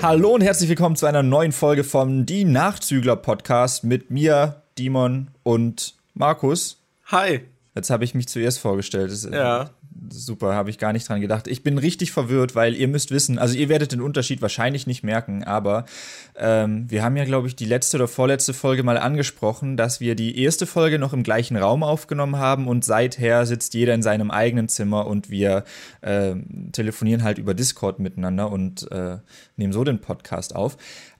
Hallo und herzlich willkommen zu einer neuen Folge vom Die Nachzügler Podcast mit mir, Dimon und Markus. Hi. Jetzt habe ich mich zuerst vorgestellt. Das, ja. Super, habe ich gar nicht dran gedacht. Ich bin richtig verwirrt, weil ihr müsst wissen, also ihr werdet den Unterschied wahrscheinlich nicht merken, aber ähm, wir haben ja, glaube ich, die letzte oder vorletzte Folge mal angesprochen, dass wir die erste Folge noch im gleichen Raum aufgenommen haben und seither sitzt jeder in seinem eigenen Zimmer und wir äh, telefonieren halt über Discord miteinander und äh, nehmen so den Podcast auf.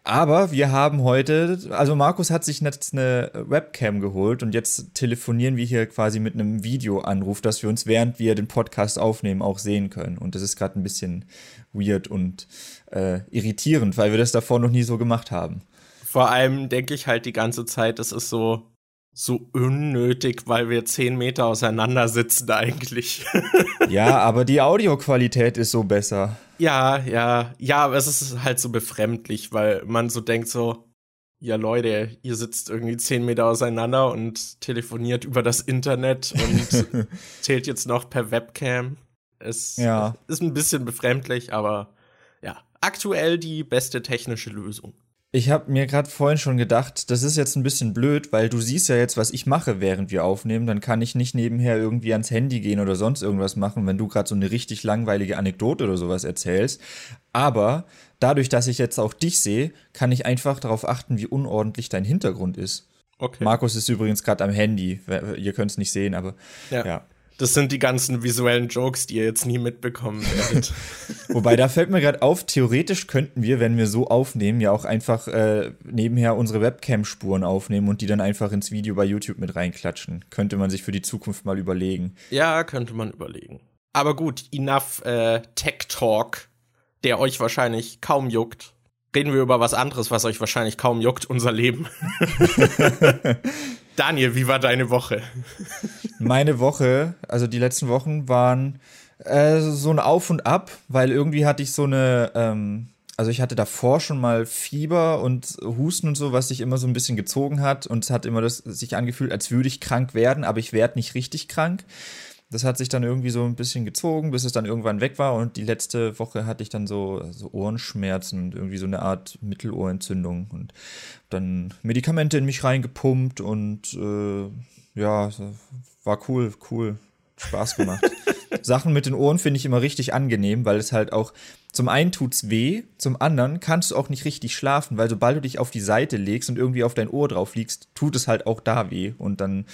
Aber wir haben heute, also Markus hat sich jetzt eine Webcam geholt und jetzt telefonieren wir hier quasi mit einem Videoanruf, dass wir uns während wir den Podcast aufnehmen auch sehen können. Und das ist gerade ein bisschen weird und äh, irritierend, weil wir das davor noch nie so gemacht haben. Vor allem denke ich halt die ganze Zeit, das ist so so unnötig, weil wir zehn Meter auseinander sitzen eigentlich. ja, aber die Audioqualität ist so besser. Ja, ja, ja, aber es ist halt so befremdlich, weil man so denkt so, ja Leute, ihr sitzt irgendwie zehn Meter auseinander und telefoniert über das Internet und zählt jetzt noch per Webcam. Es ja. ist ein bisschen befremdlich, aber ja, aktuell die beste technische Lösung. Ich habe mir gerade vorhin schon gedacht, das ist jetzt ein bisschen blöd, weil du siehst ja jetzt, was ich mache, während wir aufnehmen. Dann kann ich nicht nebenher irgendwie ans Handy gehen oder sonst irgendwas machen, wenn du gerade so eine richtig langweilige Anekdote oder sowas erzählst. Aber dadurch, dass ich jetzt auch dich sehe, kann ich einfach darauf achten, wie unordentlich dein Hintergrund ist. Okay. Markus ist übrigens gerade am Handy. Ihr könnt es nicht sehen, aber ja. ja. Das sind die ganzen visuellen Jokes, die ihr jetzt nie mitbekommen werdet. Wobei, da fällt mir gerade auf, theoretisch könnten wir, wenn wir so aufnehmen, ja auch einfach äh, nebenher unsere Webcam-Spuren aufnehmen und die dann einfach ins Video bei YouTube mit reinklatschen. Könnte man sich für die Zukunft mal überlegen. Ja, könnte man überlegen. Aber gut, enough äh, Tech Talk, der euch wahrscheinlich kaum juckt. Reden wir über was anderes, was euch wahrscheinlich kaum juckt, unser Leben. Daniel, wie war deine Woche? Meine Woche, also die letzten Wochen waren äh, so ein Auf und Ab, weil irgendwie hatte ich so eine, ähm, also ich hatte davor schon mal Fieber und Husten und so, was sich immer so ein bisschen gezogen hat und es hat immer das sich angefühlt, als würde ich krank werden, aber ich werde nicht richtig krank. Das hat sich dann irgendwie so ein bisschen gezogen, bis es dann irgendwann weg war. Und die letzte Woche hatte ich dann so, so Ohrenschmerzen und irgendwie so eine Art Mittelohrentzündung. Und dann Medikamente in mich reingepumpt und äh, ja, war cool, cool. Spaß gemacht. Sachen mit den Ohren finde ich immer richtig angenehm, weil es halt auch zum einen tut's weh, zum anderen kannst du auch nicht richtig schlafen, weil sobald du dich auf die Seite legst und irgendwie auf dein Ohr drauf liegst, tut es halt auch da weh und dann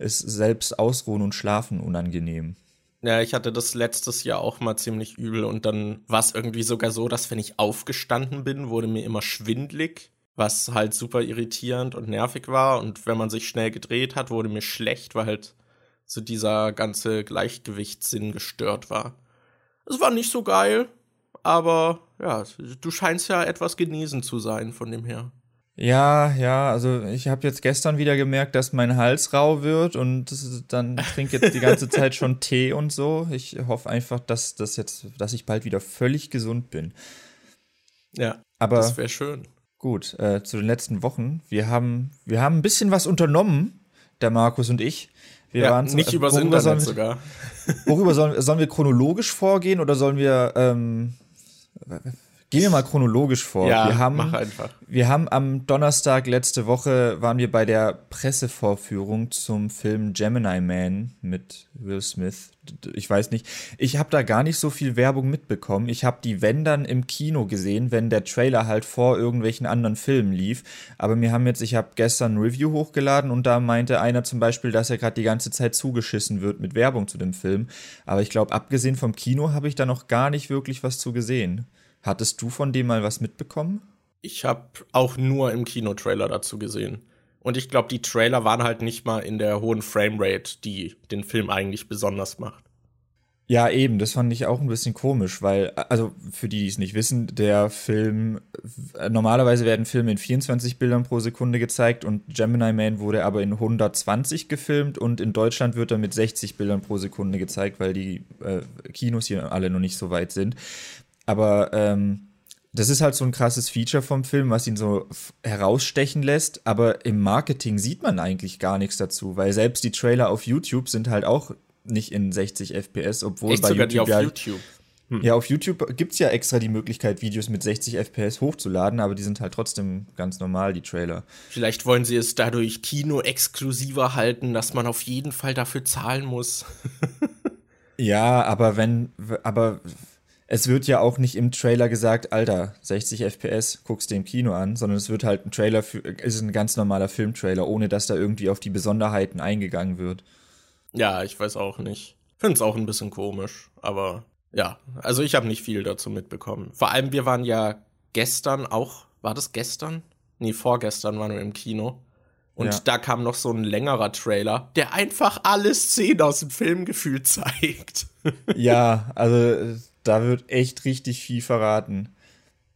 ist selbst Ausruhen und Schlafen unangenehm. Ja, ich hatte das letztes Jahr auch mal ziemlich übel und dann war es irgendwie sogar so, dass wenn ich aufgestanden bin, wurde mir immer schwindlig, was halt super irritierend und nervig war und wenn man sich schnell gedreht hat, wurde mir schlecht, weil halt so dieser ganze Gleichgewichtssinn gestört war. Es war nicht so geil, aber ja, du scheinst ja etwas genesen zu sein von dem her. Ja, ja, also ich habe jetzt gestern wieder gemerkt, dass mein Hals rau wird und dann trinke jetzt die ganze Zeit schon Tee und so. Ich hoffe einfach, dass das jetzt, dass ich bald wieder völlig gesund bin. Ja, aber das wäre schön. Gut, äh, zu den letzten Wochen. Wir haben, wir haben ein bisschen was unternommen, der Markus und ich. Wir ja, waren nicht also, übers Internet wir, sogar. Worüber sollen, sollen wir chronologisch vorgehen oder sollen wir ähm, Gehen wir mal chronologisch vor. Ja, wir haben, mach einfach. Wir haben am Donnerstag letzte Woche waren wir bei der Pressevorführung zum Film Gemini Man mit Will Smith. Ich weiß nicht, ich habe da gar nicht so viel Werbung mitbekommen. Ich habe die wenn dann im Kino gesehen, wenn der Trailer halt vor irgendwelchen anderen Filmen lief. Aber mir haben jetzt, ich habe gestern ein Review hochgeladen und da meinte einer zum Beispiel, dass er gerade die ganze Zeit zugeschissen wird mit Werbung zu dem Film. Aber ich glaube, abgesehen vom Kino habe ich da noch gar nicht wirklich was zu gesehen. Hattest du von dem mal was mitbekommen? Ich habe auch nur im Kinotrailer dazu gesehen. Und ich glaube, die Trailer waren halt nicht mal in der hohen Framerate, die den Film eigentlich besonders macht. Ja, eben, das fand ich auch ein bisschen komisch, weil, also für die, die es nicht wissen, der Film, normalerweise werden Filme in 24 Bildern pro Sekunde gezeigt und Gemini Man wurde aber in 120 gefilmt und in Deutschland wird er mit 60 Bildern pro Sekunde gezeigt, weil die äh, Kinos hier alle noch nicht so weit sind. Aber ähm, das ist halt so ein krasses Feature vom Film, was ihn so herausstechen lässt. Aber im Marketing sieht man eigentlich gar nichts dazu, weil selbst die Trailer auf YouTube sind halt auch nicht in 60 FPS, obwohl Echt bei sogar YouTube, die auf ja, YouTube. Hm. Ja, auf YouTube gibt es ja extra die Möglichkeit, Videos mit 60 FPS hochzuladen, aber die sind halt trotzdem ganz normal, die Trailer. Vielleicht wollen sie es dadurch Kino-exklusiver halten, dass man auf jeden Fall dafür zahlen muss. ja, aber wenn, aber es wird ja auch nicht im Trailer gesagt, Alter, 60 FPS, guckst du im Kino an, sondern es wird halt ein Trailer für, ist ein ganz normaler Filmtrailer, ohne dass da irgendwie auf die Besonderheiten eingegangen wird. Ja, ich weiß auch nicht. Finde es auch ein bisschen komisch, aber ja, also ich habe nicht viel dazu mitbekommen. Vor allem, wir waren ja gestern auch, war das gestern? Nee, vorgestern waren wir im Kino. Und ja. da kam noch so ein längerer Trailer, der einfach alle Szenen aus dem Film gefühlt zeigt. Ja, also da wird echt richtig viel verraten.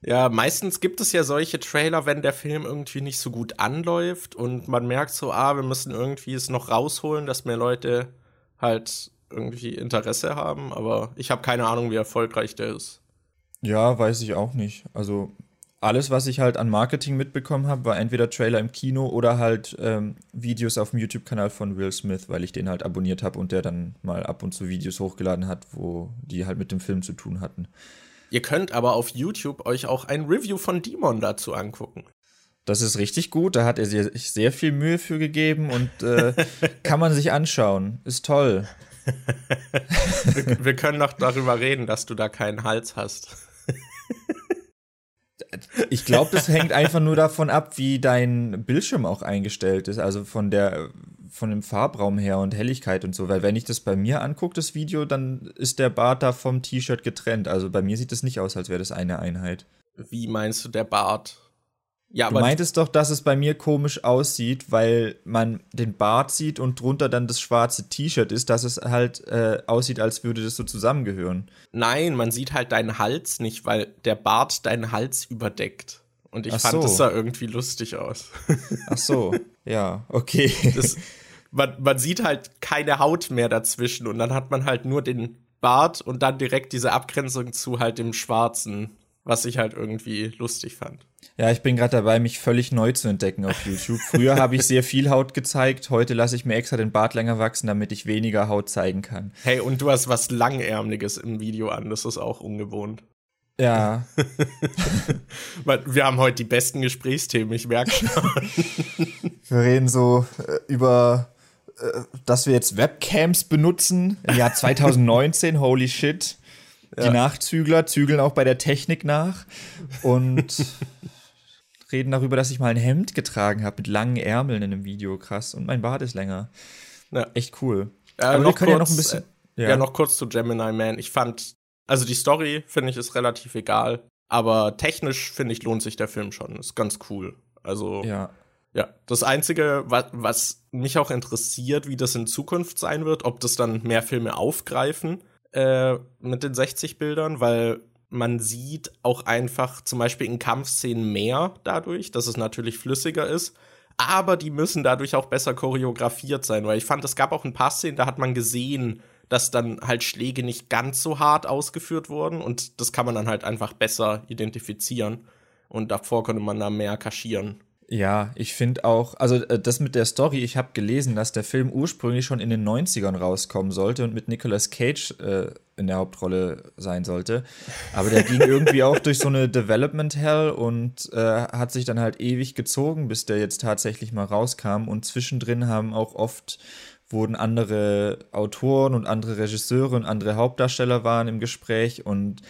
Ja, meistens gibt es ja solche Trailer, wenn der Film irgendwie nicht so gut anläuft und man merkt so, ah, wir müssen irgendwie es noch rausholen, dass mehr Leute halt irgendwie Interesse haben, aber ich habe keine Ahnung, wie erfolgreich der ist. Ja, weiß ich auch nicht. Also alles, was ich halt an Marketing mitbekommen habe, war entweder Trailer im Kino oder halt ähm, Videos auf dem YouTube-Kanal von Will Smith, weil ich den halt abonniert habe und der dann mal ab und zu Videos hochgeladen hat, wo die halt mit dem Film zu tun hatten. Ihr könnt aber auf YouTube euch auch ein Review von Demon dazu angucken. Das ist richtig gut, da hat er sich sehr viel Mühe für gegeben und äh, kann man sich anschauen. Ist toll wir, wir, können noch darüber reden, dass du da keinen Hals hast. Ich glaube, das hängt einfach nur davon ab, wie dein Bildschirm auch eingestellt ist, also von der von dem Farbraum her und Helligkeit und so, weil wenn ich das bei mir angucke, das Video, dann ist der Bart da vom T-Shirt getrennt. Also bei mir sieht es nicht aus, als wäre das eine Einheit. Wie meinst du der Bart? Ja, du meintest doch, dass es bei mir komisch aussieht, weil man den Bart sieht und drunter dann das schwarze T-Shirt ist, dass es halt äh, aussieht, als würde das so zusammengehören. Nein, man sieht halt deinen Hals nicht, weil der Bart deinen Hals überdeckt. Und ich Ach fand, so. das sah irgendwie lustig aus. Ach so, ja, okay. Das, man, man sieht halt keine Haut mehr dazwischen und dann hat man halt nur den Bart und dann direkt diese Abgrenzung zu halt dem Schwarzen, was ich halt irgendwie lustig fand. Ja, ich bin gerade dabei, mich völlig neu zu entdecken auf YouTube. Früher habe ich sehr viel Haut gezeigt, heute lasse ich mir extra den Bart länger wachsen, damit ich weniger Haut zeigen kann. Hey, und du hast was Langärmliches im Video an, das ist auch ungewohnt. Ja. Wir haben heute die besten Gesprächsthemen, ich merke schon. Wir reden so äh, über, äh, dass wir jetzt Webcams benutzen im Jahr 2019, holy shit. Die. Nachzügler zügeln auch bei der Technik nach. Und reden darüber, dass ich mal ein Hemd getragen habe mit langen Ärmeln in einem Video. Krass. Und mein Bart ist länger. Ja. Echt cool. Äh, Aber noch wir können kurz, ja noch ein bisschen. Äh, ja. ja, noch kurz zu Gemini Man. Ich fand, also die Story finde ich ist relativ egal. Aber technisch finde ich lohnt sich der Film schon. Ist ganz cool. Also. Ja. Ja, das Einzige, was, was mich auch interessiert, wie das in Zukunft sein wird, ob das dann mehr Filme aufgreifen äh, mit den 60 Bildern, weil man sieht auch einfach zum Beispiel in Kampfszenen mehr dadurch, dass es natürlich flüssiger ist. Aber die müssen dadurch auch besser choreografiert sein, weil ich fand, es gab auch ein paar Szenen, da hat man gesehen, dass dann halt Schläge nicht ganz so hart ausgeführt wurden und das kann man dann halt einfach besser identifizieren. Und davor konnte man da mehr kaschieren. Ja, ich finde auch, also äh, das mit der Story, ich habe gelesen, dass der Film ursprünglich schon in den 90ern rauskommen sollte und mit Nicolas Cage äh, in der Hauptrolle sein sollte. Aber der ging irgendwie auch durch so eine Development Hell und äh, hat sich dann halt ewig gezogen, bis der jetzt tatsächlich mal rauskam. Und zwischendrin haben auch oft wurden andere Autoren und andere Regisseure und andere Hauptdarsteller waren im Gespräch und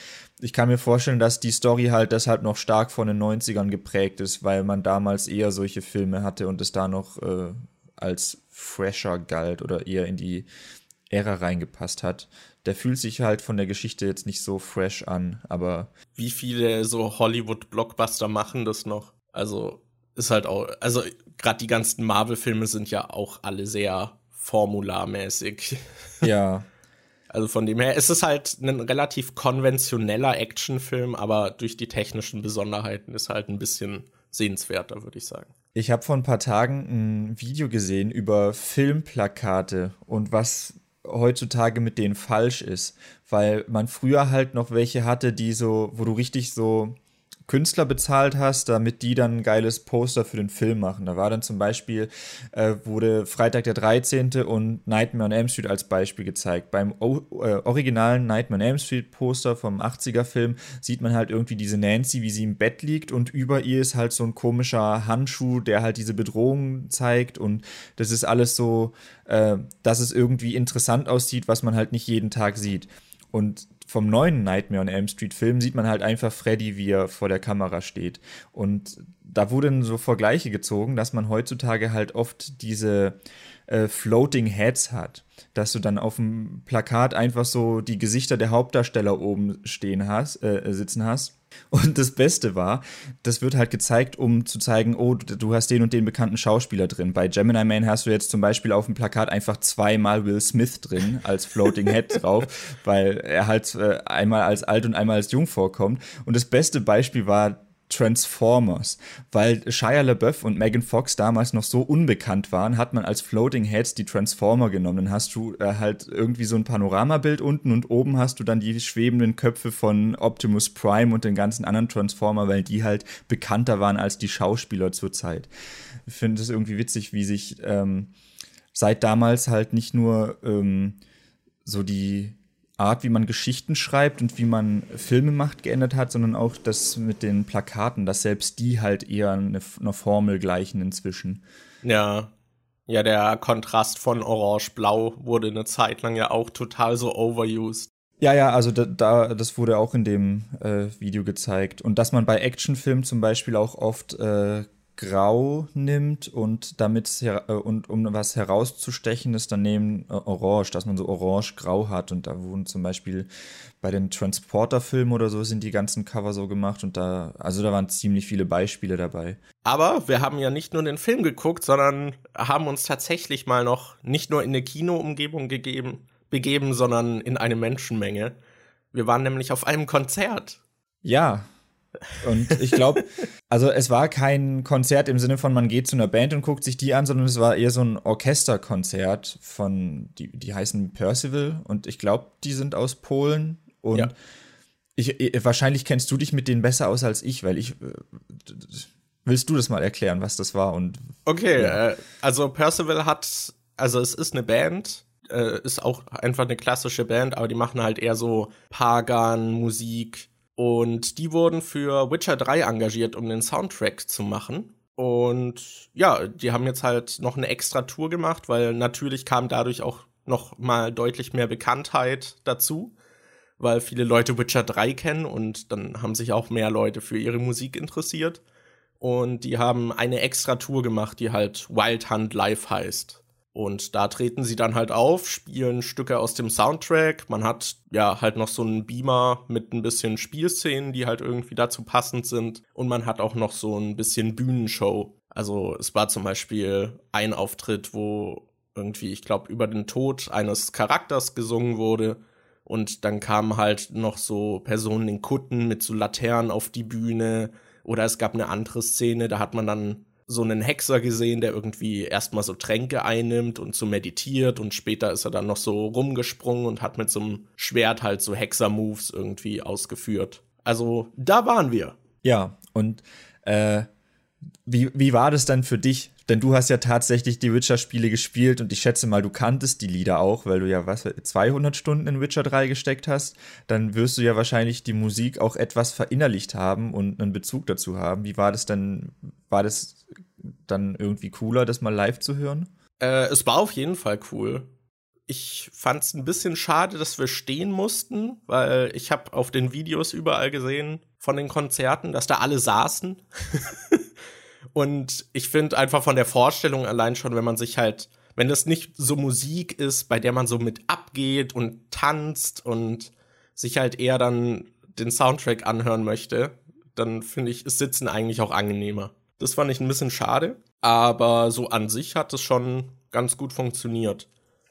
ich kann mir vorstellen, dass die Story halt deshalb noch stark von den 90ern geprägt ist, weil man damals eher solche Filme hatte und es da noch äh, als fresher galt oder eher in die Ära reingepasst hat. Der fühlt sich halt von der Geschichte jetzt nicht so fresh an, aber. Wie viele so Hollywood-Blockbuster machen das noch? Also, ist halt auch, also gerade die ganzen Marvel-Filme sind ja auch alle sehr formularmäßig. Ja. Also von dem her ist es halt ein relativ konventioneller Actionfilm, aber durch die technischen Besonderheiten ist halt ein bisschen sehenswerter, würde ich sagen. Ich habe vor ein paar Tagen ein Video gesehen über Filmplakate und was heutzutage mit denen falsch ist, weil man früher halt noch welche hatte, die so, wo du richtig so Künstler bezahlt hast, damit die dann ein geiles Poster für den Film machen. Da war dann zum Beispiel, äh, wurde Freitag der 13. und Nightmare on Elm Street als Beispiel gezeigt. Beim o äh, originalen Nightmare on Elm Street Poster vom 80er-Film sieht man halt irgendwie diese Nancy, wie sie im Bett liegt und über ihr ist halt so ein komischer Handschuh, der halt diese Bedrohung zeigt und das ist alles so, äh, dass es irgendwie interessant aussieht, was man halt nicht jeden Tag sieht. Und vom neuen Nightmare on Elm Street Film sieht man halt einfach Freddy, wie er vor der Kamera steht. Und da wurden so Vergleiche gezogen, dass man heutzutage halt oft diese äh, Floating Heads hat. Dass du dann auf dem Plakat einfach so die Gesichter der Hauptdarsteller oben stehen hast, äh, sitzen hast und das Beste war, das wird halt gezeigt, um zu zeigen, oh, du hast den und den bekannten Schauspieler drin. Bei Gemini Man hast du jetzt zum Beispiel auf dem Plakat einfach zweimal Will Smith drin als Floating Head drauf, weil er halt äh, einmal als alt und einmal als jung vorkommt. Und das beste Beispiel war Transformers. Weil Shia LaBeouf und Megan Fox damals noch so unbekannt waren, hat man als Floating Heads die Transformer genommen. Dann hast du äh, halt irgendwie so ein Panoramabild unten und oben hast du dann die schwebenden Köpfe von Optimus Prime und den ganzen anderen Transformer, weil die halt bekannter waren als die Schauspieler zur Zeit. Ich finde es irgendwie witzig, wie sich ähm, seit damals halt nicht nur ähm, so die Art, wie man Geschichten schreibt und wie man Filme macht, geändert hat, sondern auch das mit den Plakaten, dass selbst die halt eher eine, einer Formel gleichen inzwischen. Ja. Ja, der Kontrast von Orange-Blau wurde eine Zeit lang ja auch total so overused. Ja, ja, also da, da das wurde auch in dem äh, Video gezeigt. Und dass man bei Actionfilmen zum Beispiel auch oft äh, grau nimmt und damit äh, und um was herauszustechen ist dann nehmen äh, orange, dass man so orange-grau hat und da wurden zum Beispiel bei den Transporter-Filmen oder so sind die ganzen Cover so gemacht und da, also da waren ziemlich viele Beispiele dabei. Aber wir haben ja nicht nur den Film geguckt, sondern haben uns tatsächlich mal noch nicht nur in eine Kinoumgebung gegeben, begeben, sondern in eine Menschenmenge. Wir waren nämlich auf einem Konzert. Ja, und ich glaube, also es war kein Konzert im Sinne von, man geht zu einer Band und guckt sich die an, sondern es war eher so ein Orchesterkonzert von, die, die heißen Percival und ich glaube, die sind aus Polen und ja. ich, wahrscheinlich kennst du dich mit denen besser aus als ich, weil ich, äh, willst du das mal erklären, was das war und. Okay, ja. äh, also Percival hat, also es ist eine Band, äh, ist auch einfach eine klassische Band, aber die machen halt eher so Pagan, Musik, und die wurden für Witcher 3 engagiert, um den Soundtrack zu machen. Und ja, die haben jetzt halt noch eine extra Tour gemacht, weil natürlich kam dadurch auch noch mal deutlich mehr Bekanntheit dazu, weil viele Leute Witcher 3 kennen und dann haben sich auch mehr Leute für ihre Musik interessiert. Und die haben eine extra Tour gemacht, die halt Wild Hunt Live heißt. Und da treten sie dann halt auf, spielen Stücke aus dem Soundtrack. Man hat ja halt noch so einen Beamer mit ein bisschen Spielszenen, die halt irgendwie dazu passend sind. Und man hat auch noch so ein bisschen Bühnenshow. Also es war zum Beispiel ein Auftritt, wo irgendwie, ich glaube, über den Tod eines Charakters gesungen wurde. Und dann kamen halt noch so Personen in Kutten mit so Laternen auf die Bühne. Oder es gab eine andere Szene, da hat man dann so einen Hexer gesehen, der irgendwie erstmal so Tränke einnimmt und so meditiert und später ist er dann noch so rumgesprungen und hat mit so einem Schwert halt so Hexer-Moves irgendwie ausgeführt. Also da waren wir. Ja, und äh, wie, wie war das dann für dich? Denn du hast ja tatsächlich die Witcher-Spiele gespielt und ich schätze mal, du kanntest die Lieder auch, weil du ja was 200 Stunden in Witcher 3 gesteckt hast. Dann wirst du ja wahrscheinlich die Musik auch etwas verinnerlicht haben und einen Bezug dazu haben. Wie war das denn? War das dann irgendwie cooler, das mal live zu hören? Äh, es war auf jeden Fall cool. Ich fand es ein bisschen schade, dass wir stehen mussten, weil ich habe auf den Videos überall gesehen von den Konzerten, dass da alle saßen. Und ich finde einfach von der Vorstellung allein schon, wenn man sich halt, wenn das nicht so Musik ist, bei der man so mit abgeht und tanzt und sich halt eher dann den Soundtrack anhören möchte, dann finde ich, ist Sitzen eigentlich auch angenehmer. Das fand ich ein bisschen schade, aber so an sich hat es schon ganz gut funktioniert.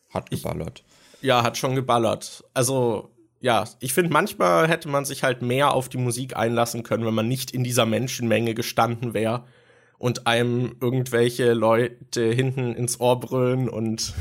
Hat geballert. Ich, ja, hat schon geballert. Also, ja, ich finde, manchmal hätte man sich halt mehr auf die Musik einlassen können, wenn man nicht in dieser Menschenmenge gestanden wäre und einem irgendwelche Leute hinten ins Ohr brüllen und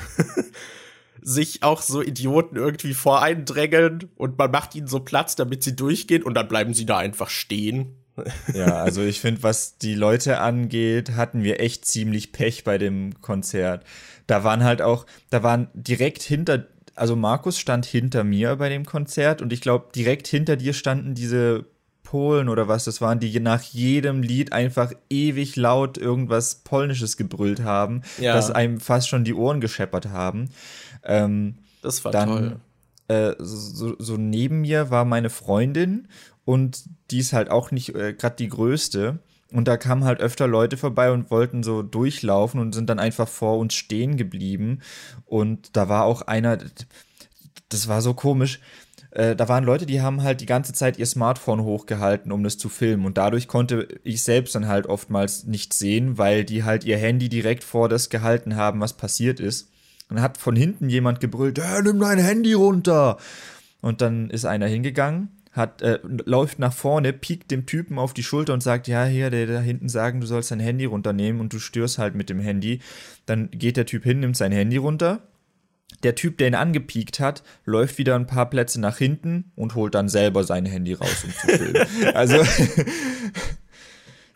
sich auch so Idioten irgendwie voreindrängeln und man macht ihnen so Platz, damit sie durchgehen und dann bleiben sie da einfach stehen. Ja, also ich finde, was die Leute angeht, hatten wir echt ziemlich Pech bei dem Konzert. Da waren halt auch, da waren direkt hinter, also Markus stand hinter mir bei dem Konzert und ich glaube, direkt hinter dir standen diese Polen oder was das waren, die nach jedem Lied einfach ewig laut irgendwas Polnisches gebrüllt haben, ja. dass einem fast schon die Ohren gescheppert haben. Ähm, das war dann, toll. Äh, so, so neben mir war meine Freundin und die ist halt auch nicht äh, gerade die größte. Und da kamen halt öfter Leute vorbei und wollten so durchlaufen und sind dann einfach vor uns stehen geblieben. Und da war auch einer, das war so komisch. Äh, da waren Leute, die haben halt die ganze Zeit ihr Smartphone hochgehalten, um das zu filmen. Und dadurch konnte ich selbst dann halt oftmals nicht sehen, weil die halt ihr Handy direkt vor das gehalten haben, was passiert ist. Und dann hat von hinten jemand gebrüllt, hey, nimm dein Handy runter. Und dann ist einer hingegangen hat, äh, läuft nach vorne, piekt dem Typen auf die Schulter und sagt, ja, hier, der da hinten sagen, du sollst dein Handy runternehmen und du störst halt mit dem Handy. Dann geht der Typ hin, nimmt sein Handy runter. Der Typ, der ihn angepiekt hat, läuft wieder ein paar Plätze nach hinten und holt dann selber sein Handy raus, um zu filmen. also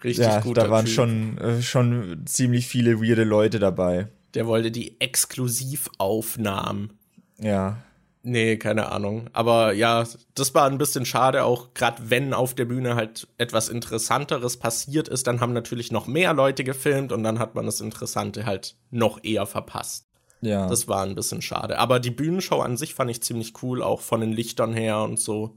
Richtig ja, gut. Da waren typ. schon, äh, schon ziemlich viele weirde Leute dabei. Der wollte die Exklusivaufnahmen. Ja. Nee, keine Ahnung. Aber ja, das war ein bisschen schade, auch gerade wenn auf der Bühne halt etwas Interessanteres passiert ist, dann haben natürlich noch mehr Leute gefilmt und dann hat man das Interessante halt noch eher verpasst. Ja. Das war ein bisschen schade. Aber die Bühnenshow an sich fand ich ziemlich cool, auch von den Lichtern her und so.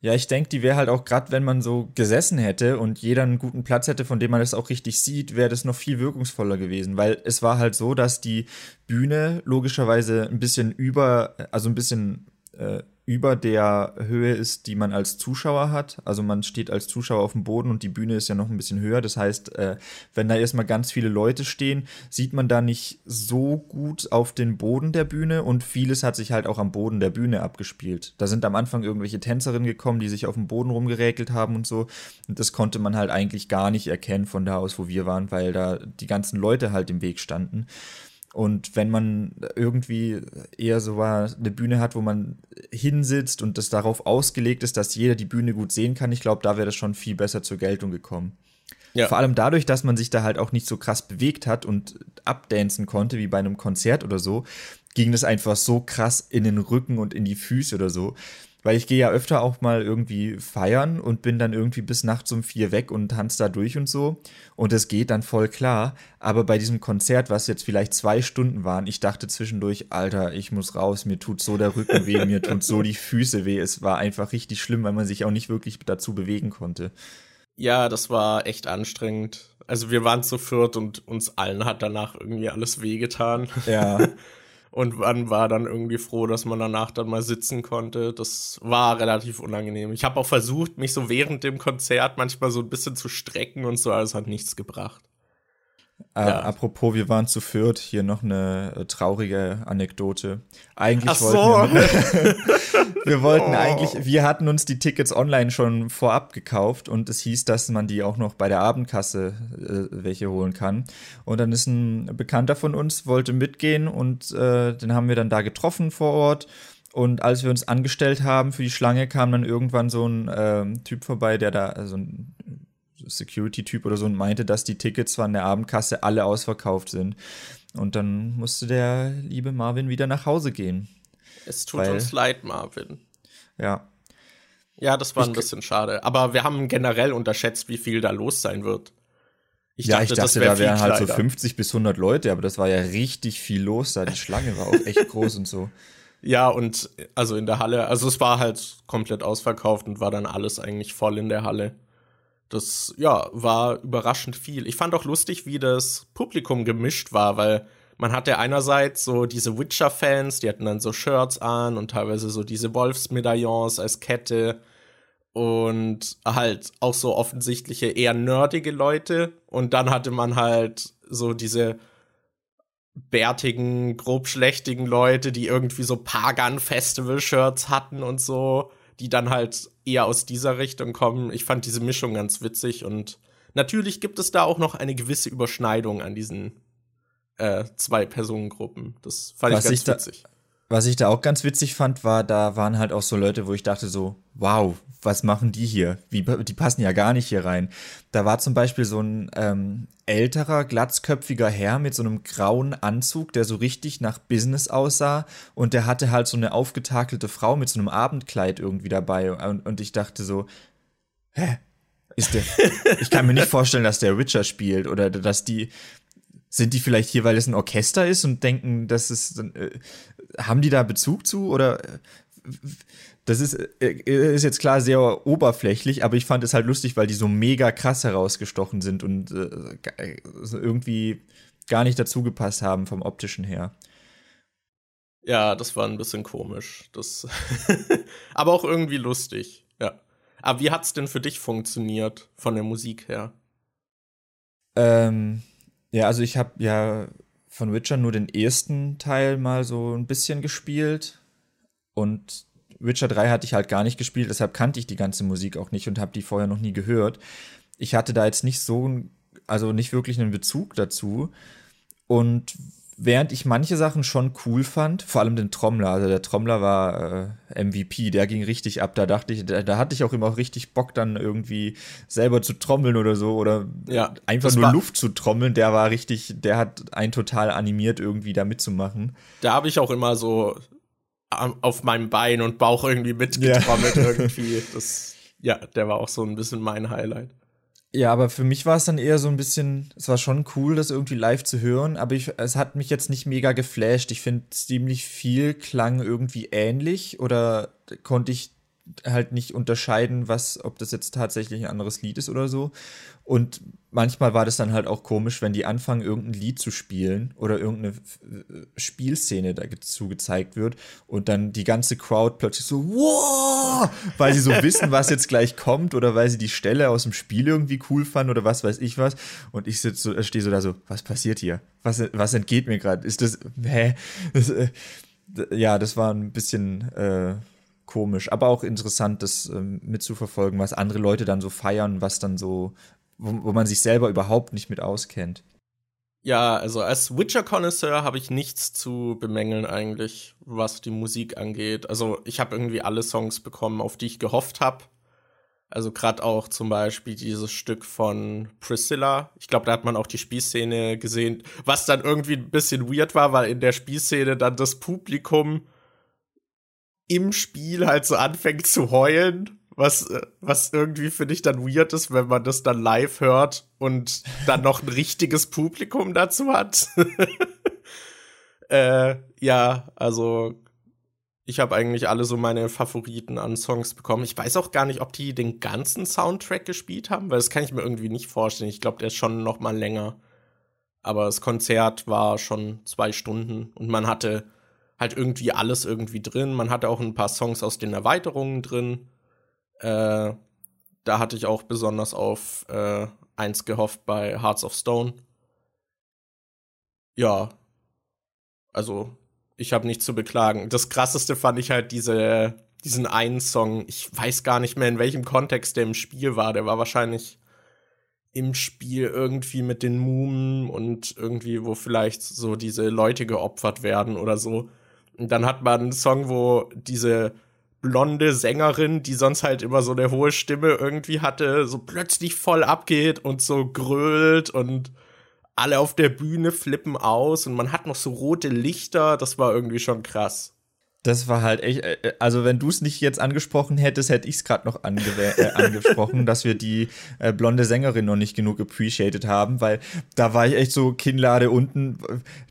Ja, ich denke, die wäre halt auch gerade, wenn man so gesessen hätte und jeder einen guten Platz hätte, von dem man das auch richtig sieht, wäre das noch viel wirkungsvoller gewesen, weil es war halt so, dass die Bühne logischerweise ein bisschen über, also ein bisschen äh, über der Höhe ist, die man als Zuschauer hat. Also man steht als Zuschauer auf dem Boden und die Bühne ist ja noch ein bisschen höher. Das heißt, äh, wenn da erstmal ganz viele Leute stehen, sieht man da nicht so gut auf den Boden der Bühne und vieles hat sich halt auch am Boden der Bühne abgespielt. Da sind am Anfang irgendwelche Tänzerinnen gekommen, die sich auf dem Boden rumgeräkelt haben und so. Und das konnte man halt eigentlich gar nicht erkennen von da aus, wo wir waren, weil da die ganzen Leute halt im Weg standen. Und wenn man irgendwie eher so eine Bühne hat, wo man hinsitzt und das darauf ausgelegt ist, dass jeder die Bühne gut sehen kann, ich glaube, da wäre das schon viel besser zur Geltung gekommen. Ja. Vor allem dadurch, dass man sich da halt auch nicht so krass bewegt hat und abdancen konnte, wie bei einem Konzert oder so, ging das einfach so krass in den Rücken und in die Füße oder so, weil ich gehe ja öfter auch mal irgendwie feiern und bin dann irgendwie bis nachts um vier weg und tanze da durch und so. Und es geht dann voll klar. Aber bei diesem Konzert, was jetzt vielleicht zwei Stunden waren, ich dachte zwischendurch, Alter, ich muss raus, mir tut so der Rücken weh, mir tut so die Füße weh. Es war einfach richtig schlimm, weil man sich auch nicht wirklich dazu bewegen konnte. Ja, das war echt anstrengend. Also wir waren zu viert und uns allen hat danach irgendwie alles wehgetan. Ja. und man war dann irgendwie froh, dass man danach dann mal sitzen konnte. Das war relativ unangenehm. Ich habe auch versucht, mich so während dem Konzert manchmal so ein bisschen zu strecken und so, alles hat nichts gebracht. Ja. Apropos, wir waren zu viert, hier noch eine äh, traurige Anekdote. Eigentlich Ach wollten so. wir, wir wollten oh. eigentlich, wir hatten uns die Tickets online schon vorab gekauft und es hieß, dass man die auch noch bei der Abendkasse äh, welche holen kann. Und dann ist ein Bekannter von uns, wollte mitgehen und äh, den haben wir dann da getroffen vor Ort. Und als wir uns angestellt haben für die Schlange, kam dann irgendwann so ein äh, Typ vorbei, der da, also ein Security-Typ oder so und meinte, dass die Tickets zwar an der Abendkasse alle ausverkauft sind. Und dann musste der liebe Marvin wieder nach Hause gehen. Es tut weil, uns leid, Marvin. Ja. Ja, das war ich, ein bisschen schade. Aber wir haben generell unterschätzt, wie viel da los sein wird. Ich ja, dachte, ich dachte, wär da wären halt so 50 bis 100 Leute, aber das war ja richtig viel los da. Die Schlange war auch echt groß und so. Ja, und also in der Halle, also es war halt komplett ausverkauft und war dann alles eigentlich voll in der Halle. Das, ja, war überraschend viel. Ich fand auch lustig, wie das Publikum gemischt war, weil man hatte einerseits so diese Witcher-Fans, die hatten dann so Shirts an und teilweise so diese Wolfsmedaillons als Kette und halt auch so offensichtliche eher nerdige Leute und dann hatte man halt so diese bärtigen, grobschlächtigen Leute, die irgendwie so Pagan-Festival-Shirts hatten und so die dann halt eher aus dieser Richtung kommen. Ich fand diese Mischung ganz witzig und natürlich gibt es da auch noch eine gewisse Überschneidung an diesen äh, zwei Personengruppen. Das fand was ich ganz ich witzig. Was ich da auch ganz witzig fand, war, da waren halt auch so Leute, wo ich dachte so, wow, was machen die hier? Wie, die passen ja gar nicht hier rein. Da war zum Beispiel so ein ähm, älterer, glatzköpfiger Herr mit so einem grauen Anzug, der so richtig nach Business aussah und der hatte halt so eine aufgetakelte Frau mit so einem Abendkleid irgendwie dabei und, und ich dachte so, hä? Ist der, ich kann mir nicht vorstellen, dass der Richard spielt oder dass die, sind die vielleicht hier, weil es ein Orchester ist und denken, dass es, äh, haben die da Bezug zu oder äh, das ist, äh, ist jetzt klar sehr oberflächlich, aber ich fand es halt lustig, weil die so mega krass herausgestochen sind und äh, irgendwie gar nicht dazu gepasst haben vom optischen her. Ja, das war ein bisschen komisch. Das aber auch irgendwie lustig, ja. Aber wie hat's denn für dich funktioniert von der Musik her? Ähm, ja, also ich habe ja von Witcher nur den ersten Teil mal so ein bisschen gespielt und Witcher 3 hatte ich halt gar nicht gespielt, deshalb kannte ich die ganze Musik auch nicht und habe die vorher noch nie gehört. Ich hatte da jetzt nicht so, also nicht wirklich einen Bezug dazu und während ich manche Sachen schon cool fand, vor allem den Trommler, also der Trommler war äh, MVP, der ging richtig ab. Da dachte ich, da, da, hatte ich auch immer richtig Bock, dann irgendwie selber zu trommeln oder so oder ja, einfach nur Luft zu trommeln. Der war richtig, der hat einen total animiert, irgendwie da mitzumachen. Da habe ich auch immer so auf meinem Bein und Bauch irgendwie mitgetrommelt ja. irgendwie. Das, ja, der war auch so ein bisschen mein Highlight. Ja, aber für mich war es dann eher so ein bisschen, es war schon cool, das irgendwie live zu hören, aber ich, es hat mich jetzt nicht mega geflasht. Ich finde, ziemlich viel klang irgendwie ähnlich oder konnte ich halt nicht unterscheiden, was, ob das jetzt tatsächlich ein anderes Lied ist oder so. Und manchmal war das dann halt auch komisch, wenn die anfangen, irgendein Lied zu spielen oder irgendeine Spielszene dazu gezeigt wird und dann die ganze Crowd plötzlich so, wow, weil sie so wissen, was jetzt gleich kommt oder weil sie die Stelle aus dem Spiel irgendwie cool fanden oder was weiß ich was. Und ich sitze so, stehe so da so, was passiert hier? Was, was entgeht mir gerade? Ist das, hä? Das, äh, ja, das war ein bisschen, äh, komisch, aber auch interessant, das ähm, mitzuverfolgen, was andere Leute dann so feiern, was dann so, wo, wo man sich selber überhaupt nicht mit auskennt. Ja, also als Witcher-Connoisseur habe ich nichts zu bemängeln eigentlich, was die Musik angeht. Also ich habe irgendwie alle Songs bekommen, auf die ich gehofft habe. Also gerade auch zum Beispiel dieses Stück von Priscilla. Ich glaube, da hat man auch die Spielszene gesehen, was dann irgendwie ein bisschen weird war, weil in der Spielszene dann das Publikum im Spiel halt so anfängt zu heulen, was, was irgendwie finde ich dann weird ist, wenn man das dann live hört und dann noch ein richtiges Publikum dazu hat. äh, ja, also ich habe eigentlich alle so meine Favoriten an Songs bekommen. Ich weiß auch gar nicht, ob die den ganzen Soundtrack gespielt haben, weil das kann ich mir irgendwie nicht vorstellen. Ich glaube, der ist schon noch mal länger. Aber das Konzert war schon zwei Stunden und man hatte halt irgendwie alles irgendwie drin. Man hatte auch ein paar Songs aus den Erweiterungen drin. Äh, da hatte ich auch besonders auf äh, eins gehofft bei Hearts of Stone. Ja, also ich habe nichts zu beklagen. Das krasseste fand ich halt diese, diesen einen Song. Ich weiß gar nicht mehr, in welchem Kontext der im Spiel war. Der war wahrscheinlich im Spiel irgendwie mit den Mumen und irgendwie, wo vielleicht so diese Leute geopfert werden oder so. Und dann hat man einen Song, wo diese blonde Sängerin, die sonst halt immer so eine hohe Stimme irgendwie hatte, so plötzlich voll abgeht und so grölt und alle auf der Bühne flippen aus und man hat noch so rote Lichter, das war irgendwie schon krass. Das war halt echt, äh, äh, also wenn du es nicht jetzt angesprochen hättest, hätte ich es gerade noch äh, angesprochen, dass wir die äh, blonde Sängerin noch nicht genug appreciated haben, weil da war ich echt so Kinnlade unten,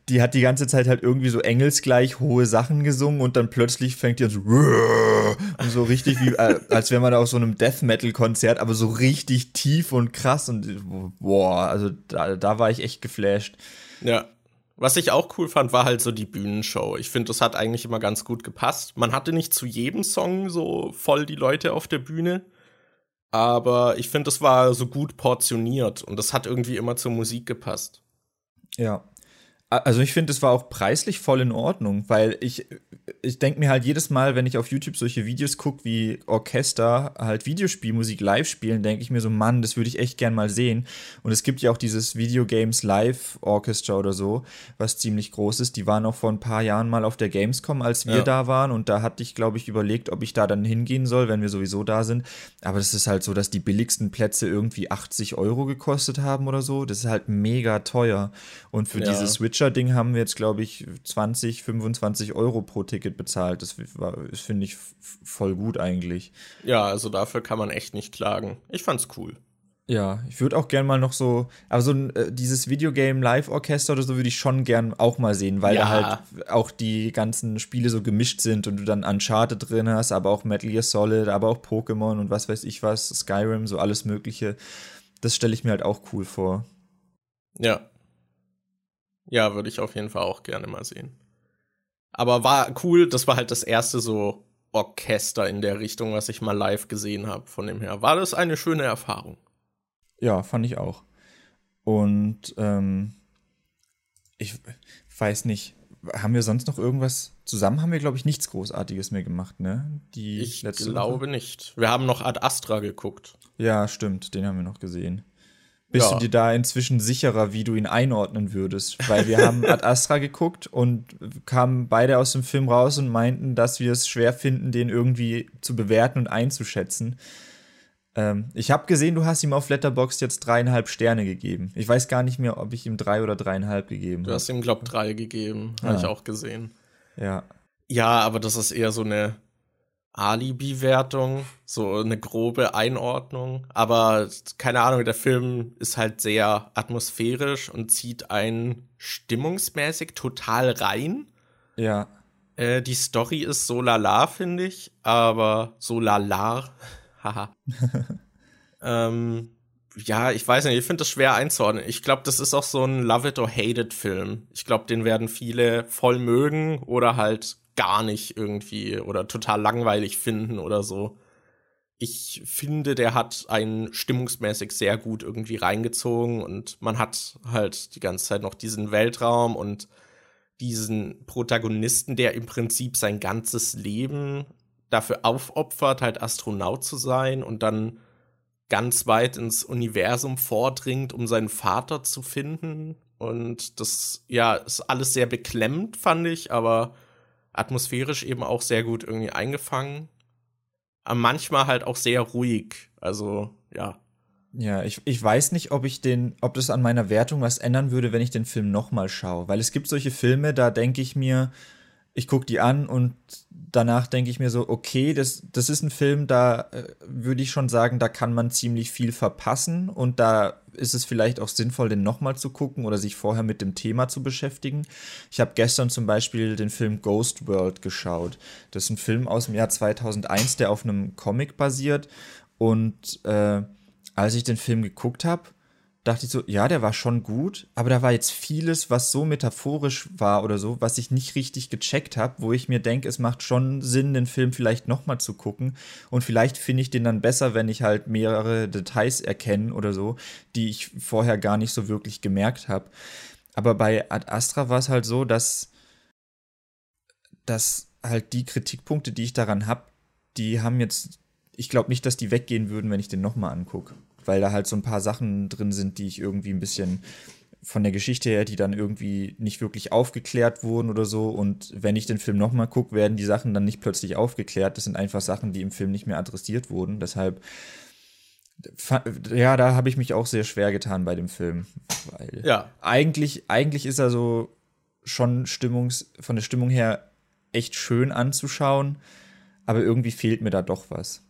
die hat die ganze Zeit halt irgendwie so engelsgleich hohe Sachen gesungen und dann plötzlich fängt die an so und so richtig wie, äh, als wäre man auf so einem Death Metal Konzert, aber so richtig tief und krass und boah, also da, da war ich echt geflasht. Ja, was ich auch cool fand, war halt so die Bühnenshow. Ich finde, das hat eigentlich immer ganz gut gepasst. Man hatte nicht zu jedem Song so voll die Leute auf der Bühne, aber ich finde, das war so gut portioniert und das hat irgendwie immer zur Musik gepasst. Ja. Also ich finde, es war auch preislich voll in Ordnung, weil ich, ich denke mir halt jedes Mal, wenn ich auf YouTube solche Videos gucke, wie Orchester halt Videospielmusik live spielen, denke ich mir so, Mann, das würde ich echt gern mal sehen. Und es gibt ja auch dieses Video Games Live Orchestra oder so, was ziemlich groß ist. Die waren auch vor ein paar Jahren mal auf der Gamescom, als wir ja. da waren. Und da hatte ich, glaube ich, überlegt, ob ich da dann hingehen soll, wenn wir sowieso da sind. Aber das ist halt so, dass die billigsten Plätze irgendwie 80 Euro gekostet haben oder so. Das ist halt mega teuer. Und für ja. diese Switch Witcher-Ding haben wir jetzt, glaube ich, 20, 25 Euro pro Ticket bezahlt. Das, das finde ich voll gut eigentlich. Ja, also dafür kann man echt nicht klagen. Ich fand's cool. Ja, ich würde auch gern mal noch so, aber so äh, dieses Videogame Live-Orchester oder so würde ich schon gern auch mal sehen, weil ja. da halt auch die ganzen Spiele so gemischt sind und du dann Uncharted drin hast, aber auch Metal Gear Solid, aber auch Pokémon und was weiß ich was, Skyrim, so alles Mögliche. Das stelle ich mir halt auch cool vor. Ja, ja, würde ich auf jeden Fall auch gerne mal sehen. Aber war cool, das war halt das erste so Orchester in der Richtung, was ich mal live gesehen habe. Von dem her war das eine schöne Erfahrung. Ja, fand ich auch. Und ähm, ich weiß nicht, haben wir sonst noch irgendwas zusammen? Haben wir, glaube ich, nichts Großartiges mehr gemacht, ne? Die ich glaube Woche? nicht. Wir haben noch Ad Astra geguckt. Ja, stimmt, den haben wir noch gesehen. Bist ja. du dir da inzwischen sicherer, wie du ihn einordnen würdest? Weil wir haben Ad Astra geguckt und kamen beide aus dem Film raus und meinten, dass wir es schwer finden, den irgendwie zu bewerten und einzuschätzen. Ähm, ich habe gesehen, du hast ihm auf Letterboxd jetzt dreieinhalb Sterne gegeben. Ich weiß gar nicht mehr, ob ich ihm drei oder dreieinhalb gegeben habe. Du hast ihm, glaub, drei gegeben. Ah. Habe ich auch gesehen. Ja. Ja, aber das ist eher so eine Alibi-Wertung, so eine grobe Einordnung. Aber keine Ahnung, der Film ist halt sehr atmosphärisch und zieht einen stimmungsmäßig total rein. Ja. Äh, die Story ist so lala, finde ich, aber so lala. Haha. ähm, ja, ich weiß nicht, ich finde das schwer einzuordnen. Ich glaube, das ist auch so ein Love It or Hate It Film. Ich glaube, den werden viele voll mögen oder halt gar nicht irgendwie oder total langweilig finden oder so. Ich finde, der hat einen stimmungsmäßig sehr gut irgendwie reingezogen und man hat halt die ganze Zeit noch diesen Weltraum und diesen Protagonisten, der im Prinzip sein ganzes Leben dafür aufopfert, halt Astronaut zu sein und dann ganz weit ins Universum vordringt, um seinen Vater zu finden. Und das, ja, ist alles sehr beklemmt, fand ich, aber atmosphärisch eben auch sehr gut irgendwie eingefangen. Aber manchmal halt auch sehr ruhig. Also, ja. Ja, ich, ich weiß nicht, ob ich den, ob das an meiner Wertung was ändern würde, wenn ich den Film nochmal schaue. Weil es gibt solche Filme, da denke ich mir, ich gucke die an und danach denke ich mir so, okay, das, das ist ein Film, da äh, würde ich schon sagen, da kann man ziemlich viel verpassen und da ist es vielleicht auch sinnvoll, den nochmal zu gucken oder sich vorher mit dem Thema zu beschäftigen. Ich habe gestern zum Beispiel den Film Ghost World geschaut. Das ist ein Film aus dem Jahr 2001, der auf einem Comic basiert und äh, als ich den Film geguckt habe, dachte ich so, ja, der war schon gut, aber da war jetzt vieles, was so metaphorisch war oder so, was ich nicht richtig gecheckt habe, wo ich mir denke, es macht schon Sinn, den Film vielleicht nochmal zu gucken und vielleicht finde ich den dann besser, wenn ich halt mehrere Details erkenne oder so, die ich vorher gar nicht so wirklich gemerkt habe. Aber bei Ad Astra war es halt so, dass, dass halt die Kritikpunkte, die ich daran habe, die haben jetzt, ich glaube nicht, dass die weggehen würden, wenn ich den nochmal angucke weil da halt so ein paar Sachen drin sind, die ich irgendwie ein bisschen von der Geschichte her, die dann irgendwie nicht wirklich aufgeklärt wurden oder so. Und wenn ich den Film nochmal gucke, werden die Sachen dann nicht plötzlich aufgeklärt. Das sind einfach Sachen, die im Film nicht mehr adressiert wurden. Deshalb, ja, da habe ich mich auch sehr schwer getan bei dem Film. Weil ja. eigentlich, eigentlich ist er so schon Stimmungs, von der Stimmung her echt schön anzuschauen, aber irgendwie fehlt mir da doch was.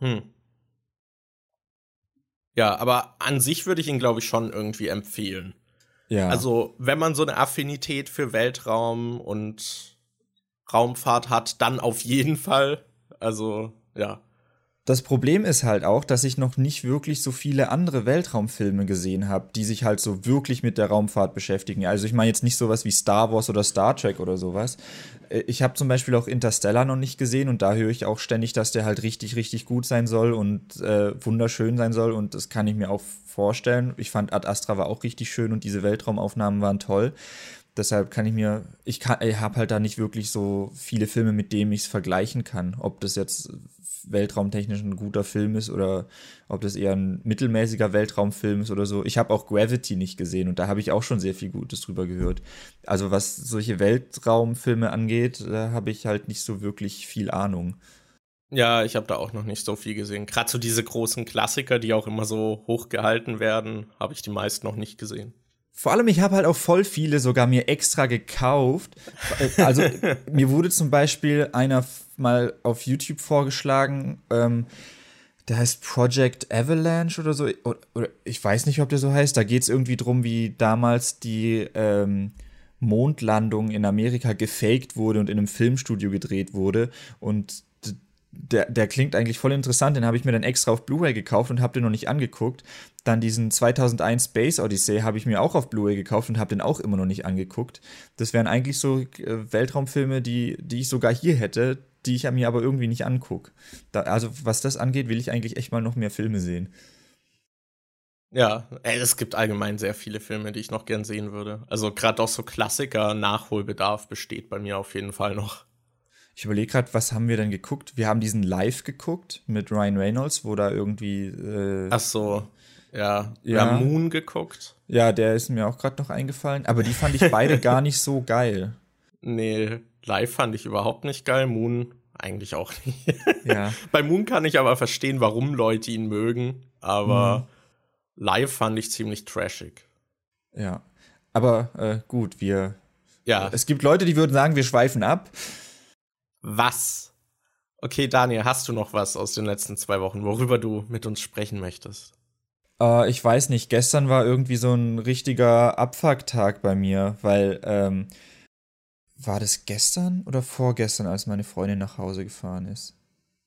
Hm. Ja, aber an sich würde ich ihn, glaube ich, schon irgendwie empfehlen. Ja. Also, wenn man so eine Affinität für Weltraum und Raumfahrt hat, dann auf jeden Fall. Also, ja. Das Problem ist halt auch, dass ich noch nicht wirklich so viele andere Weltraumfilme gesehen habe, die sich halt so wirklich mit der Raumfahrt beschäftigen. Also ich meine jetzt nicht sowas wie Star Wars oder Star Trek oder sowas. Äh, ich habe zum Beispiel auch Interstellar noch nicht gesehen und da höre ich auch ständig, dass der halt richtig, richtig gut sein soll und äh, wunderschön sein soll und das kann ich mir auch vorstellen. Ich fand Ad Astra war auch richtig schön und diese Weltraumaufnahmen waren toll deshalb kann ich mir, ich ich habe halt da nicht wirklich so viele Filme, mit denen ich es vergleichen kann. Ob das jetzt weltraumtechnisch ein guter Film ist oder ob das eher ein mittelmäßiger Weltraumfilm ist oder so. Ich habe auch Gravity nicht gesehen und da habe ich auch schon sehr viel Gutes drüber gehört. Also was solche Weltraumfilme angeht, da habe ich halt nicht so wirklich viel Ahnung. Ja, ich habe da auch noch nicht so viel gesehen. Gerade so diese großen Klassiker, die auch immer so hochgehalten werden, habe ich die meist noch nicht gesehen. Vor allem, ich habe halt auch voll viele sogar mir extra gekauft. Also mir wurde zum Beispiel einer mal auf YouTube vorgeschlagen, ähm, der heißt Project Avalanche oder so. Oder, oder, ich weiß nicht, ob der so heißt. Da geht es irgendwie drum, wie damals die ähm, Mondlandung in Amerika gefaked wurde und in einem Filmstudio gedreht wurde. Und der, der klingt eigentlich voll interessant, den habe ich mir dann extra auf Blu-ray gekauft und habe den noch nicht angeguckt. Dann diesen 2001 Space Odyssey habe ich mir auch auf Blu-ray gekauft und habe den auch immer noch nicht angeguckt. Das wären eigentlich so äh, Weltraumfilme, die, die ich sogar hier hätte, die ich mir aber irgendwie nicht angucke. also was das angeht, will ich eigentlich echt mal noch mehr Filme sehen. Ja, es gibt allgemein sehr viele Filme, die ich noch gern sehen würde. Also gerade auch so Klassiker, Nachholbedarf besteht bei mir auf jeden Fall noch. Ich überlege gerade, was haben wir denn geguckt? Wir haben diesen Live geguckt mit Ryan Reynolds, wo da irgendwie. Äh, Ach so. Ja, wir ja. haben Moon geguckt. Ja, der ist mir auch gerade noch eingefallen. Aber die fand ich beide gar nicht so geil. Nee, Live fand ich überhaupt nicht geil. Moon eigentlich auch nicht. Ja. Bei Moon kann ich aber verstehen, warum Leute ihn mögen. Aber mhm. live fand ich ziemlich trashig. Ja. Aber äh, gut, wir. Ja. Es gibt Leute, die würden sagen, wir schweifen ab. Was? Okay, Daniel, hast du noch was aus den letzten zwei Wochen, worüber du mit uns sprechen möchtest? Äh, ich weiß nicht, gestern war irgendwie so ein richtiger Abfucktag bei mir, weil, ähm, war das gestern oder vorgestern, als meine Freundin nach Hause gefahren ist?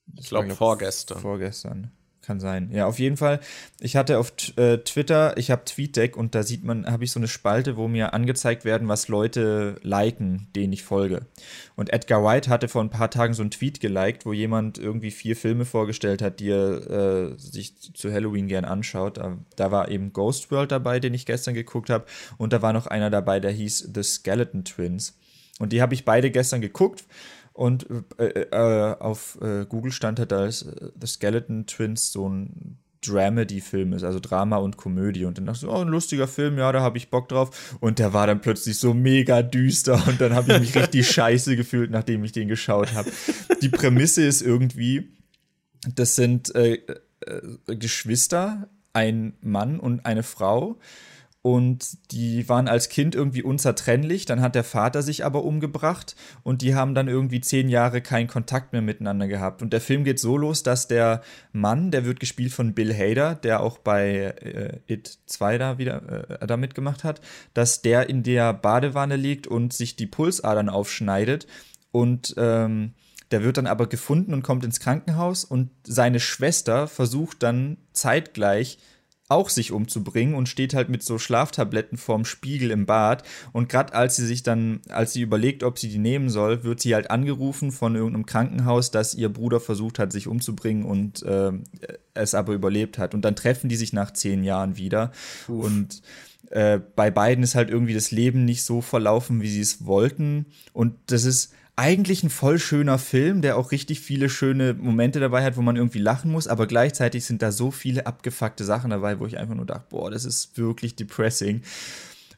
Das ich glaube glaub, vorgestern. Vorgestern. Kann sein. Ja, auf jeden Fall. Ich hatte auf äh, Twitter, ich habe TweetDeck und da sieht man, habe ich so eine Spalte, wo mir angezeigt werden, was Leute liken, denen ich folge. Und Edgar White hatte vor ein paar Tagen so einen Tweet geliked, wo jemand irgendwie vier Filme vorgestellt hat, die er äh, sich zu Halloween gern anschaut. Da, da, war eben Ghost World dabei, den ich gestern geguckt habe. Und da war noch einer dabei, der hieß The Skeleton Twins. Und die habe ich beide gestern geguckt und äh, äh, auf äh, Google stand halt als äh, The Skeleton Twins so ein Dramedy-Film ist, also Drama und Komödie. Und dann dachte ich so, oh, ein lustiger Film, ja, da habe ich Bock drauf. Und der war dann plötzlich so mega düster und dann habe ich mich richtig scheiße gefühlt, nachdem ich den geschaut habe. Die Prämisse ist irgendwie, das sind äh, äh, Geschwister, ein Mann und eine Frau und die waren als Kind irgendwie unzertrennlich. Dann hat der Vater sich aber umgebracht und die haben dann irgendwie zehn Jahre keinen Kontakt mehr miteinander gehabt. Und der Film geht so los, dass der Mann, der wird gespielt von Bill Hader, der auch bei äh, It 2 da wieder äh, da mitgemacht hat, dass der in der Badewanne liegt und sich die Pulsadern aufschneidet und ähm, der wird dann aber gefunden und kommt ins Krankenhaus und seine Schwester versucht dann zeitgleich auch sich umzubringen und steht halt mit so Schlaftabletten vorm Spiegel im Bad. Und gerade als sie sich dann, als sie überlegt, ob sie die nehmen soll, wird sie halt angerufen von irgendeinem Krankenhaus, dass ihr Bruder versucht hat, sich umzubringen und äh, es aber überlebt hat. Und dann treffen die sich nach zehn Jahren wieder. Uff. Und äh, bei beiden ist halt irgendwie das Leben nicht so verlaufen, wie sie es wollten. Und das ist eigentlich ein voll schöner Film, der auch richtig viele schöne Momente dabei hat, wo man irgendwie lachen muss, aber gleichzeitig sind da so viele abgefuckte Sachen dabei, wo ich einfach nur dachte, boah, das ist wirklich depressing.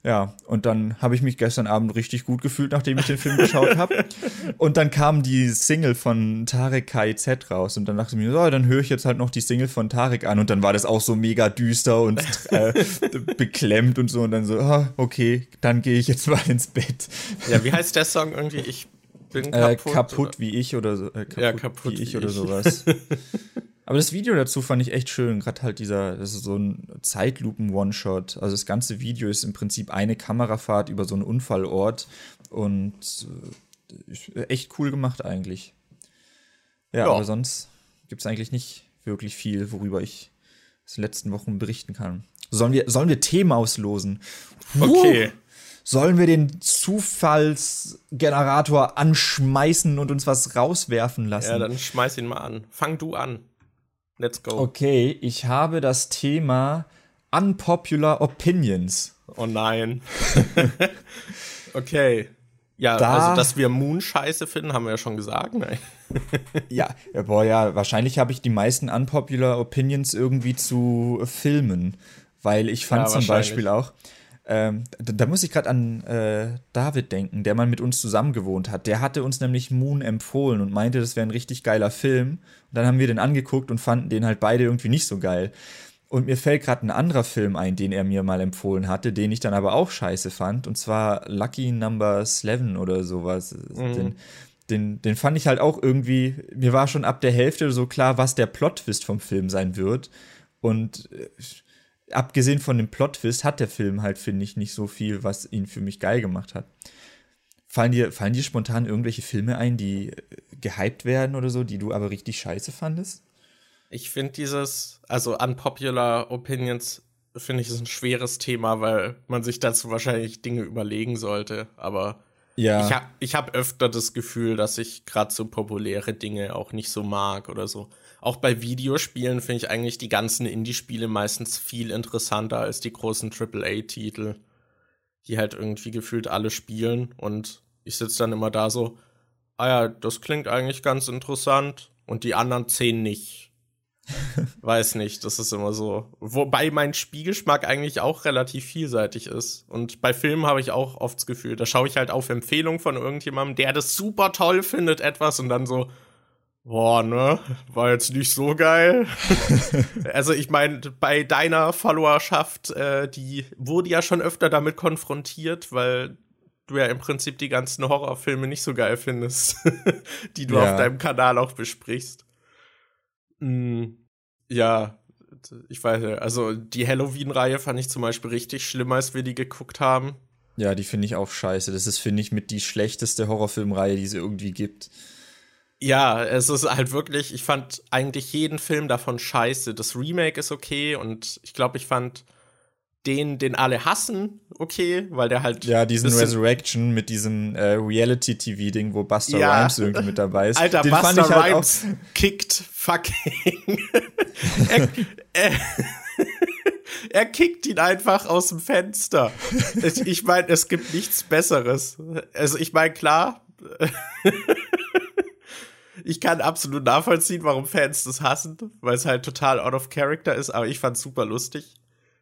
Ja, und dann habe ich mich gestern Abend richtig gut gefühlt, nachdem ich den Film geschaut habe. Und dann kam die Single von Tarek KIZ raus und dann dachte ich mir, so, dann höre ich jetzt halt noch die Single von Tarek an und dann war das auch so mega düster und äh, beklemmt und so und dann so, ah, okay, dann gehe ich jetzt mal ins Bett. Ja, wie heißt der Song irgendwie? Ich bin äh, kaputt. Äh, kaputt wie ich oder so. Äh, kaputt, ja, kaputt wie ich, wie oder ich. sowas. Aber das Video dazu fand ich echt schön. Gerade halt dieser, das ist so ein Zeitlupen-One-Shot. Also das ganze Video ist im Prinzip eine Kamerafahrt über so einen Unfallort und äh, echt cool gemacht eigentlich. Ja, ja. aber sonst gibt es eigentlich nicht, wirklich viel, worüber ich in den letzten Wochen berichten kann. Sollen wir, sollen wir Themen auslosen? Okay. Sollen wir den Zufallsgenerator anschmeißen und uns was rauswerfen lassen? Ja, dann schmeiß ihn mal an. Fang du an. Let's go. Okay, ich habe das Thema Unpopular Opinions. Oh nein. okay. Ja, da, also dass wir Moon scheiße finden, haben wir ja schon gesagt. Ne? ja, boah, ja, wahrscheinlich habe ich die meisten Unpopular Opinions irgendwie zu Filmen, weil ich fand ja, zum Beispiel auch, ähm, da, da, muss ich gerade an äh, David denken, der mal mit uns zusammen gewohnt hat. Der hatte uns nämlich Moon empfohlen und meinte, das wäre ein richtig geiler Film. Und dann haben wir den angeguckt und fanden den halt beide irgendwie nicht so geil. Und mir fällt gerade ein anderer Film ein, den er mir mal empfohlen hatte, den ich dann aber auch scheiße fand. Und zwar Lucky Number 11 oder sowas. Mhm. Den, den, den fand ich halt auch irgendwie, mir war schon ab der Hälfte so klar, was der Plot-Twist vom Film sein wird. Und äh, abgesehen von dem Plot-Twist hat der Film halt, finde ich, nicht so viel, was ihn für mich geil gemacht hat. Fallen dir, fallen dir spontan irgendwelche Filme ein, die äh, gehypt werden oder so, die du aber richtig scheiße fandest? Ich finde dieses, also unpopular Opinions, finde ich, ist ein schweres Thema, weil man sich dazu wahrscheinlich Dinge überlegen sollte. Aber ja. ich habe ich hab öfter das Gefühl, dass ich gerade so populäre Dinge auch nicht so mag oder so. Auch bei Videospielen finde ich eigentlich die ganzen Indie-Spiele meistens viel interessanter als die großen AAA-Titel, die halt irgendwie gefühlt alle spielen. Und ich sitze dann immer da so, ah ja, das klingt eigentlich ganz interessant und die anderen zehn nicht. Weiß nicht, das ist immer so. Wobei mein Spielgeschmack eigentlich auch relativ vielseitig ist. Und bei Filmen habe ich auch oft das Gefühl, da schaue ich halt auf Empfehlungen von irgendjemandem, der das super toll findet, etwas und dann so, boah, ne, war jetzt nicht so geil. also ich meine, bei deiner Followerschaft, äh, die wurde ja schon öfter damit konfrontiert, weil du ja im Prinzip die ganzen Horrorfilme nicht so geil findest, die du ja. auf deinem Kanal auch besprichst. Mm, ja, ich weiß also die Halloween-Reihe fand ich zum Beispiel richtig schlimm, als wir die geguckt haben. Ja, die finde ich auch scheiße. Das ist, finde ich, mit die schlechteste Horrorfilmreihe, die es irgendwie gibt. Ja, es ist halt wirklich, ich fand eigentlich jeden Film davon scheiße. Das Remake ist okay und ich glaube, ich fand den, den alle hassen, okay, weil der halt. Ja, diesen Resurrection mit diesem äh, Reality-TV-Ding, wo Buster ja. Rhymes irgendwie mit dabei ist. Alter, den Buster fand ich halt Rhymes auch kickt fucking. er, er, er kickt ihn einfach aus dem Fenster. Ich meine, es gibt nichts Besseres. Also, ich meine, klar. Ich kann absolut nachvollziehen, warum Fans das hassen, weil es halt total out of character ist, aber ich fand's super lustig.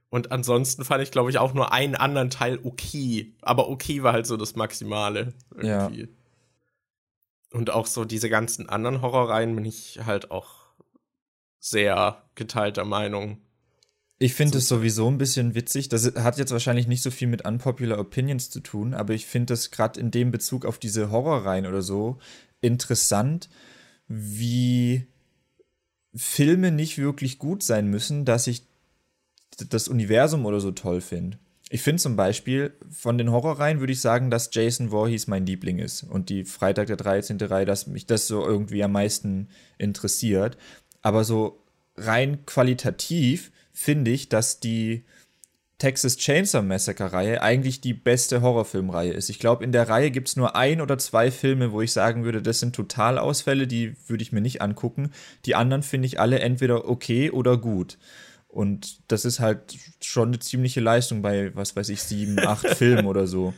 Und ansonsten fand ich, glaube ich, auch nur einen anderen Teil okay. Aber okay war halt so das Maximale. Irgendwie. Ja. Und auch so diese ganzen anderen Horrorreihen bin ich halt auch sehr geteilter Meinung. Ich finde es sowieso ein bisschen witzig. Das hat jetzt wahrscheinlich nicht so viel mit unpopular Opinions zu tun, aber ich finde es gerade in dem Bezug auf diese Horrorreihen oder so interessant, wie Filme nicht wirklich gut sein müssen, dass ich das Universum oder so toll finde. Ich finde zum Beispiel, von den Horrorreihen würde ich sagen, dass Jason Voorhees mein Liebling ist und die Freitag der 13. Reihe, dass mich das so irgendwie am meisten interessiert. Aber so rein qualitativ finde ich, dass die Texas Chainsaw Massacre Reihe eigentlich die beste Horrorfilmreihe ist. Ich glaube, in der Reihe gibt es nur ein oder zwei Filme, wo ich sagen würde, das sind Totalausfälle, die würde ich mir nicht angucken. Die anderen finde ich alle entweder okay oder gut. Und das ist halt schon eine ziemliche Leistung bei, was weiß ich, sieben, acht Filmen oder so.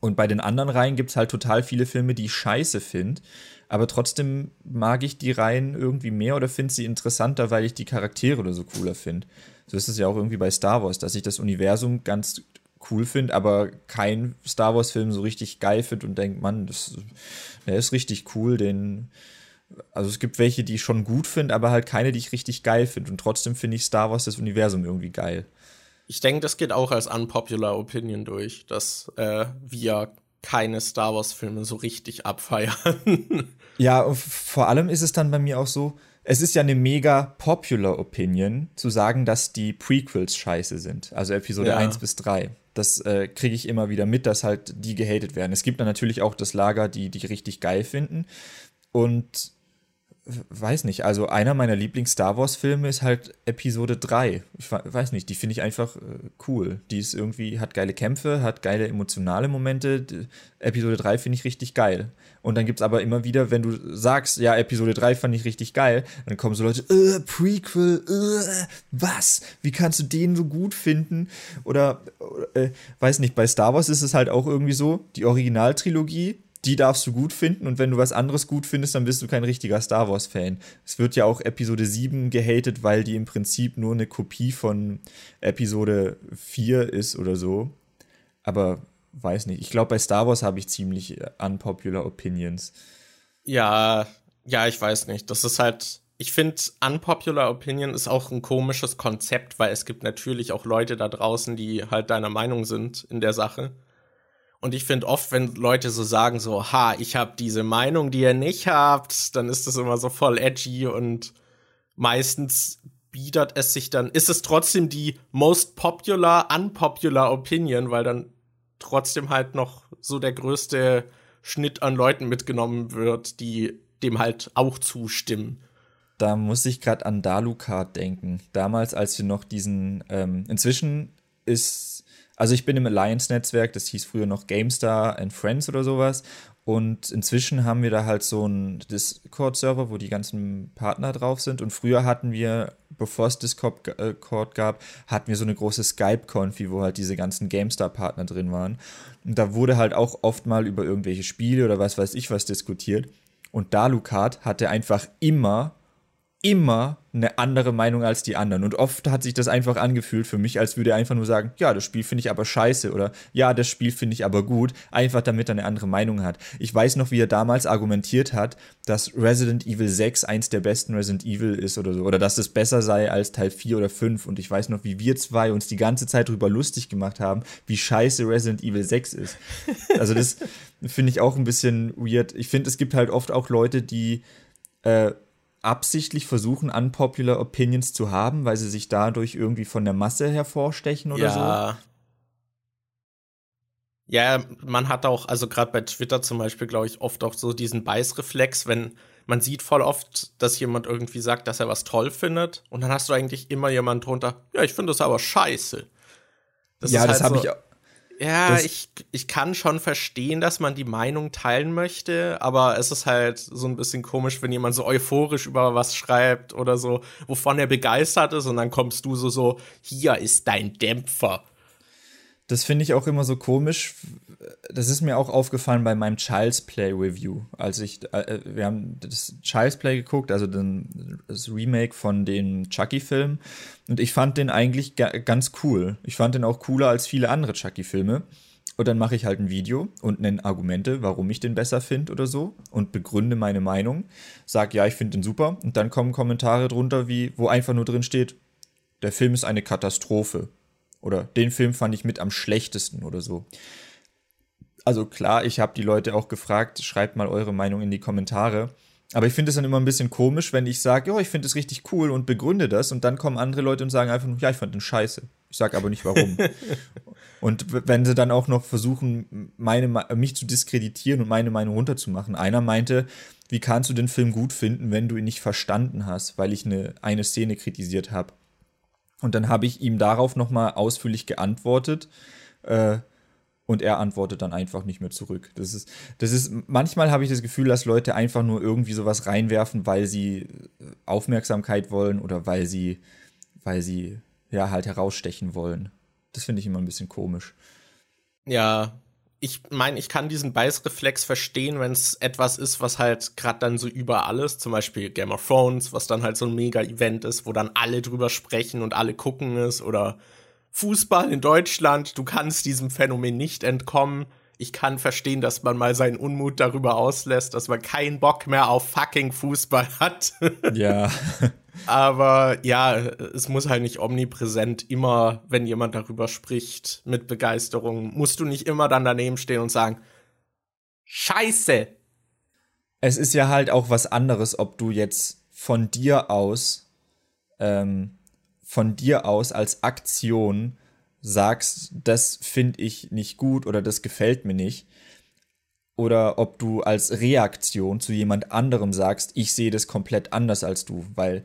Und bei den anderen Reihen gibt es halt total viele Filme, die ich scheiße finde. Aber trotzdem mag ich die Reihen irgendwie mehr oder finde sie interessanter, weil ich die Charaktere oder so cooler finde. So ist es ja auch irgendwie bei Star Wars, dass ich das Universum ganz cool finde, aber kein Star Wars-Film so richtig geil finde und denkt, Mann, das, der ist richtig cool, den also es gibt welche, die ich schon gut finde, aber halt keine, die ich richtig geil finde. Und trotzdem finde ich Star Wars das Universum irgendwie geil. Ich denke, das geht auch als unpopular Opinion durch, dass äh, wir keine Star Wars-Filme so richtig abfeiern. ja, vor allem ist es dann bei mir auch so, es ist ja eine mega popular Opinion, zu sagen, dass die Prequels scheiße sind. Also Episode ja. 1 bis 3. Das äh, kriege ich immer wieder mit, dass halt die gehatet werden. Es gibt dann natürlich auch das Lager, die die richtig geil finden. Und weiß nicht, also einer meiner Lieblings-Star Wars-Filme ist halt Episode 3. Ich weiß nicht, die finde ich einfach äh, cool. Die ist irgendwie, hat geile Kämpfe, hat geile emotionale Momente. Episode 3 finde ich richtig geil. Und dann gibt es aber immer wieder, wenn du sagst, ja, Episode 3 fand ich richtig geil, dann kommen so Leute, äh, Prequel, äh, was? Wie kannst du den so gut finden? Oder, äh, weiß nicht, bei Star Wars ist es halt auch irgendwie so, die Originaltrilogie die darfst du gut finden und wenn du was anderes gut findest, dann bist du kein richtiger Star Wars-Fan. Es wird ja auch Episode 7 gehatet, weil die im Prinzip nur eine Kopie von Episode 4 ist oder so. Aber weiß nicht. Ich glaube, bei Star Wars habe ich ziemlich unpopular Opinions. Ja, ja, ich weiß nicht. Das ist halt. Ich finde, unpopular Opinion ist auch ein komisches Konzept, weil es gibt natürlich auch Leute da draußen, die halt deiner Meinung sind in der Sache. Und ich finde oft, wenn Leute so sagen, so, ha, ich habe diese Meinung, die ihr nicht habt, dann ist das immer so voll edgy und meistens biedert es sich dann, ist es trotzdem die most popular, unpopular Opinion, weil dann trotzdem halt noch so der größte Schnitt an Leuten mitgenommen wird, die dem halt auch zustimmen. Da muss ich gerade an Dalukat denken. Damals, als wir noch diesen, ähm, inzwischen ist also ich bin im Alliance-Netzwerk, das hieß früher noch GameStar and Friends oder sowas. Und inzwischen haben wir da halt so einen Discord-Server, wo die ganzen Partner drauf sind. Und früher hatten wir, bevor es Discord äh, gab, hatten wir so eine große Skype-Konfi, wo halt diese ganzen GameStar-Partner drin waren. Und da wurde halt auch oft mal über irgendwelche Spiele oder was weiß ich was diskutiert. Und Dalukat hatte einfach immer immer eine andere Meinung als die anderen. Und oft hat sich das einfach angefühlt für mich, als würde er einfach nur sagen, ja, das Spiel finde ich aber scheiße oder ja, das Spiel finde ich aber gut, einfach damit er eine andere Meinung hat. Ich weiß noch, wie er damals argumentiert hat, dass Resident Evil 6 eins der besten Resident Evil ist oder so, oder dass es besser sei als Teil 4 oder 5. Und ich weiß noch, wie wir zwei uns die ganze Zeit darüber lustig gemacht haben, wie scheiße Resident Evil 6 ist. Also das finde ich auch ein bisschen weird. Ich finde, es gibt halt oft auch Leute, die äh, absichtlich versuchen, unpopular Opinions zu haben, weil sie sich dadurch irgendwie von der Masse hervorstechen oder ja. so? Ja, man hat auch, also gerade bei Twitter zum Beispiel, glaube ich, oft auch so diesen Beißreflex, wenn man sieht voll oft, dass jemand irgendwie sagt, dass er was toll findet und dann hast du eigentlich immer jemand drunter, ja, ich finde das aber scheiße. Das ja, das halt habe so, ich ja, ich, ich kann schon verstehen, dass man die Meinung teilen möchte, aber es ist halt so ein bisschen komisch, wenn jemand so euphorisch über was schreibt oder so, wovon er begeistert ist und dann kommst du so so, hier ist dein Dämpfer. Das finde ich auch immer so komisch. Das ist mir auch aufgefallen bei meinem Child's Play Review. Als ich, äh, wir haben das Child's Play geguckt, also den, das Remake von dem Chucky-Film. Und ich fand den eigentlich ga ganz cool. Ich fand den auch cooler als viele andere Chucky-Filme. Und dann mache ich halt ein Video und nenne Argumente, warum ich den besser finde oder so und begründe meine Meinung. Sag, ja, ich finde den super. Und dann kommen Kommentare drunter, wie, wo einfach nur drin steht, der Film ist eine Katastrophe oder den Film fand ich mit am schlechtesten oder so. Also klar, ich habe die Leute auch gefragt, schreibt mal eure Meinung in die Kommentare. Aber ich finde es dann immer ein bisschen komisch, wenn ich sage, ja, ich finde es richtig cool und begründe das und dann kommen andere Leute und sagen einfach nur, ja, ich fand den scheiße. Ich sage aber nicht warum. und wenn sie dann auch noch versuchen, meine, mich zu diskreditieren und meine Meinung runterzumachen. Einer meinte, wie kannst du den Film gut finden, wenn du ihn nicht verstanden hast, weil ich eine, eine Szene kritisiert habe. Und dann habe ich ihm darauf nochmal ausführlich geantwortet. Äh, und er antwortet dann einfach nicht mehr zurück. Das ist, das ist, manchmal habe ich das Gefühl, dass Leute einfach nur irgendwie sowas reinwerfen, weil sie äh, Aufmerksamkeit wollen oder weil sie, weil sie ja halt herausstechen wollen. Das finde ich immer ein bisschen komisch. Ja, ich meine, ich kann diesen Beißreflex verstehen, wenn es etwas ist, was halt gerade dann so überall ist, zum Beispiel Game of Thrones, was dann halt so ein Mega-Event ist, wo dann alle drüber sprechen und alle gucken es, oder Fußball in Deutschland, du kannst diesem Phänomen nicht entkommen. Ich kann verstehen, dass man mal seinen Unmut darüber auslässt, dass man keinen Bock mehr auf fucking Fußball hat. Ja. Aber ja, es muss halt nicht omnipräsent immer, wenn jemand darüber spricht, mit Begeisterung, musst du nicht immer dann daneben stehen und sagen, Scheiße. Es ist ja halt auch was anderes, ob du jetzt von dir aus, ähm, von dir aus als Aktion sagst, das finde ich nicht gut oder das gefällt mir nicht. oder ob du als Reaktion zu jemand anderem sagst, ich sehe das komplett anders als du, weil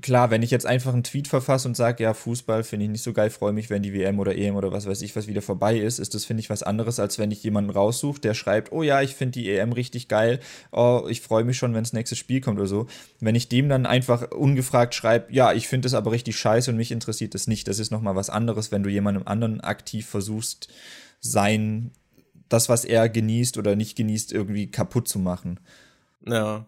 klar, wenn ich jetzt einfach einen Tweet verfasse und sage, ja, Fußball finde ich nicht so geil, freue mich, wenn die WM oder EM oder was weiß ich, was wieder vorbei ist, ist das, finde ich, was anderes, als wenn ich jemanden raussuche, der schreibt, oh ja, ich finde die EM richtig geil, oh, ich freue mich schon, wenn das nächste Spiel kommt oder so. Wenn ich dem dann einfach ungefragt schreibe, ja, ich finde das aber richtig scheiße und mich interessiert das nicht, das ist nochmal was anderes, wenn du jemandem anderen aktiv versuchst, sein, das, was er genießt oder nicht genießt, irgendwie kaputt zu machen. Ja.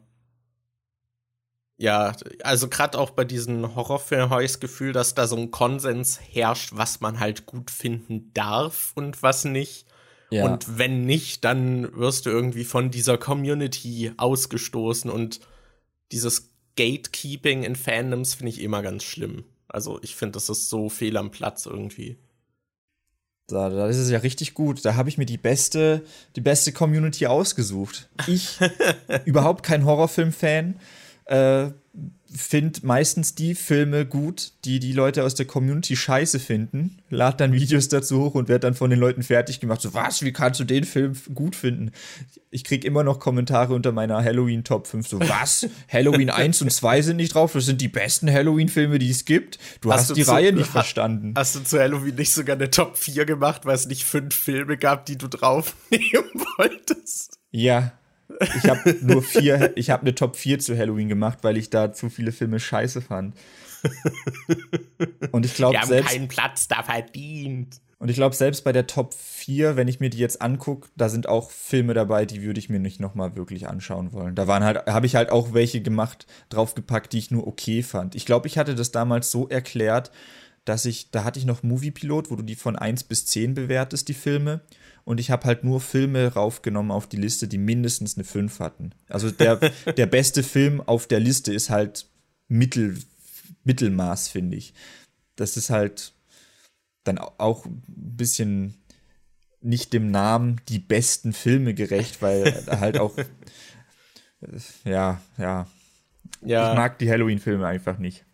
Ja, also gerade auch bei diesen Horrorfilmen habe ich das Gefühl, dass da so ein Konsens herrscht, was man halt gut finden darf und was nicht. Ja. Und wenn nicht, dann wirst du irgendwie von dieser Community ausgestoßen und dieses Gatekeeping in Fandoms finde ich immer ganz schlimm. Also ich finde, das ist so fehl am Platz irgendwie. Da, da ist es ja richtig gut. Da habe ich mir die beste, die beste Community ausgesucht. Ich, überhaupt kein Horrorfilm-Fan, äh, finde meistens die Filme gut, die die Leute aus der Community scheiße finden, lad dann Videos dazu hoch und werde dann von den Leuten fertig gemacht. So, was, wie kannst du den Film gut finden? Ich krieg immer noch Kommentare unter meiner Halloween Top 5. So, was? Halloween 1 und 2 sind nicht drauf? Das sind die besten Halloween-Filme, die es gibt. Du hast, hast du die zu, Reihe nicht verstanden. Hast du zu Halloween nicht sogar eine Top 4 gemacht, weil es nicht fünf Filme gab, die du draufnehmen wolltest? Ja, ich habe nur vier, ich habe eine Top 4 zu Halloween gemacht, weil ich da zu viele Filme scheiße fand. Und ich glaube selbst keinen Platz da verdient. Und ich glaube selbst bei der Top 4, wenn ich mir die jetzt angucke, da sind auch Filme dabei, die würde ich mir nicht noch mal wirklich anschauen wollen. Da waren halt habe ich halt auch welche gemacht, draufgepackt, die ich nur okay fand. Ich glaube, ich hatte das damals so erklärt, dass ich da hatte ich noch Movie Pilot, wo du die von 1 bis 10 bewertest, die Filme und ich habe halt nur Filme raufgenommen auf die Liste, die mindestens eine 5 hatten. Also der, der beste Film auf der Liste ist halt Mittel, Mittelmaß, finde ich. Das ist halt dann auch ein bisschen nicht dem Namen die besten Filme gerecht, weil halt auch ja, ja. Ja. Ich mag die Halloween-Filme einfach nicht.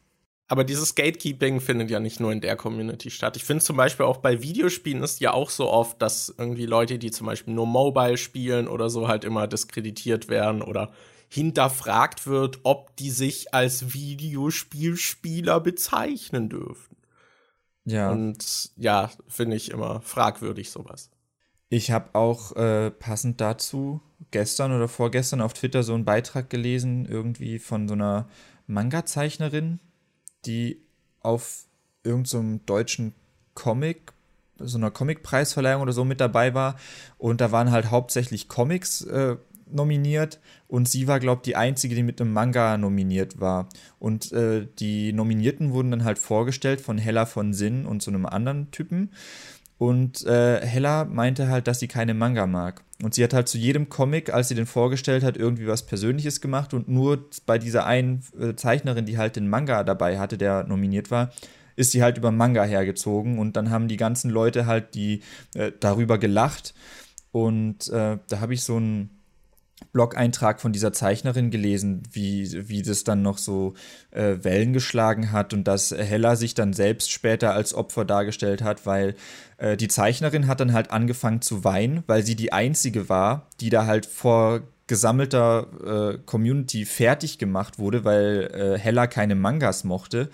Aber dieses Gatekeeping findet ja nicht nur in der Community statt. Ich finde zum Beispiel auch bei Videospielen ist ja auch so oft, dass irgendwie Leute, die zum Beispiel nur Mobile spielen oder so, halt immer diskreditiert werden oder hinterfragt wird, ob die sich als Videospielspieler bezeichnen dürfen. Ja. Und ja, finde ich immer fragwürdig sowas. Ich habe auch äh, passend dazu gestern oder vorgestern auf Twitter so einen Beitrag gelesen, irgendwie von so einer Manga-Zeichnerin, die auf irgendeinem so deutschen Comic, so einer Comic-Preisverleihung oder so mit dabei war. Und da waren halt hauptsächlich Comics äh, nominiert und sie war, glaube ich, die einzige, die mit einem Manga nominiert war. Und äh, die Nominierten wurden dann halt vorgestellt von Hella von Sinn und so einem anderen Typen. Und äh, Hella meinte halt, dass sie keine Manga mag. Und sie hat halt zu jedem Comic, als sie den vorgestellt hat, irgendwie was Persönliches gemacht. Und nur bei dieser einen äh, Zeichnerin, die halt den Manga dabei hatte, der nominiert war, ist sie halt über Manga hergezogen. Und dann haben die ganzen Leute halt die äh, darüber gelacht. Und äh, da habe ich so ein Blog-Eintrag von dieser Zeichnerin gelesen, wie, wie das dann noch so äh, Wellen geschlagen hat und dass Hella sich dann selbst später als Opfer dargestellt hat, weil äh, die Zeichnerin hat dann halt angefangen zu weinen, weil sie die einzige war, die da halt vor gesammelter äh, Community fertig gemacht wurde, weil äh, Hella keine Mangas mochte.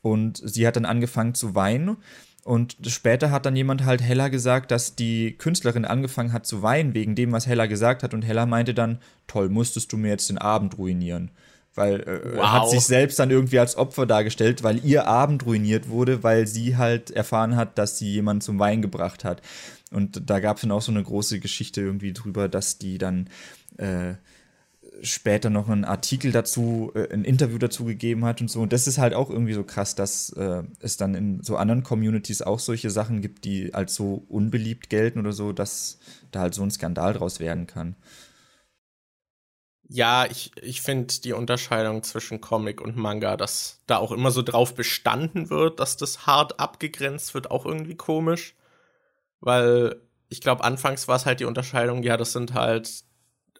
Und sie hat dann angefangen zu weinen und später hat dann jemand halt Hella gesagt, dass die Künstlerin angefangen hat zu weinen wegen dem, was Hella gesagt hat. Und Hella meinte dann, toll, musstest du mir jetzt den Abend ruinieren. Weil äh, wow. hat sich selbst dann irgendwie als Opfer dargestellt, weil ihr Abend ruiniert wurde, weil sie halt erfahren hat, dass sie jemanden zum Wein gebracht hat. Und da gab es dann auch so eine große Geschichte irgendwie drüber, dass die dann äh, später noch einen Artikel dazu, äh, ein Interview dazu gegeben hat und so. Und das ist halt auch irgendwie so krass, dass äh, es dann in so anderen Communities auch solche Sachen gibt, die als so unbeliebt gelten oder so, dass da halt so ein Skandal draus werden kann. Ja, ich, ich finde die Unterscheidung zwischen Comic und Manga, dass da auch immer so drauf bestanden wird, dass das hart abgegrenzt wird, auch irgendwie komisch. Weil ich glaube, anfangs war es halt die Unterscheidung, ja, das sind halt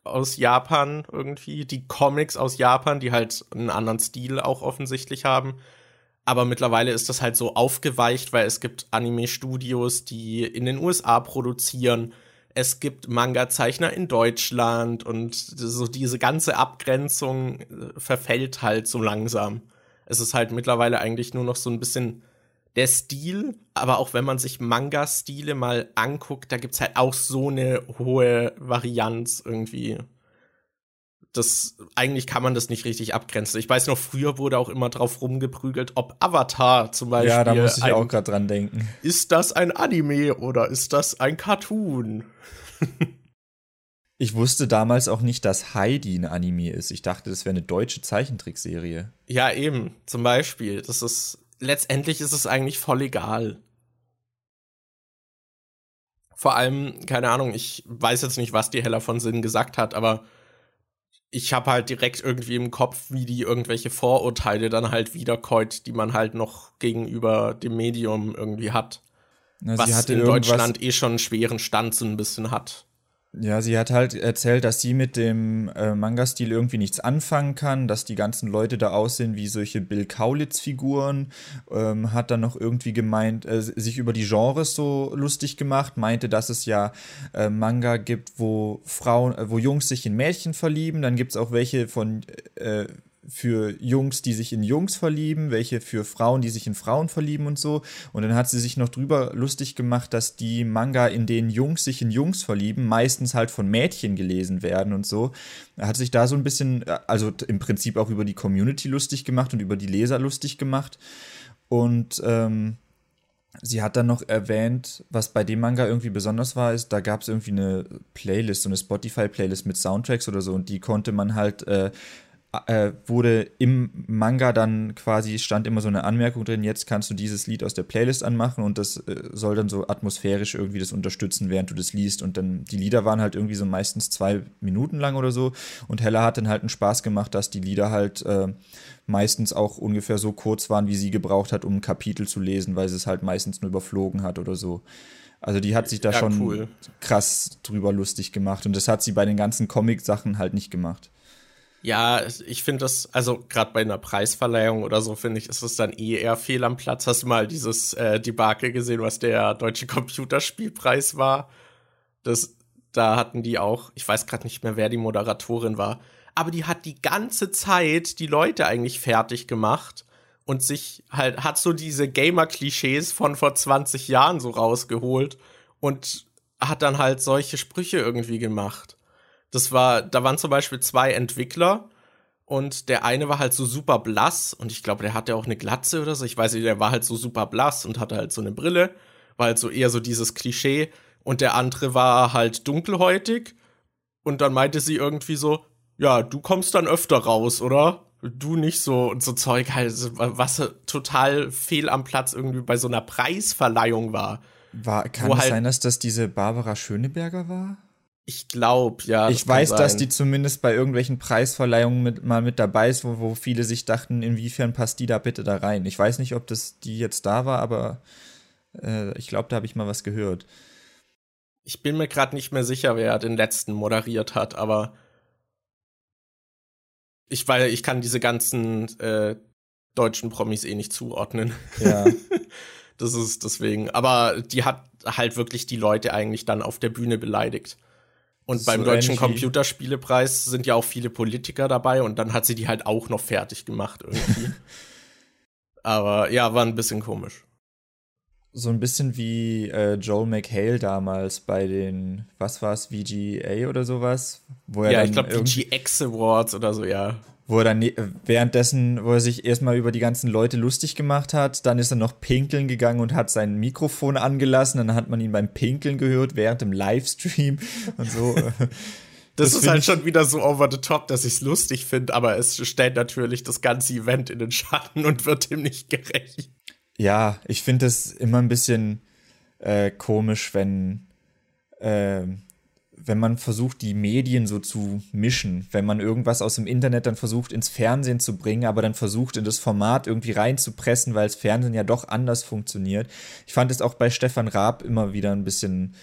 aus Japan irgendwie, die Comics aus Japan, die halt einen anderen Stil auch offensichtlich haben. Aber mittlerweile ist das halt so aufgeweicht, weil es gibt Anime-Studios, die in den USA produzieren. es gibt Manga-Zeichner in Deutschland und so diese ganze Abgrenzung äh, verfällt halt so langsam. Es ist halt mittlerweile eigentlich nur noch so ein bisschen der Stil, aber auch wenn man sich Manga-Stile mal anguckt, da gibt's halt auch so eine hohe Varianz irgendwie. Das, eigentlich kann man das nicht richtig abgrenzen. Ich weiß noch, früher wurde auch immer drauf rumgeprügelt, ob Avatar zum Beispiel. Ja, da muss ich ein, auch gerade dran denken. Ist das ein Anime oder ist das ein Cartoon? ich wusste damals auch nicht, dass Heidi ein Anime ist. Ich dachte, das wäre eine deutsche Zeichentrickserie. Ja, eben. Zum Beispiel. Das ist letztendlich ist es eigentlich voll egal. Vor allem, keine Ahnung, ich weiß jetzt nicht, was die Heller von Sinn gesagt hat, aber ich habe halt direkt irgendwie im Kopf, wie die irgendwelche Vorurteile dann halt wiederkäut, die man halt noch gegenüber dem Medium irgendwie hat. Na, was in Deutschland eh schon einen schweren Stand so ein bisschen hat. Ja, sie hat halt erzählt, dass sie mit dem äh, Manga-Stil irgendwie nichts anfangen kann, dass die ganzen Leute da aussehen wie solche Bill Kaulitz-Figuren. Ähm, hat dann noch irgendwie gemeint, äh, sich über die Genres so lustig gemacht, meinte, dass es ja äh, Manga gibt, wo Frauen, äh, wo Jungs sich in Mädchen verlieben. Dann gibt's auch welche von äh, für Jungs, die sich in Jungs verlieben, welche für Frauen, die sich in Frauen verlieben und so. Und dann hat sie sich noch drüber lustig gemacht, dass die Manga, in denen Jungs sich in Jungs verlieben, meistens halt von Mädchen gelesen werden und so. Hat sich da so ein bisschen, also im Prinzip auch über die Community lustig gemacht und über die Leser lustig gemacht. Und ähm, sie hat dann noch erwähnt, was bei dem Manga irgendwie besonders war, ist, da gab es irgendwie eine Playlist, so eine Spotify-Playlist mit Soundtracks oder so und die konnte man halt äh, äh, wurde im Manga dann quasi, stand immer so eine Anmerkung drin, jetzt kannst du dieses Lied aus der Playlist anmachen und das äh, soll dann so atmosphärisch irgendwie das unterstützen, während du das liest. Und dann, die Lieder waren halt irgendwie so meistens zwei Minuten lang oder so. Und Hella hat dann halt einen Spaß gemacht, dass die Lieder halt äh, meistens auch ungefähr so kurz waren, wie sie gebraucht hat, um ein Kapitel zu lesen, weil sie es halt meistens nur überflogen hat oder so. Also die hat sich da ja, schon cool. krass drüber lustig gemacht und das hat sie bei den ganzen Comic-Sachen halt nicht gemacht. Ja, ich finde das, also gerade bei einer Preisverleihung oder so, finde ich, ist es dann eh eher fehl am Platz. Hast du mal dieses äh, Debakel gesehen, was der deutsche Computerspielpreis war? Das, da hatten die auch, ich weiß gerade nicht mehr, wer die Moderatorin war, aber die hat die ganze Zeit die Leute eigentlich fertig gemacht und sich halt, hat so diese Gamer-Klischees von vor 20 Jahren so rausgeholt und hat dann halt solche Sprüche irgendwie gemacht. Das war, da waren zum Beispiel zwei Entwickler und der eine war halt so super blass und ich glaube, der hatte auch eine Glatze oder so. Ich weiß nicht, der war halt so super blass und hatte halt so eine Brille, war halt so eher so dieses Klischee. Und der andere war halt dunkelhäutig und dann meinte sie irgendwie so, ja, du kommst dann öfter raus, oder? Du nicht so und so Zeug halt, was total fehl am Platz irgendwie bei so einer Preisverleihung war. War, kann es halt sein, dass das diese Barbara Schöneberger war? Ich glaube, ja. Ich weiß, dass die zumindest bei irgendwelchen Preisverleihungen mit, mal mit dabei ist, wo, wo viele sich dachten, inwiefern passt die da bitte da rein. Ich weiß nicht, ob das die jetzt da war, aber äh, ich glaube, da habe ich mal was gehört. Ich bin mir gerade nicht mehr sicher, wer den letzten moderiert hat, aber ich weil ich kann diese ganzen äh, deutschen Promis eh nicht zuordnen. Ja. das ist deswegen. Aber die hat halt wirklich die Leute eigentlich dann auf der Bühne beleidigt. Und beim so Deutschen Computerspielepreis sind ja auch viele Politiker dabei und dann hat sie die halt auch noch fertig gemacht irgendwie. Aber ja, war ein bisschen komisch. So ein bisschen wie äh, Joel McHale damals bei den, was war es, VGA oder sowas? Wo er ja, ich glaube VGX Awards oder so, ja wo er dann ne, währenddessen, wo er sich erstmal über die ganzen Leute lustig gemacht hat, dann ist er noch pinkeln gegangen und hat sein Mikrofon angelassen, dann hat man ihn beim Pinkeln gehört während dem Livestream und so. Das, das ist halt schon wieder so over the top, dass ich es lustig finde, aber es stellt natürlich das ganze Event in den Schatten und wird dem nicht gerecht. Ja, ich finde es immer ein bisschen äh, komisch, wenn äh, wenn man versucht, die Medien so zu mischen, wenn man irgendwas aus dem Internet dann versucht, ins Fernsehen zu bringen, aber dann versucht, in das Format irgendwie reinzupressen, weil das Fernsehen ja doch anders funktioniert. Ich fand es auch bei Stefan Raab immer wieder ein bisschen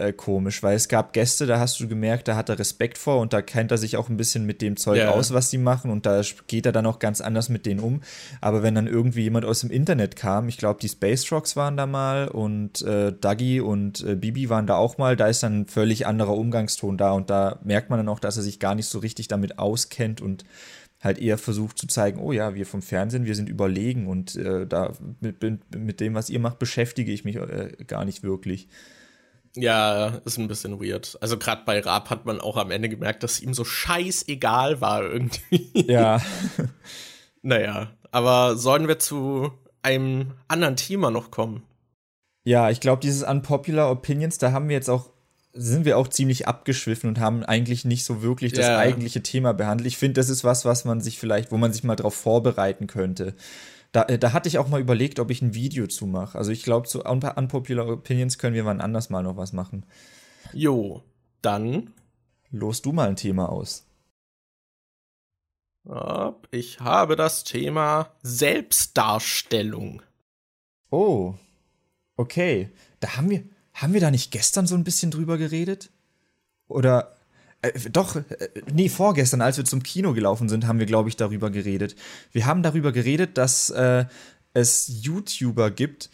äh, komisch, weil es gab Gäste, da hast du gemerkt, da hat er Respekt vor und da kennt er sich auch ein bisschen mit dem Zeug yeah. aus, was die machen und da geht er dann auch ganz anders mit denen um. Aber wenn dann irgendwie jemand aus dem Internet kam, ich glaube, die Space Rocks waren da mal und äh, Dougie und äh, Bibi waren da auch mal, da ist dann ein völlig anderer Umgangston da und da merkt man dann auch, dass er sich gar nicht so richtig damit auskennt und halt eher versucht zu zeigen, oh ja, wir vom Fernsehen, wir sind überlegen und äh, da mit, mit, dem, was ihr macht, beschäftige ich mich äh, gar nicht wirklich. Ja, ist ein bisschen weird. Also gerade bei Raab hat man auch am Ende gemerkt, dass ihm so scheißegal war irgendwie. Ja. naja, aber sollen wir zu einem anderen Thema noch kommen? Ja, ich glaube, dieses Unpopular Opinions, da haben wir jetzt auch, sind wir auch ziemlich abgeschwiffen und haben eigentlich nicht so wirklich das ja. eigentliche Thema behandelt. Ich finde, das ist was, was man sich vielleicht, wo man sich mal drauf vorbereiten könnte. Da, äh, da hatte ich auch mal überlegt, ob ich ein Video zu mache. Also ich glaube, zu Unpopular Opinions können wir wann anders mal noch was machen. Jo, dann. Los du mal ein Thema aus. Ich habe das Thema Selbstdarstellung. Oh, okay. Da haben wir, haben wir da nicht gestern so ein bisschen drüber geredet? Oder äh, doch, äh, nee, vorgestern, als wir zum Kino gelaufen sind, haben wir, glaube ich, darüber geredet. Wir haben darüber geredet, dass äh, es YouTuber gibt,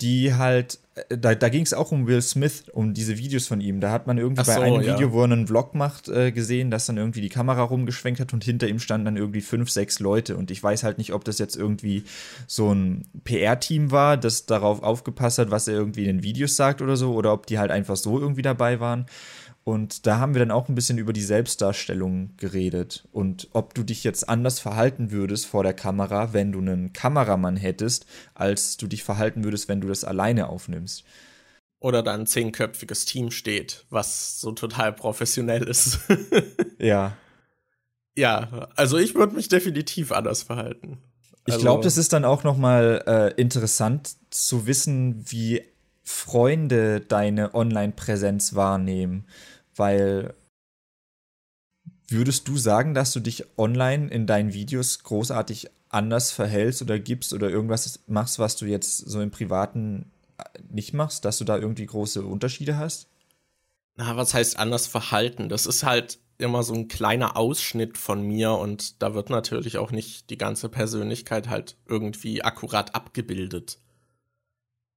die halt, äh, da, da ging es auch um Will Smith, um diese Videos von ihm. Da hat man irgendwie so, bei einem ja. Video, wo er einen Vlog macht, äh, gesehen, dass dann irgendwie die Kamera rumgeschwenkt hat und hinter ihm standen dann irgendwie fünf, sechs Leute. Und ich weiß halt nicht, ob das jetzt irgendwie so ein PR-Team war, das darauf aufgepasst hat, was er irgendwie in den Videos sagt oder so, oder ob die halt einfach so irgendwie dabei waren. Und da haben wir dann auch ein bisschen über die Selbstdarstellung geredet und ob du dich jetzt anders verhalten würdest vor der Kamera, wenn du einen Kameramann hättest, als du dich verhalten würdest, wenn du das alleine aufnimmst. Oder da ein zehnköpfiges Team steht, was so total professionell ist. ja. Ja, also ich würde mich definitiv anders verhalten. Ich glaube, also das ist dann auch noch mal äh, interessant zu wissen, wie Freunde deine Online-Präsenz wahrnehmen. Weil würdest du sagen, dass du dich online in deinen Videos großartig anders verhältst oder gibst oder irgendwas machst, was du jetzt so im Privaten äh, nicht machst, dass du da irgendwie große Unterschiede hast? Na, was heißt anders verhalten? Das ist halt immer so ein kleiner Ausschnitt von mir und da wird natürlich auch nicht die ganze Persönlichkeit halt irgendwie akkurat abgebildet.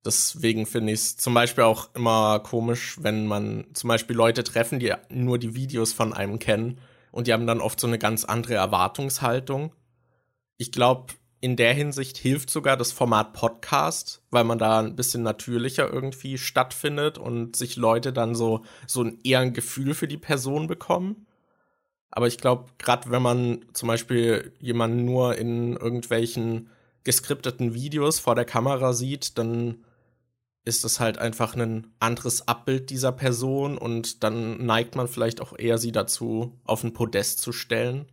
Deswegen finde ich es zum Beispiel auch immer komisch, wenn man zum Beispiel Leute treffen, die nur die Videos von einem kennen und die haben dann oft so eine ganz andere Erwartungshaltung. Ich glaube, in der Hinsicht hilft sogar das Format Podcast, weil man da ein bisschen natürlicher irgendwie stattfindet und sich Leute dann so, so ein eher ein Gefühl für die Person bekommen. Aber ich glaube, gerade wenn man zum Beispiel jemanden nur in irgendwelchen geskripteten Videos vor der Kamera sieht, dann ist es halt einfach ein anderes Abbild dieser Person und dann neigt man vielleicht auch eher sie dazu, auf ein Podest zu stellen.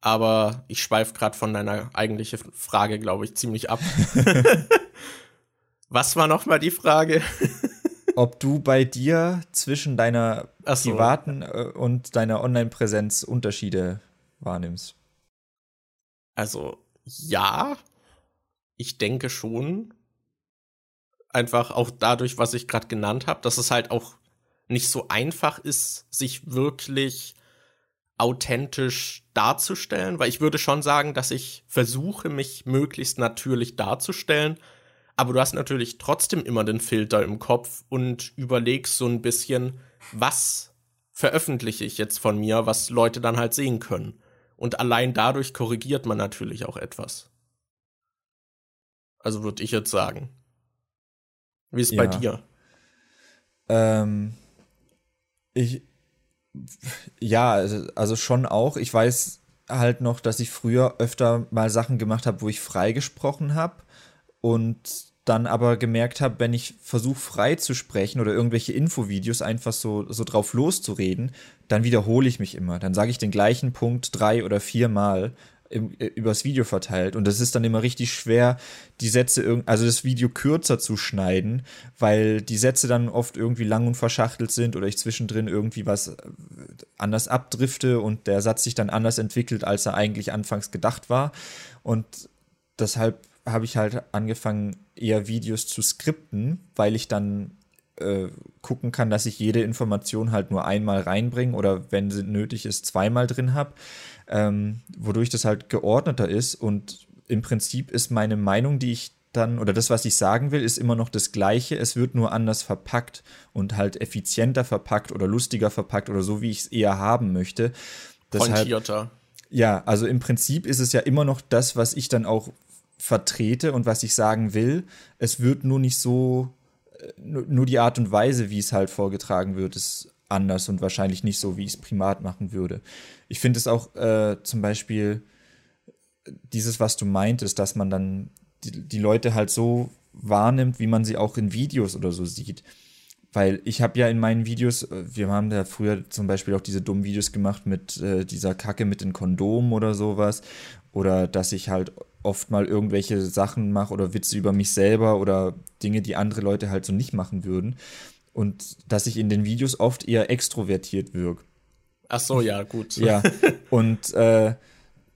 Aber ich schweife gerade von deiner eigentlichen Frage, glaube ich, ziemlich ab. Was war nochmal die Frage? Ob du bei dir zwischen deiner so. privaten äh, und deiner Online-Präsenz Unterschiede wahrnimmst. Also ja, ich denke schon einfach auch dadurch, was ich gerade genannt habe, dass es halt auch nicht so einfach ist, sich wirklich authentisch darzustellen, weil ich würde schon sagen, dass ich versuche, mich möglichst natürlich darzustellen, aber du hast natürlich trotzdem immer den Filter im Kopf und überlegst so ein bisschen, was veröffentliche ich jetzt von mir, was Leute dann halt sehen können. Und allein dadurch korrigiert man natürlich auch etwas. Also würde ich jetzt sagen. Wie ist es ja. bei dir? Ähm, ich, ja, also, also schon auch. Ich weiß halt noch, dass ich früher öfter mal Sachen gemacht habe, wo ich freigesprochen habe und dann aber gemerkt habe, wenn ich versuche frei zu sprechen oder irgendwelche Infovideos einfach so, so drauf loszureden, dann wiederhole ich mich immer. Dann sage ich den gleichen Punkt drei oder viermal im, äh, übers Video verteilt. Und das ist dann immer richtig schwer, die Sätze, also das Video kürzer zu schneiden, weil die Sätze dann oft irgendwie lang und verschachtelt sind oder ich zwischendrin irgendwie was äh, anders abdrifte und der Satz sich dann anders entwickelt, als er eigentlich anfangs gedacht war. Und deshalb habe ich halt angefangen, eher Videos zu skripten, weil ich dann äh, gucken kann, dass ich jede Information halt nur einmal reinbringe oder wenn sie nötig ist, zweimal drin habe, ähm, wodurch das halt geordneter ist und im Prinzip ist meine Meinung, die ich dann, oder das, was ich sagen will, ist immer noch das Gleiche. Es wird nur anders verpackt und halt effizienter verpackt oder lustiger verpackt oder so, wie ich es eher haben möchte. Pointierter. Ja, also im Prinzip ist es ja immer noch das, was ich dann auch vertrete und was ich sagen will. Es wird nur nicht so, äh, nur die Art und Weise, wie es halt vorgetragen wird, ist anders und wahrscheinlich nicht so, wie ich es primat machen würde. Ich finde es auch äh, zum Beispiel dieses, was du meintest, dass man dann die, die Leute halt so wahrnimmt, wie man sie auch in Videos oder so sieht. Weil ich habe ja in meinen Videos, äh, wir haben da früher zum Beispiel auch diese dummen Videos gemacht mit äh, dieser Kacke mit den Kondomen oder sowas. Oder dass ich halt oft mal irgendwelche Sachen mache oder Witze über mich selber oder Dinge, die andere Leute halt so nicht machen würden. Und dass ich in den Videos oft eher extrovertiert wirke. Ach so, ja, gut. Ja. Und äh,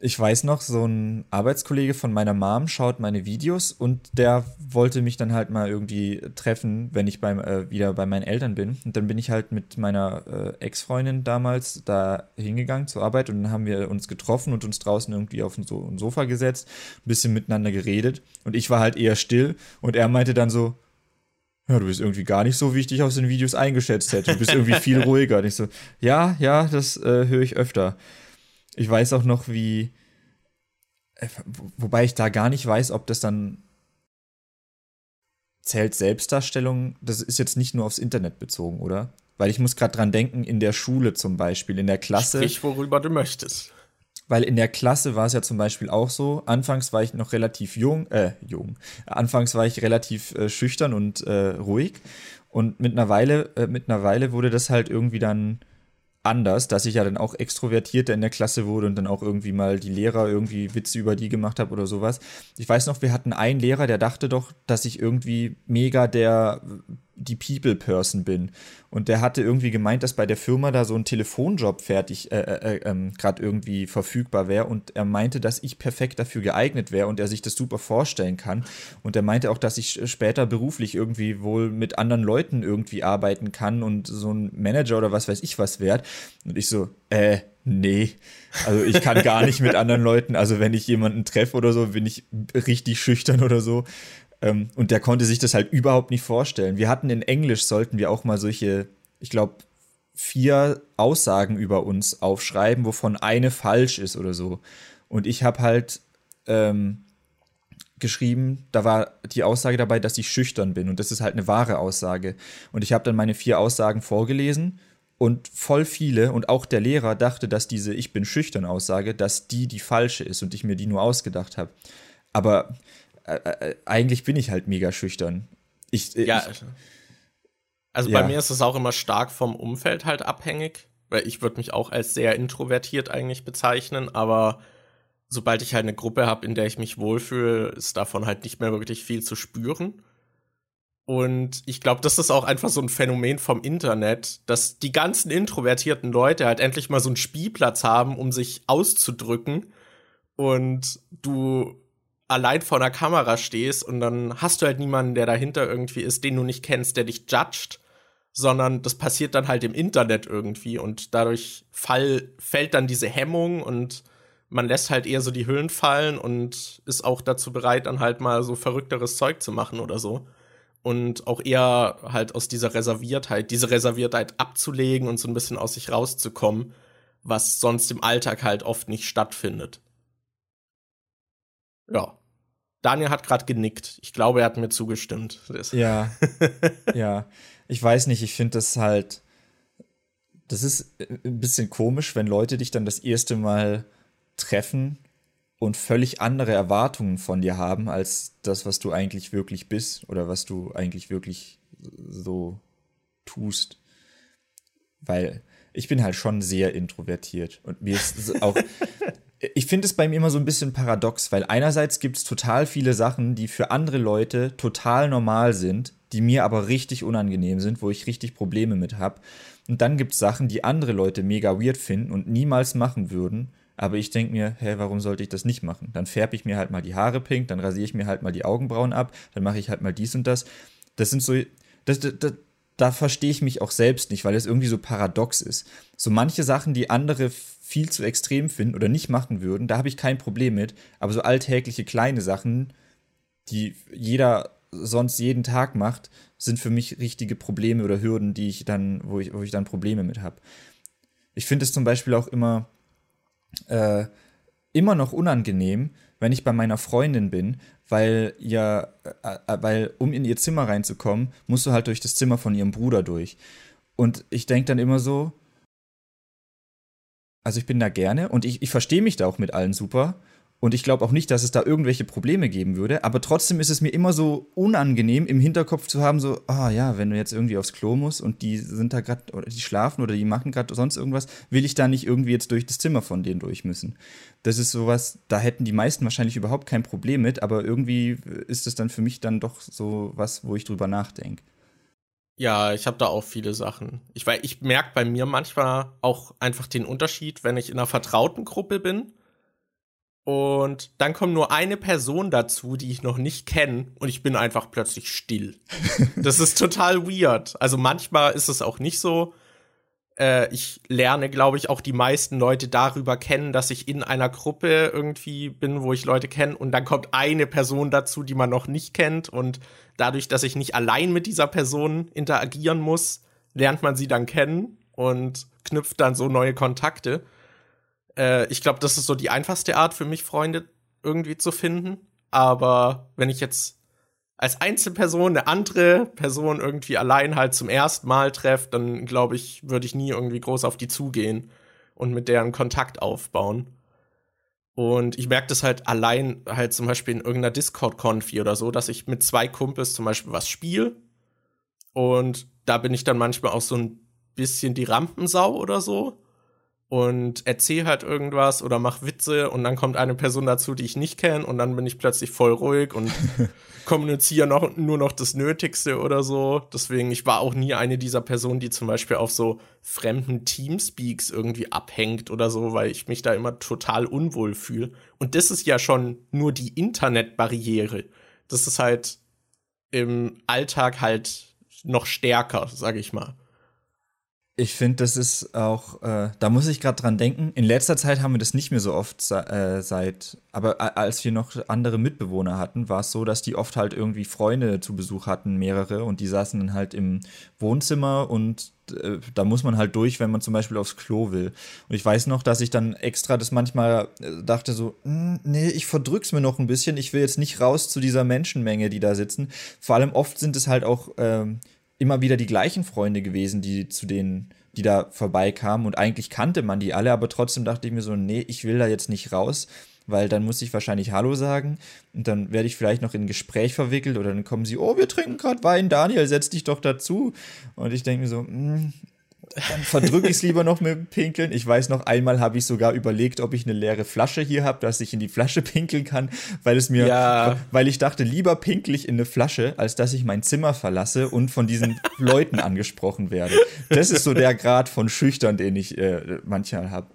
ich weiß noch, so ein Arbeitskollege von meiner Mom schaut meine Videos und der wollte mich dann halt mal irgendwie treffen, wenn ich beim, äh, wieder bei meinen Eltern bin. Und dann bin ich halt mit meiner äh, Ex-Freundin damals da hingegangen zur Arbeit und dann haben wir uns getroffen und uns draußen irgendwie auf ein, so ein Sofa gesetzt, ein bisschen miteinander geredet. Und ich war halt eher still und er meinte dann so, ja, du bist irgendwie gar nicht so, wie ich dich aus den Videos eingeschätzt hätte. Du bist irgendwie viel ruhiger. Und ich so, ja, ja, das äh, höre ich öfter. Ich weiß auch noch, wie. Äh, wobei ich da gar nicht weiß, ob das dann zählt Selbstdarstellung. Das ist jetzt nicht nur aufs Internet bezogen, oder? Weil ich muss gerade dran denken, in der Schule zum Beispiel, in der Klasse. Sprich, worüber du möchtest. Weil in der Klasse war es ja zum Beispiel auch so, anfangs war ich noch relativ jung, äh, jung. Anfangs war ich relativ äh, schüchtern und äh, ruhig. Und mit einer Weile, äh, mit einer Weile wurde das halt irgendwie dann anders, dass ich ja dann auch extrovertierter in der Klasse wurde und dann auch irgendwie mal die Lehrer irgendwie Witze über die gemacht habe oder sowas. Ich weiß noch, wir hatten einen Lehrer, der dachte doch, dass ich irgendwie mega der die People Person bin. Und der hatte irgendwie gemeint, dass bei der Firma da so ein Telefonjob fertig, äh, äh, äh ähm, gerade irgendwie verfügbar wäre. Und er meinte, dass ich perfekt dafür geeignet wäre und er sich das super vorstellen kann. Und er meinte auch, dass ich später beruflich irgendwie wohl mit anderen Leuten irgendwie arbeiten kann und so ein Manager oder was weiß ich was wert. Und ich so, äh, nee. Also ich kann gar nicht mit anderen Leuten. Also wenn ich jemanden treffe oder so, bin ich richtig schüchtern oder so. Ähm, und der konnte sich das halt überhaupt nicht vorstellen. Wir hatten in Englisch, sollten wir auch mal solche, ich glaube, vier Aussagen über uns aufschreiben, wovon eine falsch ist oder so. Und ich habe halt ähm, geschrieben, da war die Aussage dabei, dass ich schüchtern bin. Und das ist halt eine wahre Aussage. Und ich habe dann meine vier Aussagen vorgelesen und voll viele und auch der Lehrer dachte, dass diese Ich bin schüchtern Aussage, dass die die falsche ist und ich mir die nur ausgedacht habe. Aber äh, äh, eigentlich bin ich halt mega schüchtern. Ich, äh, ja. Ich, also ja. bei mir ist es auch immer stark vom Umfeld halt abhängig, weil ich würde mich auch als sehr introvertiert eigentlich bezeichnen, aber sobald ich halt eine Gruppe habe, in der ich mich wohlfühle, ist davon halt nicht mehr wirklich viel zu spüren. Und ich glaube, das ist auch einfach so ein Phänomen vom Internet, dass die ganzen introvertierten Leute halt endlich mal so einen Spielplatz haben, um sich auszudrücken. Und du allein vor der Kamera stehst und dann hast du halt niemanden, der dahinter irgendwie ist, den du nicht kennst, der dich judgt, sondern das passiert dann halt im Internet irgendwie und dadurch fall, fällt dann diese Hemmung und man lässt halt eher so die Hüllen fallen und ist auch dazu bereit, dann halt mal so verrückteres Zeug zu machen oder so. Und auch eher halt aus dieser Reserviertheit, diese Reserviertheit abzulegen und so ein bisschen aus sich rauszukommen, was sonst im Alltag halt oft nicht stattfindet. Ja. Daniel hat gerade genickt. Ich glaube, er hat mir zugestimmt. Ja. ja. Ich weiß nicht, ich finde das halt. Das ist ein bisschen komisch, wenn Leute dich dann das erste Mal treffen und völlig andere Erwartungen von dir haben, als das, was du eigentlich wirklich bist oder was du eigentlich wirklich so tust. Weil ich bin halt schon sehr introvertiert und mir ist auch ich finde es bei mir immer so ein bisschen paradox, weil einerseits gibt es total viele Sachen, die für andere Leute total normal sind, die mir aber richtig unangenehm sind, wo ich richtig Probleme mit habe. Und dann gibt es Sachen, die andere Leute mega weird finden und niemals machen würden. Aber ich denke mir, hä, warum sollte ich das nicht machen? Dann färbe ich mir halt mal die Haare pink, dann rasiere ich mir halt mal die Augenbrauen ab, dann mache ich halt mal dies und das. Das sind so, das, das, da verstehe ich mich auch selbst nicht, weil es irgendwie so paradox ist. So manche Sachen, die andere viel zu extrem finden oder nicht machen würden, da habe ich kein Problem mit. Aber so alltägliche kleine Sachen, die jeder sonst jeden Tag macht, sind für mich richtige Probleme oder Hürden, die ich dann, wo ich, wo ich dann Probleme mit habe. Ich finde es zum Beispiel auch immer, äh, immer noch unangenehm, wenn ich bei meiner Freundin bin, weil ja, äh, äh, weil um in ihr Zimmer reinzukommen, musst du halt durch das Zimmer von ihrem Bruder durch. Und ich denke dann immer so, also ich bin da gerne und ich, ich verstehe mich da auch mit allen super. Und ich glaube auch nicht, dass es da irgendwelche Probleme geben würde. Aber trotzdem ist es mir immer so unangenehm, im Hinterkopf zu haben, so, ah ja, wenn du jetzt irgendwie aufs Klo musst und die sind da gerade, oder die schlafen oder die machen gerade sonst irgendwas, will ich da nicht irgendwie jetzt durch das Zimmer von denen durch müssen. Das ist sowas, da hätten die meisten wahrscheinlich überhaupt kein Problem mit, aber irgendwie ist es dann für mich dann doch so was, wo ich drüber nachdenke. Ja, ich habe da auch viele Sachen. Ich, ich merke bei mir manchmal auch einfach den Unterschied, wenn ich in einer vertrauten Gruppe bin und dann kommt nur eine Person dazu, die ich noch nicht kenne, und ich bin einfach plötzlich still. das ist total weird. Also manchmal ist es auch nicht so. Äh, ich lerne, glaube ich, auch die meisten Leute darüber kennen, dass ich in einer Gruppe irgendwie bin, wo ich Leute kenne, und dann kommt eine Person dazu, die man noch nicht kennt. Und dadurch, dass ich nicht allein mit dieser Person interagieren muss, lernt man sie dann kennen und knüpft dann so neue Kontakte. Äh, ich glaube, das ist so die einfachste Art für mich, Freunde irgendwie zu finden. Aber wenn ich jetzt als Einzelperson eine andere Person irgendwie allein halt zum ersten Mal treffe, dann glaube ich, würde ich nie irgendwie groß auf die zugehen und mit deren Kontakt aufbauen. Und ich merke das halt allein halt zum Beispiel in irgendeiner Discord-Konfi oder so, dass ich mit zwei Kumpels zum Beispiel was spiele. Und da bin ich dann manchmal auch so ein bisschen die Rampensau oder so und erzähl halt irgendwas oder mach Witze und dann kommt eine Person dazu, die ich nicht kenne und dann bin ich plötzlich voll ruhig und kommuniziere noch, nur noch das Nötigste oder so. Deswegen, ich war auch nie eine dieser Personen, die zum Beispiel auf so fremden Teamspeaks irgendwie abhängt oder so, weil ich mich da immer total unwohl fühle. Und das ist ja schon nur die Internetbarriere. Das ist halt im Alltag halt noch stärker, sag ich mal. Ich finde, das ist auch, äh, da muss ich gerade dran denken. In letzter Zeit haben wir das nicht mehr so oft äh, seit, aber als wir noch andere Mitbewohner hatten, war es so, dass die oft halt irgendwie Freunde zu Besuch hatten, mehrere, und die saßen dann halt im Wohnzimmer und äh, da muss man halt durch, wenn man zum Beispiel aufs Klo will. Und ich weiß noch, dass ich dann extra das manchmal äh, dachte so, hm, nee, ich verdrück's mir noch ein bisschen, ich will jetzt nicht raus zu dieser Menschenmenge, die da sitzen. Vor allem oft sind es halt auch ähm, immer wieder die gleichen Freunde gewesen, die zu denen, die da vorbeikamen. Und eigentlich kannte man die alle, aber trotzdem dachte ich mir so, nee, ich will da jetzt nicht raus, weil dann muss ich wahrscheinlich Hallo sagen und dann werde ich vielleicht noch in ein Gespräch verwickelt oder dann kommen sie, oh, wir trinken gerade Wein, Daniel, setz dich doch dazu. Und ich denke mir so, mh, hm, dann verdrücke ich es lieber noch mit Pinkeln. Ich weiß noch, einmal habe ich sogar überlegt, ob ich eine leere Flasche hier habe, dass ich in die Flasche pinkeln kann, weil es mir, ja. weil ich dachte, lieber pinkel ich in eine Flasche, als dass ich mein Zimmer verlasse und von diesen Leuten angesprochen werde. Das ist so der Grad von schüchtern, den ich äh, manchmal habe.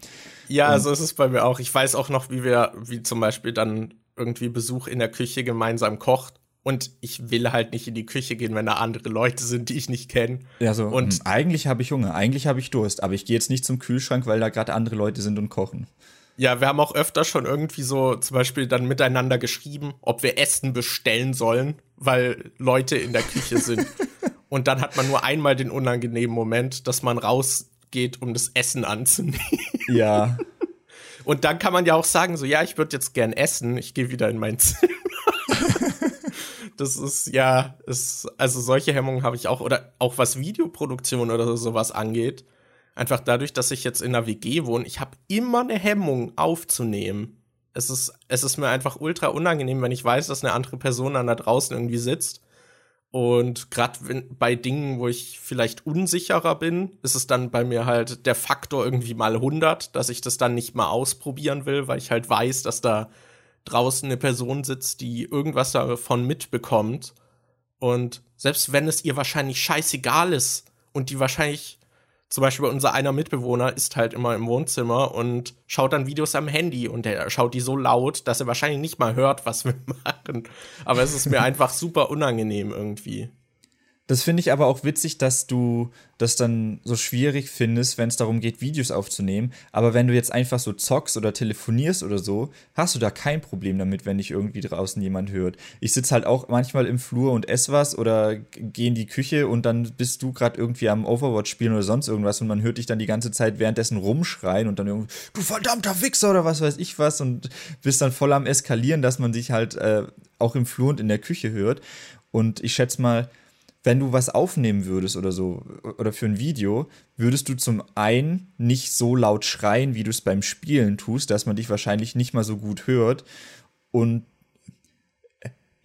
Ja, und so ist es bei mir auch. Ich weiß auch noch, wie wir, wie zum Beispiel dann irgendwie Besuch in der Küche gemeinsam kocht und ich will halt nicht in die Küche gehen, wenn da andere Leute sind, die ich nicht kenne. Ja, so, und hm, eigentlich habe ich Hunger, eigentlich habe ich Durst, aber ich gehe jetzt nicht zum Kühlschrank, weil da gerade andere Leute sind und kochen. Ja, wir haben auch öfter schon irgendwie so zum Beispiel dann miteinander geschrieben, ob wir Essen bestellen sollen, weil Leute in der Küche sind. und dann hat man nur einmal den unangenehmen Moment, dass man rausgeht, um das Essen anzunehmen. Ja. Und dann kann man ja auch sagen, so, ja, ich würde jetzt gern essen, ich gehe wieder in mein Zimmer. Das ist ja, ist, also solche Hemmungen habe ich auch, oder auch was Videoproduktion oder sowas angeht. Einfach dadurch, dass ich jetzt in einer WG wohne, ich habe immer eine Hemmung aufzunehmen. Es ist, es ist mir einfach ultra unangenehm, wenn ich weiß, dass eine andere Person dann da draußen irgendwie sitzt. Und gerade bei Dingen, wo ich vielleicht unsicherer bin, ist es dann bei mir halt der Faktor irgendwie mal 100, dass ich das dann nicht mal ausprobieren will, weil ich halt weiß, dass da draußen eine Person sitzt, die irgendwas davon mitbekommt. Und selbst wenn es ihr wahrscheinlich scheißegal ist und die wahrscheinlich, zum Beispiel unser einer Mitbewohner ist halt immer im Wohnzimmer und schaut dann Videos am Handy und er schaut die so laut, dass er wahrscheinlich nicht mal hört, was wir machen. Aber es ist mir einfach super unangenehm irgendwie. Das finde ich aber auch witzig, dass du das dann so schwierig findest, wenn es darum geht, Videos aufzunehmen. Aber wenn du jetzt einfach so zockst oder telefonierst oder so, hast du da kein Problem damit, wenn dich irgendwie draußen jemand hört. Ich sitze halt auch manchmal im Flur und esse was oder gehe in die Küche und dann bist du gerade irgendwie am Overwatch spielen oder sonst irgendwas und man hört dich dann die ganze Zeit währenddessen rumschreien und dann irgendwie, du verdammter Wichser oder was weiß ich was und bist dann voll am Eskalieren, dass man sich halt äh, auch im Flur und in der Küche hört. Und ich schätze mal, wenn du was aufnehmen würdest oder so, oder für ein Video, würdest du zum einen nicht so laut schreien, wie du es beim Spielen tust, dass man dich wahrscheinlich nicht mal so gut hört. Und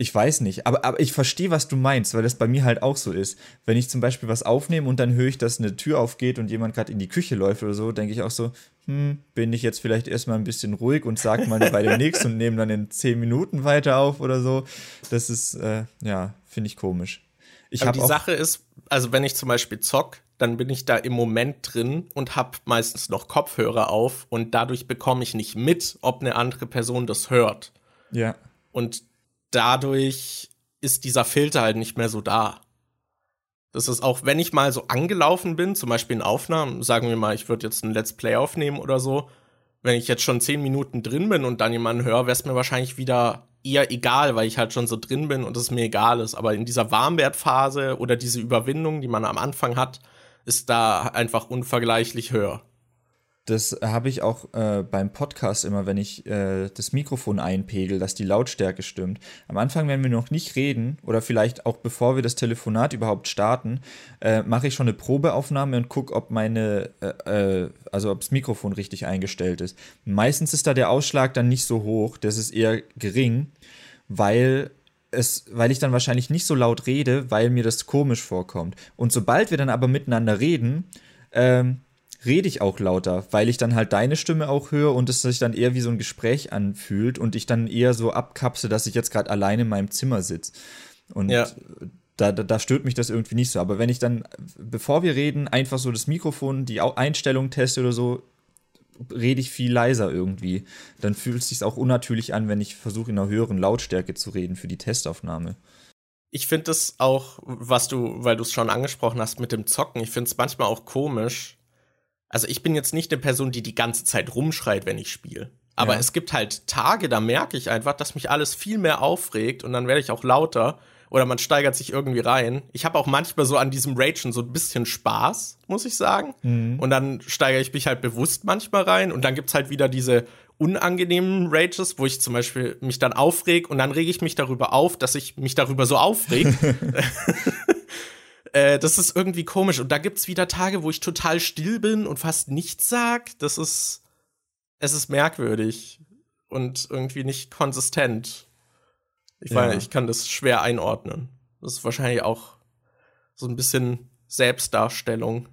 ich weiß nicht, aber, aber ich verstehe, was du meinst, weil das bei mir halt auch so ist. Wenn ich zum Beispiel was aufnehme und dann höre ich, dass eine Tür aufgeht und jemand gerade in die Küche läuft oder so, denke ich auch so, hm, bin ich jetzt vielleicht erstmal ein bisschen ruhig und sag mal bei dem nächsten und nehme dann in zehn Minuten weiter auf oder so. Das ist, äh, ja, finde ich komisch. Ich Aber die Sache ist, also wenn ich zum Beispiel zock, dann bin ich da im Moment drin und habe meistens noch Kopfhörer auf und dadurch bekomme ich nicht mit, ob eine andere Person das hört. Ja. Und dadurch ist dieser Filter halt nicht mehr so da. Das ist auch, wenn ich mal so angelaufen bin, zum Beispiel in Aufnahmen, sagen wir mal, ich würde jetzt ein Let's Play aufnehmen oder so, wenn ich jetzt schon zehn Minuten drin bin und dann jemanden höre, wäre es mir wahrscheinlich wieder eher egal, weil ich halt schon so drin bin und es mir egal ist. Aber in dieser Warmwertphase oder diese Überwindung, die man am Anfang hat, ist da einfach unvergleichlich höher. Das habe ich auch äh, beim Podcast immer, wenn ich äh, das Mikrofon einpegel, dass die Lautstärke stimmt. Am Anfang, wenn wir noch nicht reden oder vielleicht auch bevor wir das Telefonat überhaupt starten, äh, mache ich schon eine Probeaufnahme und gucke, ob meine, äh, äh, also ob das Mikrofon richtig eingestellt ist. Meistens ist da der Ausschlag dann nicht so hoch, das ist eher gering, weil es, weil ich dann wahrscheinlich nicht so laut rede, weil mir das komisch vorkommt. Und sobald wir dann aber miteinander reden, ähm, rede ich auch lauter, weil ich dann halt deine Stimme auch höre und es sich dann eher wie so ein Gespräch anfühlt und ich dann eher so abkapse, dass ich jetzt gerade alleine in meinem Zimmer sitze. Und ja. da, da, da, stört mich das irgendwie nicht so. Aber wenn ich dann, bevor wir reden, einfach so das Mikrofon, die Einstellung teste oder so, rede ich viel leiser irgendwie. Dann fühlt es sich auch unnatürlich an, wenn ich versuche, in einer höheren Lautstärke zu reden für die Testaufnahme. Ich finde das auch, was du, weil du es schon angesprochen hast mit dem Zocken, ich finde es manchmal auch komisch, also ich bin jetzt nicht eine Person, die die ganze Zeit rumschreit, wenn ich spiele. Aber ja. es gibt halt Tage, da merke ich einfach, dass mich alles viel mehr aufregt und dann werde ich auch lauter oder man steigert sich irgendwie rein. Ich habe auch manchmal so an diesem Ragen so ein bisschen Spaß, muss ich sagen. Mhm. Und dann steigere ich mich halt bewusst manchmal rein und dann gibt's halt wieder diese unangenehmen Rages, wo ich zum Beispiel mich dann aufreg und dann rege ich mich darüber auf, dass ich mich darüber so aufreg. Äh, das ist irgendwie komisch. Und da gibt's wieder Tage, wo ich total still bin und fast nichts sag. Das ist, es ist merkwürdig und irgendwie nicht konsistent. Ich ja. ich kann das schwer einordnen. Das ist wahrscheinlich auch so ein bisschen Selbstdarstellung.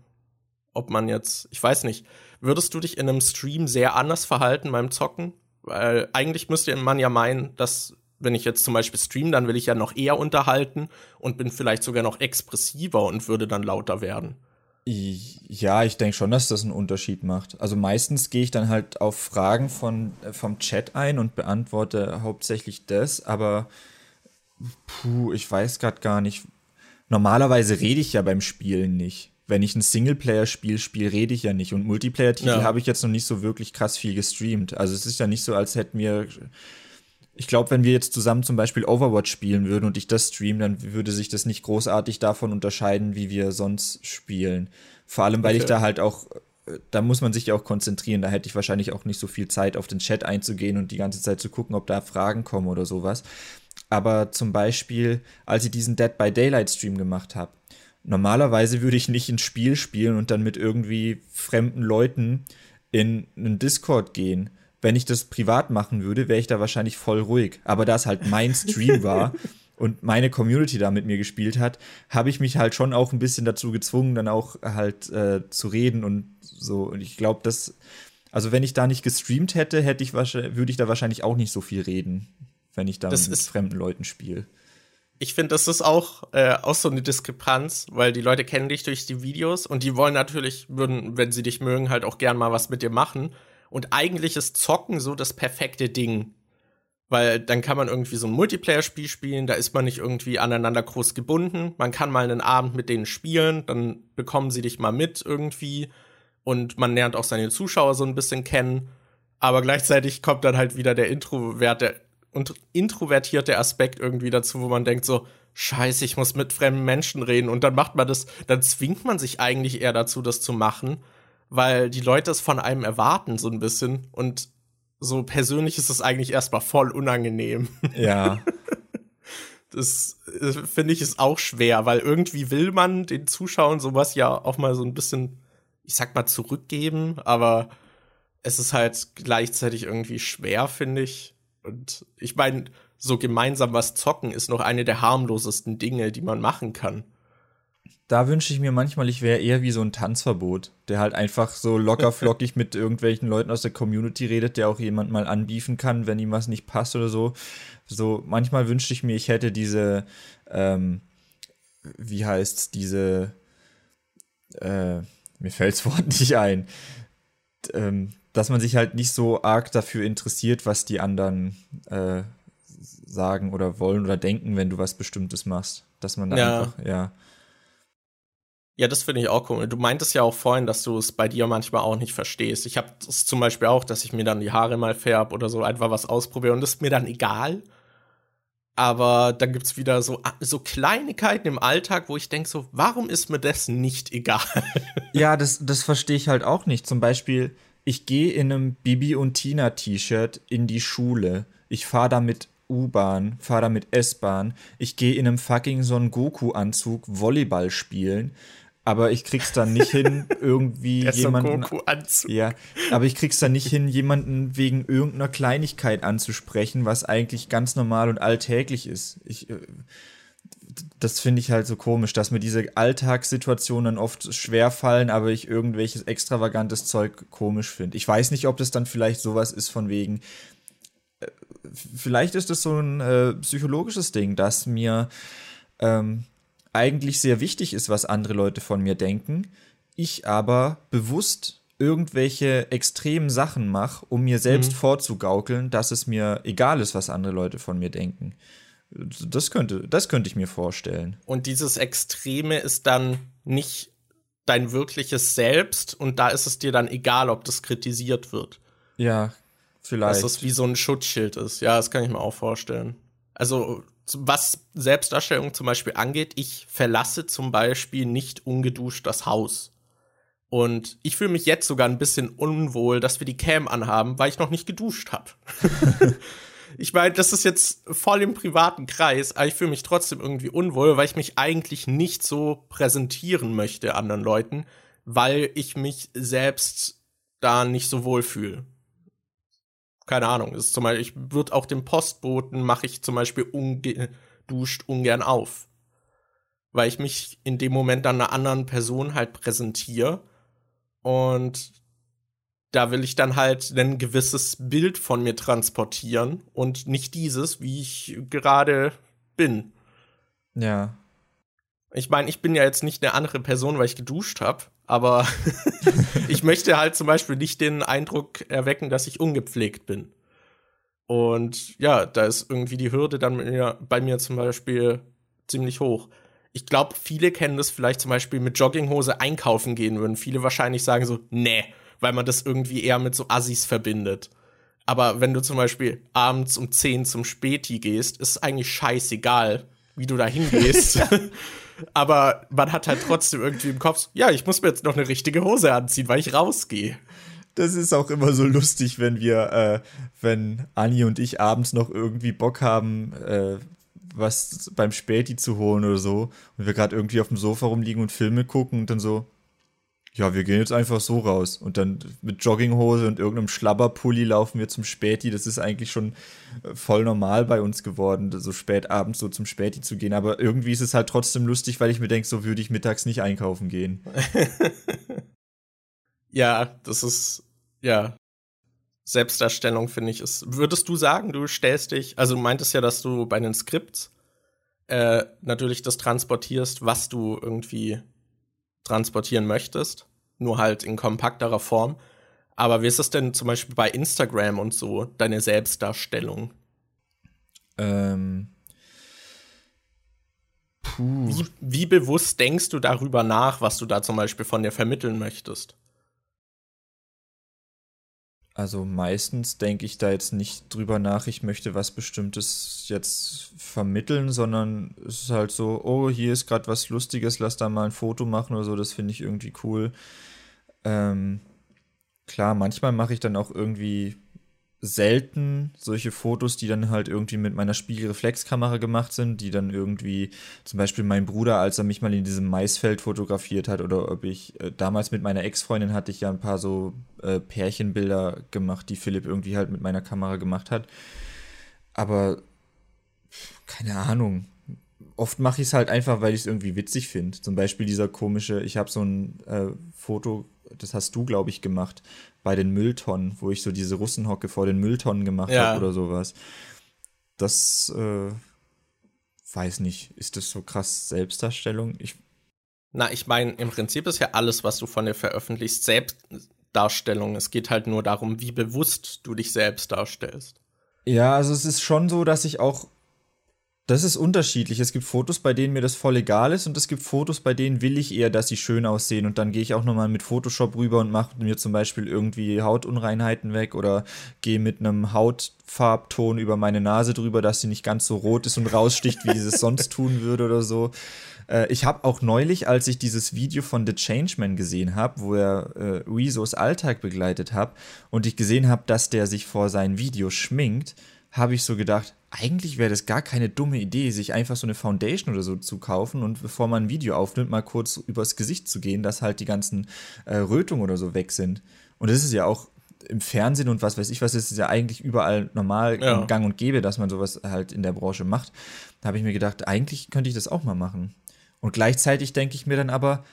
Ob man jetzt, ich weiß nicht, würdest du dich in einem Stream sehr anders verhalten beim Zocken? Weil eigentlich müsste man ja meinen, dass wenn ich jetzt zum Beispiel streame, dann will ich ja noch eher unterhalten und bin vielleicht sogar noch expressiver und würde dann lauter werden. Ja, ich denke schon, dass das einen Unterschied macht. Also meistens gehe ich dann halt auf Fragen von, äh, vom Chat ein und beantworte hauptsächlich das, aber puh, ich weiß gerade gar nicht. Normalerweise rede ich ja beim Spielen nicht. Wenn ich ein Singleplayer-Spiel spiele, rede ich ja nicht. Und Multiplayer-Titel ja. habe ich jetzt noch nicht so wirklich krass viel gestreamt. Also es ist ja nicht so, als hätten wir ich glaube, wenn wir jetzt zusammen zum Beispiel Overwatch spielen würden und ich das streamen, dann würde sich das nicht großartig davon unterscheiden, wie wir sonst spielen. Vor allem, weil okay. ich da halt auch, da muss man sich ja auch konzentrieren. Da hätte ich wahrscheinlich auch nicht so viel Zeit, auf den Chat einzugehen und die ganze Zeit zu gucken, ob da Fragen kommen oder sowas. Aber zum Beispiel, als ich diesen Dead by Daylight Stream gemacht habe, normalerweise würde ich nicht ins Spiel spielen und dann mit irgendwie fremden Leuten in einen Discord gehen wenn ich das privat machen würde, wäre ich da wahrscheinlich voll ruhig. Aber da es halt mein Stream war und meine Community da mit mir gespielt hat, habe ich mich halt schon auch ein bisschen dazu gezwungen, dann auch halt äh, zu reden und so. Und ich glaube, dass, also wenn ich da nicht gestreamt hätte, hätte ich würde ich da wahrscheinlich auch nicht so viel reden, wenn ich da das mit fremden Leuten spiele. Ich finde, das ist auch, äh, auch so eine Diskrepanz, weil die Leute kennen dich durch die Videos und die wollen natürlich, würden, wenn sie dich mögen, halt auch gern mal was mit dir machen. Und eigentlich ist Zocken so das perfekte Ding. Weil dann kann man irgendwie so ein Multiplayer-Spiel spielen, da ist man nicht irgendwie aneinander groß gebunden. Man kann mal einen Abend mit denen spielen, dann bekommen sie dich mal mit irgendwie und man lernt auch seine Zuschauer so ein bisschen kennen. Aber gleichzeitig kommt dann halt wieder der Introverte und introvertierte Aspekt irgendwie dazu, wo man denkt so, scheiße, ich muss mit fremden Menschen reden und dann macht man das, dann zwingt man sich eigentlich eher dazu, das zu machen, weil die Leute es von einem erwarten so ein bisschen und so persönlich ist es eigentlich erstmal voll unangenehm. Ja. Das äh, finde ich ist auch schwer, weil irgendwie will man den Zuschauern sowas ja auch mal so ein bisschen, ich sag mal, zurückgeben, aber es ist halt gleichzeitig irgendwie schwer, finde ich. Und ich meine, so gemeinsam was zocken ist noch eine der harmlosesten Dinge, die man machen kann da wünsche ich mir manchmal, ich wäre eher wie so ein Tanzverbot, der halt einfach so locker flockig mit irgendwelchen Leuten aus der Community redet, der auch jemand mal anbiefen kann, wenn ihm was nicht passt oder so. So, manchmal wünschte ich mir, ich hätte diese, ähm, wie heißt's, diese, äh, mir fällt's Wort nicht ein, ähm, dass man sich halt nicht so arg dafür interessiert, was die anderen äh, sagen oder wollen oder denken, wenn du was Bestimmtes machst. Dass man da ja. einfach, ja ja, das finde ich auch cool. Du meintest ja auch vorhin, dass du es bei dir manchmal auch nicht verstehst. Ich habe es zum Beispiel auch, dass ich mir dann die Haare mal färb oder so einfach was ausprobiere und das ist mir dann egal. Aber dann gibt's wieder so, so Kleinigkeiten im Alltag, wo ich denke so, warum ist mir das nicht egal? Ja, das, das verstehe ich halt auch nicht. Zum Beispiel, ich gehe in einem Bibi und Tina T-Shirt in die Schule. Ich fahre damit U-Bahn, fahre damit S-Bahn. Ich gehe in einem fucking Son Goku-Anzug Volleyball spielen aber ich krieg's dann nicht hin, irgendwie Der jemanden. Ja, aber ich krieg's dann nicht hin, jemanden wegen irgendeiner Kleinigkeit anzusprechen, was eigentlich ganz normal und alltäglich ist. Ich, äh, das finde ich halt so komisch, dass mir diese Alltagssituationen dann oft schwer fallen, aber ich irgendwelches extravagantes Zeug komisch finde. Ich weiß nicht, ob das dann vielleicht sowas ist von wegen. Äh, vielleicht ist das so ein äh, psychologisches Ding, dass mir ähm, eigentlich sehr wichtig ist, was andere Leute von mir denken, ich aber bewusst irgendwelche extremen Sachen mache, um mir selbst mhm. vorzugaukeln, dass es mir egal ist, was andere Leute von mir denken. Das könnte, das könnte ich mir vorstellen. Und dieses Extreme ist dann nicht dein wirkliches Selbst und da ist es dir dann egal, ob das kritisiert wird. Ja, vielleicht. Dass es wie so ein Schutzschild ist. Ja, das kann ich mir auch vorstellen. Also was Selbstdarstellung zum Beispiel angeht, ich verlasse zum Beispiel nicht ungeduscht das Haus. Und ich fühle mich jetzt sogar ein bisschen unwohl, dass wir die Cam anhaben, weil ich noch nicht geduscht habe. ich meine, das ist jetzt voll im privaten Kreis, aber ich fühle mich trotzdem irgendwie unwohl, weil ich mich eigentlich nicht so präsentieren möchte anderen Leuten, weil ich mich selbst da nicht so wohl fühle keine Ahnung, ist zum Beispiel, ich würde auch den Postboten mache ich zum Beispiel ungeduscht ungern auf. Weil ich mich in dem Moment dann einer anderen Person halt präsentiere. Und da will ich dann halt ein gewisses Bild von mir transportieren und nicht dieses, wie ich gerade bin. Ja. Ich meine, ich bin ja jetzt nicht eine andere Person, weil ich geduscht habe, aber ich möchte halt zum Beispiel nicht den Eindruck erwecken, dass ich ungepflegt bin. Und ja, da ist irgendwie die Hürde dann mir, bei mir zum Beispiel ziemlich hoch. Ich glaube, viele kennen das vielleicht zum Beispiel mit Jogginghose einkaufen gehen würden. Viele wahrscheinlich sagen so, nee, weil man das irgendwie eher mit so Assis verbindet. Aber wenn du zum Beispiel abends um 10 zum Späti gehst, ist eigentlich scheißegal, wie du da hingehst. Aber man hat halt trotzdem irgendwie im Kopf, ja, ich muss mir jetzt noch eine richtige Hose anziehen, weil ich rausgehe. Das ist auch immer so lustig, wenn wir, äh, wenn Anni und ich abends noch irgendwie Bock haben, äh, was beim Späti zu holen oder so, und wir gerade irgendwie auf dem Sofa rumliegen und Filme gucken und dann so, ja, wir gehen jetzt einfach so raus. Und dann mit Jogginghose und irgendeinem Schlabberpulli laufen wir zum Späti. Das ist eigentlich schon äh, voll normal bei uns geworden, so spät abends so zum Späti zu gehen. Aber irgendwie ist es halt trotzdem lustig, weil ich mir denke, so würde ich mittags nicht einkaufen gehen. ja, das ist, ja. Selbstdarstellung, finde ich, ist. Würdest du sagen, du stellst dich, also du meintest ja, dass du bei den Skripts äh, natürlich das transportierst, was du irgendwie transportieren möchtest, nur halt in kompakterer Form. Aber wie ist es denn zum Beispiel bei Instagram und so, deine Selbstdarstellung? Ähm, puh. Wie, wie bewusst denkst du darüber nach, was du da zum Beispiel von dir vermitteln möchtest? Also meistens denke ich da jetzt nicht drüber nach, ich möchte was Bestimmtes jetzt vermitteln, sondern es ist halt so, oh, hier ist gerade was Lustiges, lass da mal ein Foto machen oder so, das finde ich irgendwie cool. Ähm, klar, manchmal mache ich dann auch irgendwie selten solche Fotos, die dann halt irgendwie mit meiner Spiegelreflexkamera gemacht sind, die dann irgendwie, zum Beispiel mein Bruder, als er mich mal in diesem Maisfeld fotografiert hat, oder ob ich, äh, damals mit meiner Ex-Freundin hatte ich ja ein paar so äh, Pärchenbilder gemacht, die Philipp irgendwie halt mit meiner Kamera gemacht hat. Aber keine Ahnung. Oft mache ich es halt einfach, weil ich es irgendwie witzig finde. Zum Beispiel dieser komische, ich habe so ein äh, Foto das hast du, glaube ich, gemacht, bei den Mülltonnen, wo ich so diese Russenhocke vor den Mülltonnen gemacht ja. habe oder sowas. Das, äh, weiß nicht, ist das so krass Selbstdarstellung? Ich Na, ich meine, im Prinzip ist ja alles, was du von dir veröffentlichst, Selbstdarstellung. Es geht halt nur darum, wie bewusst du dich selbst darstellst. Ja, also es ist schon so, dass ich auch das ist unterschiedlich. Es gibt Fotos, bei denen mir das voll egal ist und es gibt Fotos, bei denen will ich eher, dass sie schön aussehen und dann gehe ich auch nochmal mit Photoshop rüber und mache mir zum Beispiel irgendwie Hautunreinheiten weg oder gehe mit einem Hautfarbton über meine Nase drüber, dass sie nicht ganz so rot ist und raussticht, wie sie es sonst tun würde oder so. Äh, ich habe auch neulich, als ich dieses Video von The Changeman gesehen habe, wo er äh, Rezos Alltag begleitet hat und ich gesehen habe, dass der sich vor sein Video schminkt, habe ich so gedacht, eigentlich wäre das gar keine dumme Idee, sich einfach so eine Foundation oder so zu kaufen und bevor man ein Video aufnimmt, mal kurz übers Gesicht zu gehen, dass halt die ganzen äh, Rötungen oder so weg sind. Und das ist ja auch im Fernsehen und was weiß ich was, ist es ja eigentlich überall normal ja. gang und gäbe, dass man sowas halt in der Branche macht. Da habe ich mir gedacht, eigentlich könnte ich das auch mal machen. Und gleichzeitig denke ich mir dann aber,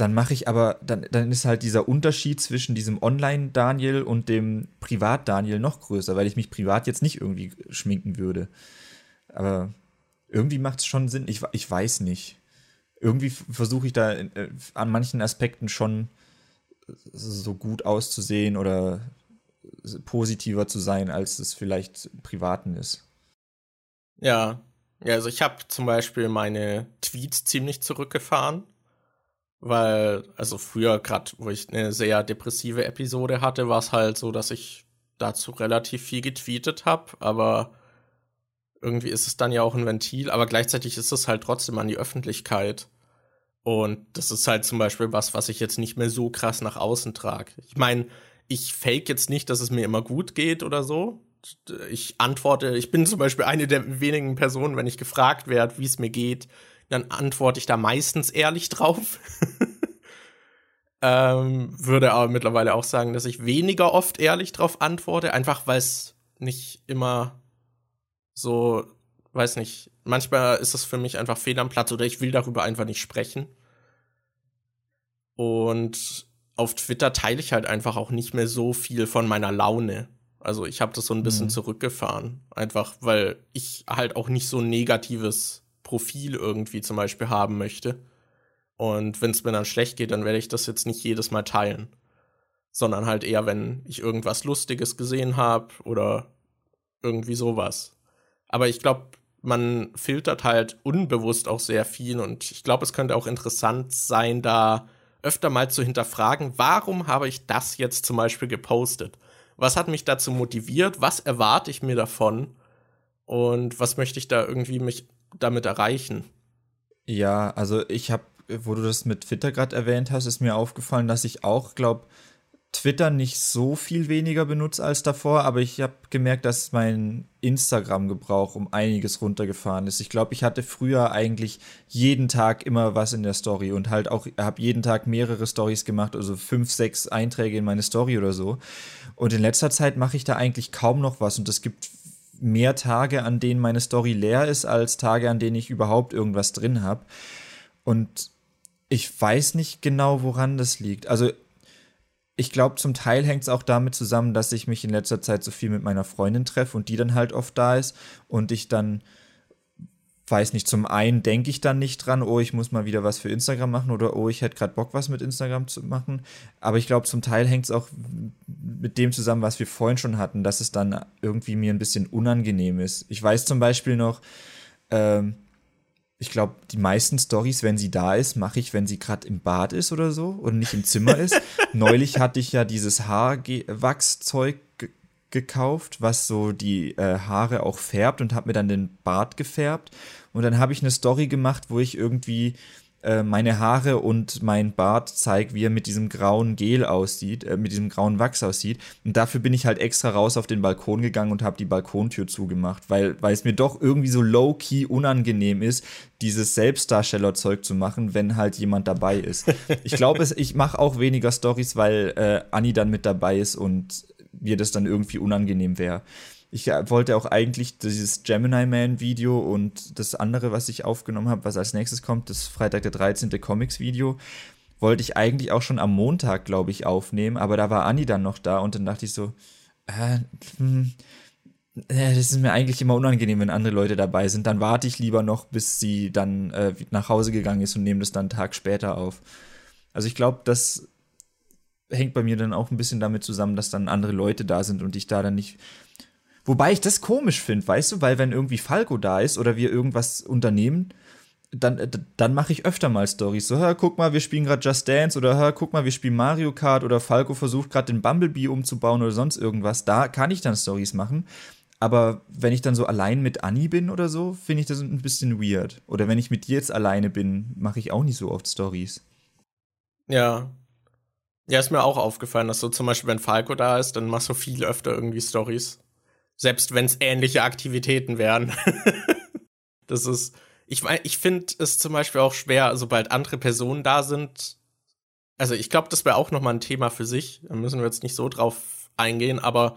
dann mache ich aber, dann, dann ist halt dieser Unterschied zwischen diesem Online-Daniel und dem Privat-Daniel noch größer, weil ich mich privat jetzt nicht irgendwie schminken würde. Aber irgendwie macht es schon Sinn. Ich, ich weiß nicht. Irgendwie versuche ich da in, äh, an manchen Aspekten schon so gut auszusehen oder positiver zu sein, als es vielleicht privaten ist. Ja, ja also ich habe zum Beispiel meine Tweets ziemlich zurückgefahren weil, also früher, gerade wo ich eine sehr depressive Episode hatte, war es halt so, dass ich dazu relativ viel getweetet habe, aber irgendwie ist es dann ja auch ein Ventil, aber gleichzeitig ist es halt trotzdem an die Öffentlichkeit. Und das ist halt zum Beispiel was, was ich jetzt nicht mehr so krass nach außen trage. Ich meine, ich fake jetzt nicht, dass es mir immer gut geht oder so. Ich antworte, ich bin zum Beispiel eine der wenigen Personen, wenn ich gefragt werde, wie es mir geht, dann antworte ich da meistens ehrlich drauf. ähm, würde aber mittlerweile auch sagen, dass ich weniger oft ehrlich drauf antworte, einfach weil es nicht immer so, weiß nicht, manchmal ist es für mich einfach fehl am Platz oder ich will darüber einfach nicht sprechen. Und auf Twitter teile ich halt einfach auch nicht mehr so viel von meiner Laune. Also ich habe das so ein bisschen mhm. zurückgefahren, einfach weil ich halt auch nicht so negatives Profil irgendwie zum Beispiel haben möchte. Und wenn es mir dann schlecht geht, dann werde ich das jetzt nicht jedes Mal teilen. Sondern halt eher, wenn ich irgendwas Lustiges gesehen habe oder irgendwie sowas. Aber ich glaube, man filtert halt unbewusst auch sehr viel und ich glaube, es könnte auch interessant sein, da öfter mal zu hinterfragen, warum habe ich das jetzt zum Beispiel gepostet? Was hat mich dazu motiviert? Was erwarte ich mir davon? Und was möchte ich da irgendwie mich damit erreichen? Ja, also ich habe, wo du das mit Twitter gerade erwähnt hast, ist mir aufgefallen, dass ich auch glaube, Twitter nicht so viel weniger benutze als davor, aber ich habe gemerkt, dass mein Instagram-Gebrauch um einiges runtergefahren ist. Ich glaube, ich hatte früher eigentlich jeden Tag immer was in der Story und halt auch habe jeden Tag mehrere Stories gemacht, also fünf, sechs Einträge in meine Story oder so. Und in letzter Zeit mache ich da eigentlich kaum noch was und es gibt mehr Tage, an denen meine Story leer ist, als Tage, an denen ich überhaupt irgendwas drin habe. Und ich weiß nicht genau, woran das liegt. Also ich glaube, zum Teil hängt es auch damit zusammen, dass ich mich in letzter Zeit so viel mit meiner Freundin treffe und die dann halt oft da ist und ich dann weiß nicht, zum einen denke ich dann nicht dran, oh, ich muss mal wieder was für Instagram machen oder oh, ich hätte gerade Bock, was mit Instagram zu machen. Aber ich glaube, zum Teil hängt es auch mit dem zusammen, was wir vorhin schon hatten, dass es dann irgendwie mir ein bisschen unangenehm ist. Ich weiß zum Beispiel noch, ähm, ich glaube, die meisten Stories, wenn sie da ist, mache ich, wenn sie gerade im Bad ist oder so und nicht im Zimmer ist. Neulich hatte ich ja dieses Haarwachszeug gekauft, was so die äh, Haare auch färbt und habe mir dann den Bart gefärbt. Und dann habe ich eine Story gemacht, wo ich irgendwie äh, meine Haare und mein Bart zeige, wie er mit diesem grauen Gel aussieht, äh, mit diesem grauen Wachs aussieht. Und dafür bin ich halt extra raus auf den Balkon gegangen und habe die Balkontür zugemacht, weil, weil es mir doch irgendwie so low-key unangenehm ist, dieses Selbstdarstellerzeug zu machen, wenn halt jemand dabei ist. Ich glaube, ich mache auch weniger Stories, weil äh, Anni dann mit dabei ist und mir das dann irgendwie unangenehm wäre. Ich äh, wollte auch eigentlich dieses Gemini Man Video und das andere, was ich aufgenommen habe, was als nächstes kommt, das Freitag der 13. Comics Video, wollte ich eigentlich auch schon am Montag, glaube ich, aufnehmen, aber da war Anni dann noch da und dann dachte ich so, äh, hm, äh, das ist mir eigentlich immer unangenehm, wenn andere Leute dabei sind. Dann warte ich lieber noch, bis sie dann äh, nach Hause gegangen ist und nehme das dann einen Tag später auf. Also ich glaube, das hängt bei mir dann auch ein bisschen damit zusammen, dass dann andere Leute da sind und ich da dann nicht Wobei ich das komisch finde, weißt du, weil wenn irgendwie Falco da ist oder wir irgendwas unternehmen, dann, äh, dann mache ich öfter mal Stories. So, hör, guck mal, wir spielen gerade Just Dance oder hör, guck mal, wir spielen Mario Kart oder Falco versucht gerade den Bumblebee umzubauen oder sonst irgendwas. Da kann ich dann Stories machen. Aber wenn ich dann so allein mit Annie bin oder so, finde ich das ein bisschen weird. Oder wenn ich mit dir jetzt alleine bin, mache ich auch nicht so oft Stories. Ja. Ja, ist mir auch aufgefallen, dass so zum Beispiel, wenn Falco da ist, dann machst du viel öfter irgendwie Stories. Selbst wenn es ähnliche Aktivitäten wären. das ist, ich, ich finde es zum Beispiel auch schwer, sobald andere Personen da sind. Also ich glaube, das wäre auch noch mal ein Thema für sich. Da müssen wir jetzt nicht so drauf eingehen, aber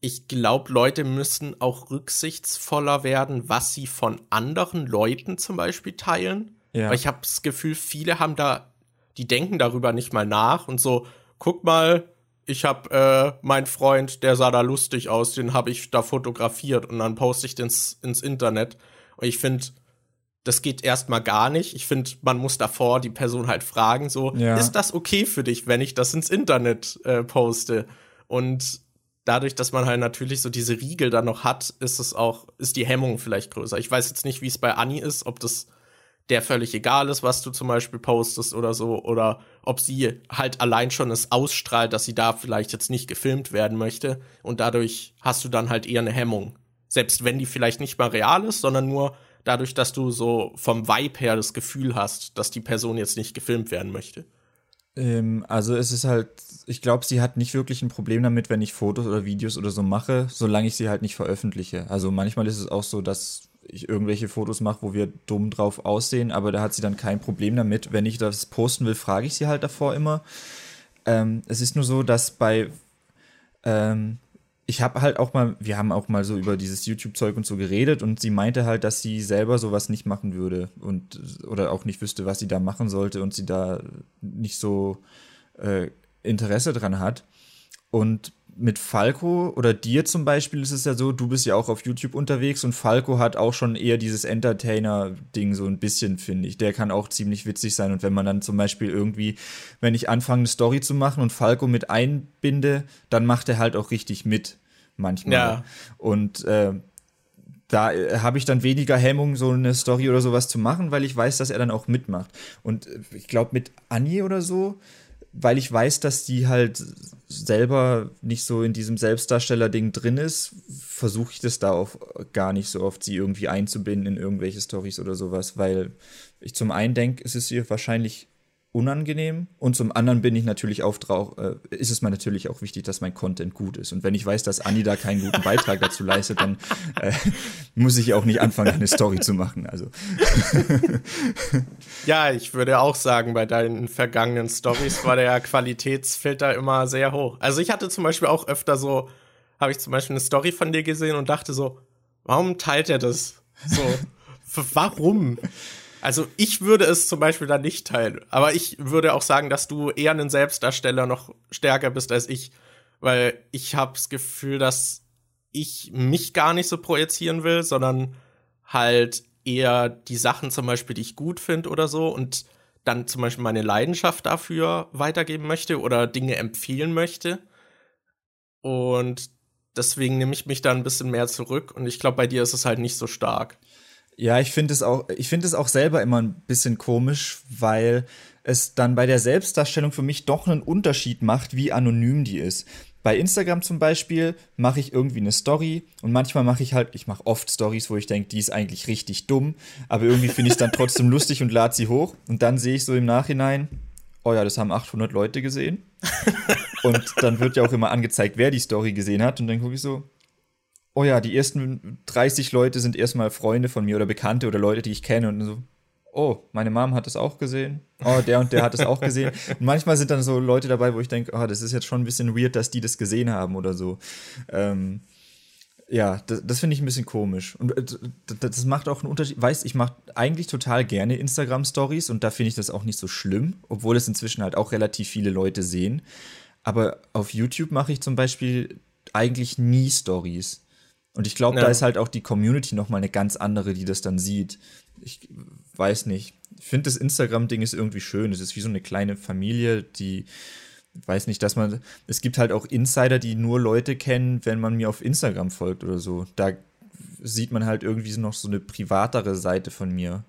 ich glaube, Leute müssen auch rücksichtsvoller werden, was sie von anderen Leuten zum Beispiel teilen. Ja. Weil ich habe das Gefühl, viele haben da, die denken darüber nicht mal nach und so, guck mal, ich habe äh, mein Freund, der sah da lustig aus, den habe ich da fotografiert und dann poste ich den ins Internet. Und ich finde, das geht erstmal gar nicht. Ich finde, man muss davor die Person halt fragen, so, ja. ist das okay für dich, wenn ich das ins Internet äh, poste? Und dadurch, dass man halt natürlich so diese Riegel dann noch hat, ist es auch, ist die Hemmung vielleicht größer. Ich weiß jetzt nicht, wie es bei Anni ist, ob das der völlig egal ist, was du zum Beispiel postest oder so, oder ob sie halt allein schon es ausstrahlt, dass sie da vielleicht jetzt nicht gefilmt werden möchte und dadurch hast du dann halt eher eine Hemmung. Selbst wenn die vielleicht nicht mal real ist, sondern nur dadurch, dass du so vom Vibe her das Gefühl hast, dass die Person jetzt nicht gefilmt werden möchte. Ähm, also es ist halt, ich glaube, sie hat nicht wirklich ein Problem damit, wenn ich Fotos oder Videos oder so mache, solange ich sie halt nicht veröffentliche. Also manchmal ist es auch so, dass ich irgendwelche Fotos mache, wo wir dumm drauf aussehen, aber da hat sie dann kein Problem damit. Wenn ich das posten will, frage ich sie halt davor immer. Ähm, es ist nur so, dass bei ähm, ich habe halt auch mal, wir haben auch mal so über dieses YouTube-Zeug und so geredet und sie meinte halt, dass sie selber sowas nicht machen würde und oder auch nicht wüsste, was sie da machen sollte und sie da nicht so äh, Interesse dran hat. Und mit Falco oder dir zum Beispiel ist es ja so, du bist ja auch auf YouTube unterwegs und Falco hat auch schon eher dieses Entertainer-Ding so ein bisschen, finde ich. Der kann auch ziemlich witzig sein und wenn man dann zum Beispiel irgendwie, wenn ich anfange, eine Story zu machen und Falco mit einbinde, dann macht er halt auch richtig mit manchmal. Ja. Und äh, da äh, habe ich dann weniger Hemmung, so eine Story oder sowas zu machen, weil ich weiß, dass er dann auch mitmacht. Und äh, ich glaube, mit Annie oder so, weil ich weiß, dass die halt selber nicht so in diesem Selbstdarsteller-Ding drin ist, versuche ich das da auch gar nicht so oft, sie irgendwie einzubinden in irgendwelche Stories oder sowas, weil ich zum einen denke, es ist ihr wahrscheinlich unangenehm und zum anderen bin ich natürlich auch drauf, äh, ist es mir natürlich auch wichtig, dass mein Content gut ist. Und wenn ich weiß, dass Anni da keinen guten Beitrag dazu leistet, dann äh, muss ich auch nicht anfangen, eine Story zu machen. Also. ja, ich würde auch sagen, bei deinen vergangenen Stories war der Qualitätsfilter immer sehr hoch. Also ich hatte zum Beispiel auch öfter so, habe ich zum Beispiel eine Story von dir gesehen und dachte so, warum teilt er das? So, warum? Also ich würde es zum Beispiel dann nicht teilen. Aber ich würde auch sagen, dass du eher ein Selbstdarsteller noch stärker bist als ich. Weil ich habe das Gefühl, dass ich mich gar nicht so projizieren will, sondern halt eher die Sachen zum Beispiel, die ich gut finde oder so und dann zum Beispiel meine Leidenschaft dafür weitergeben möchte oder Dinge empfehlen möchte. Und deswegen nehme ich mich da ein bisschen mehr zurück und ich glaube, bei dir ist es halt nicht so stark. Ja, ich finde es auch, ich finde es auch selber immer ein bisschen komisch, weil es dann bei der Selbstdarstellung für mich doch einen Unterschied macht, wie anonym die ist. Bei Instagram zum Beispiel mache ich irgendwie eine Story und manchmal mache ich halt, ich mache oft Stories, wo ich denke, die ist eigentlich richtig dumm, aber irgendwie finde ich es dann trotzdem lustig und lade sie hoch und dann sehe ich so im Nachhinein, oh ja, das haben 800 Leute gesehen und dann wird ja auch immer angezeigt, wer die Story gesehen hat und dann gucke ich so, oh ja, die ersten 30 Leute sind erstmal Freunde von mir oder Bekannte oder Leute, die ich kenne und so, oh, meine Mom hat es auch gesehen. Oh, der und der hat es auch gesehen. Und manchmal sind dann so Leute dabei, wo ich denke, oh, das ist jetzt schon ein bisschen weird, dass die das gesehen haben oder so. Ähm, ja, das, das finde ich ein bisschen komisch. Und äh, das macht auch einen Unterschied. Weißt, ich mache eigentlich total gerne Instagram-Stories und da finde ich das auch nicht so schlimm, obwohl es inzwischen halt auch relativ viele Leute sehen. Aber auf YouTube mache ich zum Beispiel eigentlich nie Stories. Und ich glaube, ja. da ist halt auch die Community noch mal eine ganz andere, die das dann sieht. Ich weiß nicht. Ich finde, das Instagram-Ding ist irgendwie schön. Es ist wie so eine kleine Familie, die weiß nicht, dass man. Es gibt halt auch Insider, die nur Leute kennen, wenn man mir auf Instagram folgt oder so. Da sieht man halt irgendwie noch so eine privatere Seite von mir.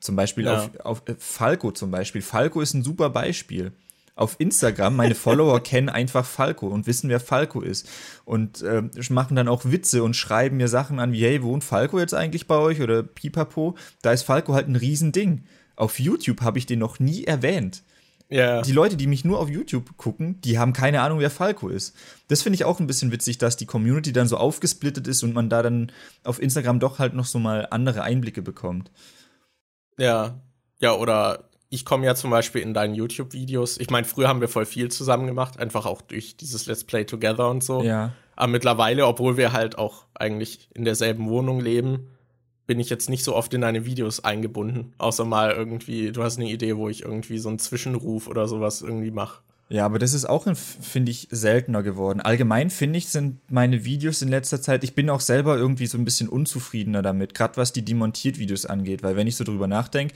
Zum Beispiel ja. auf, auf äh, Falco zum Beispiel. Falco ist ein super Beispiel auf Instagram, meine Follower kennen einfach Falco und wissen, wer Falco ist. Und äh, machen dann auch Witze und schreiben mir Sachen an wie, hey, wohnt Falco jetzt eigentlich bei euch? Oder Pipapo. Da ist Falco halt ein Riesending. Auf YouTube habe ich den noch nie erwähnt. Ja. Die Leute, die mich nur auf YouTube gucken, die haben keine Ahnung, wer Falco ist. Das finde ich auch ein bisschen witzig, dass die Community dann so aufgesplittet ist und man da dann auf Instagram doch halt noch so mal andere Einblicke bekommt. Ja. Ja, oder ich komme ja zum Beispiel in deinen YouTube-Videos. Ich meine, früher haben wir voll viel zusammen gemacht, einfach auch durch dieses Let's Play Together und so. Ja. Aber mittlerweile, obwohl wir halt auch eigentlich in derselben Wohnung leben, bin ich jetzt nicht so oft in deine Videos eingebunden. Außer mal irgendwie, du hast eine Idee, wo ich irgendwie so einen Zwischenruf oder sowas irgendwie mache. Ja, aber das ist auch, finde ich, seltener geworden. Allgemein finde ich, sind meine Videos in letzter Zeit, ich bin auch selber irgendwie so ein bisschen unzufriedener damit, gerade was die Demontiert-Videos angeht, weil wenn ich so drüber nachdenke,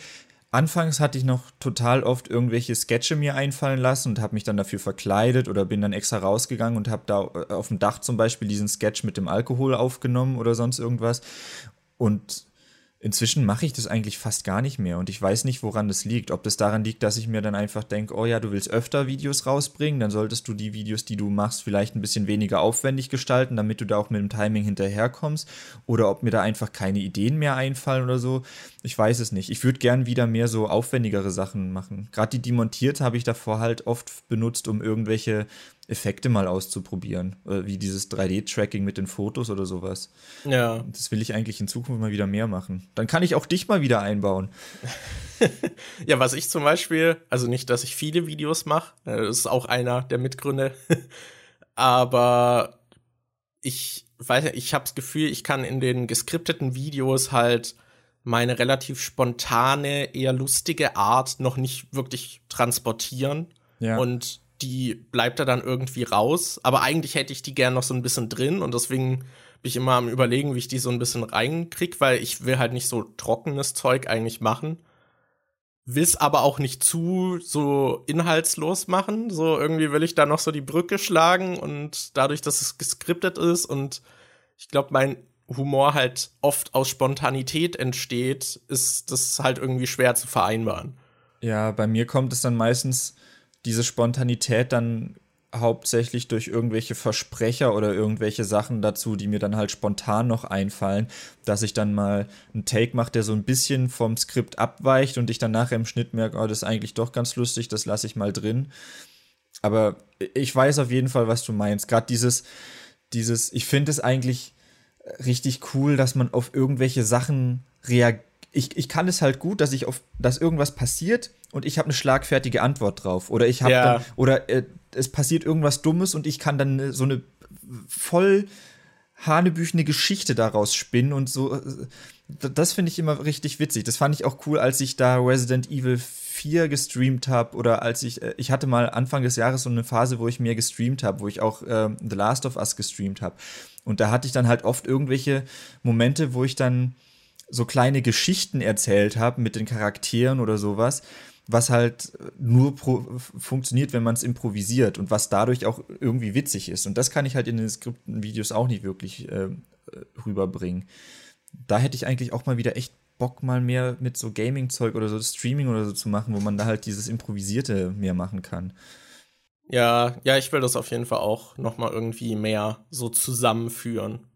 Anfangs hatte ich noch total oft irgendwelche Sketche mir einfallen lassen und habe mich dann dafür verkleidet oder bin dann extra rausgegangen und habe da äh, auf dem Dach zum Beispiel diesen Sketch mit dem Alkohol aufgenommen oder sonst irgendwas. Und Inzwischen mache ich das eigentlich fast gar nicht mehr und ich weiß nicht, woran das liegt. Ob das daran liegt, dass ich mir dann einfach denke, oh ja, du willst öfter Videos rausbringen, dann solltest du die Videos, die du machst, vielleicht ein bisschen weniger aufwendig gestalten, damit du da auch mit dem Timing hinterherkommst. Oder ob mir da einfach keine Ideen mehr einfallen oder so. Ich weiß es nicht. Ich würde gern wieder mehr so aufwendigere Sachen machen. Gerade die demontiert habe ich davor halt oft benutzt, um irgendwelche Effekte mal auszuprobieren. Wie dieses 3D-Tracking mit den Fotos oder sowas. Ja. Das will ich eigentlich in Zukunft mal wieder mehr machen. Dann kann ich auch dich mal wieder einbauen. ja, was ich zum Beispiel, also nicht, dass ich viele Videos mache, äh, das ist auch einer der Mitgründe, aber ich weiß ich habe das Gefühl, ich kann in den geskripteten Videos halt meine relativ spontane, eher lustige Art noch nicht wirklich transportieren. Ja. Und die bleibt da dann irgendwie raus. Aber eigentlich hätte ich die gern noch so ein bisschen drin und deswegen bin ich immer am überlegen, wie ich die so ein bisschen reinkrieg, weil ich will halt nicht so trockenes Zeug eigentlich machen. Will's aber auch nicht zu so inhaltslos machen. So irgendwie will ich da noch so die Brücke schlagen und dadurch, dass es geskriptet ist und ich glaube, mein Humor halt oft aus Spontanität entsteht, ist das halt irgendwie schwer zu vereinbaren. Ja, bei mir kommt es dann meistens diese Spontanität dann hauptsächlich durch irgendwelche Versprecher oder irgendwelche Sachen dazu, die mir dann halt spontan noch einfallen, dass ich dann mal einen Take mache, der so ein bisschen vom Skript abweicht und ich dann nachher im Schnitt merke, oh, das ist eigentlich doch ganz lustig, das lasse ich mal drin. Aber ich weiß auf jeden Fall, was du meinst. Gerade dieses, dieses, ich finde es eigentlich richtig cool, dass man auf irgendwelche Sachen reagiert. Ich, ich kann es halt gut, dass ich auf, dass irgendwas passiert und ich habe eine schlagfertige Antwort drauf. Oder ich habe ja. dann, oder äh, es passiert irgendwas Dummes und ich kann dann so eine voll hanebüchene Geschichte daraus spinnen und so. Äh, das finde ich immer richtig witzig. Das fand ich auch cool, als ich da Resident Evil 4 gestreamt habe oder als ich, äh, ich hatte mal Anfang des Jahres so eine Phase, wo ich mehr gestreamt habe, wo ich auch äh, The Last of Us gestreamt habe. Und da hatte ich dann halt oft irgendwelche Momente, wo ich dann so kleine Geschichten erzählt habe mit den Charakteren oder sowas, was halt nur funktioniert, wenn man es improvisiert und was dadurch auch irgendwie witzig ist. Und das kann ich halt in den Skripten-Videos auch nicht wirklich äh, rüberbringen. Da hätte ich eigentlich auch mal wieder echt Bock, mal mehr mit so Gaming-Zeug oder so Streaming oder so zu machen, wo man da halt dieses Improvisierte mehr machen kann. Ja, ja, ich will das auf jeden Fall auch noch mal irgendwie mehr so zusammenführen.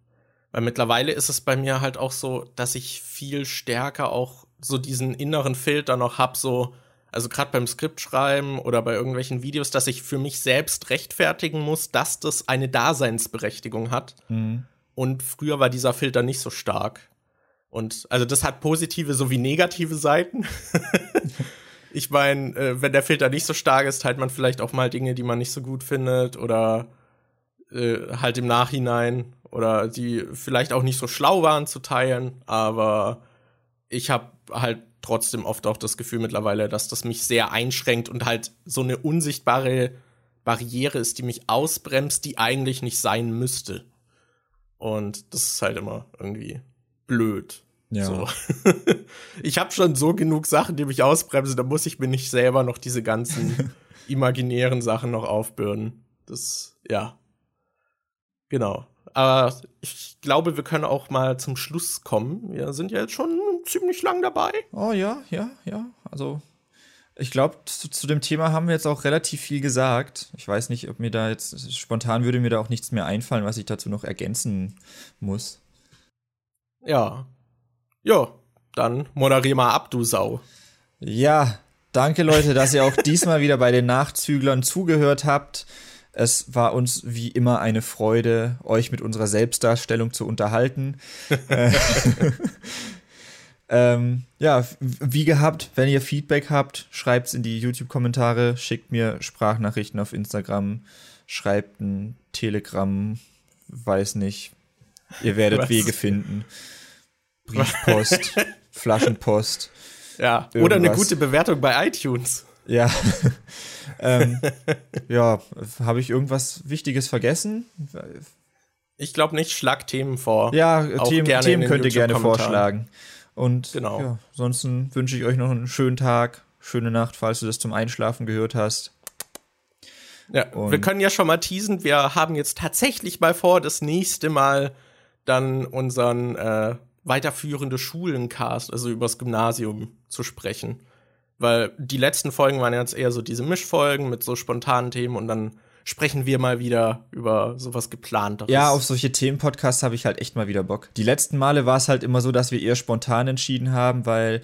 Weil mittlerweile ist es bei mir halt auch so, dass ich viel stärker auch so diesen inneren Filter noch hab, so also gerade beim Skriptschreiben oder bei irgendwelchen Videos, dass ich für mich selbst rechtfertigen muss, dass das eine Daseinsberechtigung hat. Mhm. Und früher war dieser Filter nicht so stark. Und also das hat positive sowie negative Seiten. ich meine, äh, wenn der Filter nicht so stark ist, teilt man vielleicht auch mal Dinge, die man nicht so gut findet oder äh, halt im Nachhinein oder die vielleicht auch nicht so schlau waren zu teilen. Aber ich habe halt trotzdem oft auch das Gefühl mittlerweile, dass das mich sehr einschränkt und halt so eine unsichtbare Barriere ist, die mich ausbremst, die eigentlich nicht sein müsste. Und das ist halt immer irgendwie blöd. Ja. So. ich habe schon so genug Sachen, die mich ausbremsen, da muss ich mir nicht selber noch diese ganzen imaginären Sachen noch aufbürden. Das, ja. Genau. Aber ich glaube, wir können auch mal zum Schluss kommen. Wir sind ja jetzt schon ziemlich lang dabei. Oh ja, ja, ja. Also ich glaube, zu, zu, dem Thema haben wir jetzt auch relativ viel gesagt. Ich weiß nicht, ob mir da jetzt spontan würde mir da auch nichts mehr einfallen, was ich dazu noch ergänzen muss. Ja. Ja, dann moderier mal ab, du Sau. Ja, danke Leute, dass ihr auch diesmal wieder bei den Nachzüglern zugehört habt. Es war uns wie immer eine Freude, euch mit unserer Selbstdarstellung zu unterhalten. Äh, ähm, ja, wie gehabt, wenn ihr Feedback habt, schreibt es in die YouTube-Kommentare, schickt mir Sprachnachrichten auf Instagram, schreibt ein Telegram, weiß nicht. Ihr werdet Was? Wege finden. Briefpost, Flaschenpost. Ja, irgendwas. oder eine gute Bewertung bei iTunes. Ja. ähm, ja, habe ich irgendwas Wichtiges vergessen? Ich glaube nicht, schlag Themen vor. Ja, Themen, Themen könnt ihr gerne vorschlagen. Und genau. ja, ansonsten wünsche ich euch noch einen schönen Tag, schöne Nacht, falls du das zum Einschlafen gehört hast. Ja, und wir können ja schon mal teasen. Wir haben jetzt tatsächlich mal vor, das nächste Mal dann unseren äh, weiterführende Schulencast, also übers Gymnasium zu sprechen. Weil die letzten Folgen waren jetzt eher so diese Mischfolgen mit so spontanen Themen und dann sprechen wir mal wieder über sowas geplanteres. Ja, auf solche Themenpodcasts habe ich halt echt mal wieder Bock. Die letzten Male war es halt immer so, dass wir eher spontan entschieden haben, weil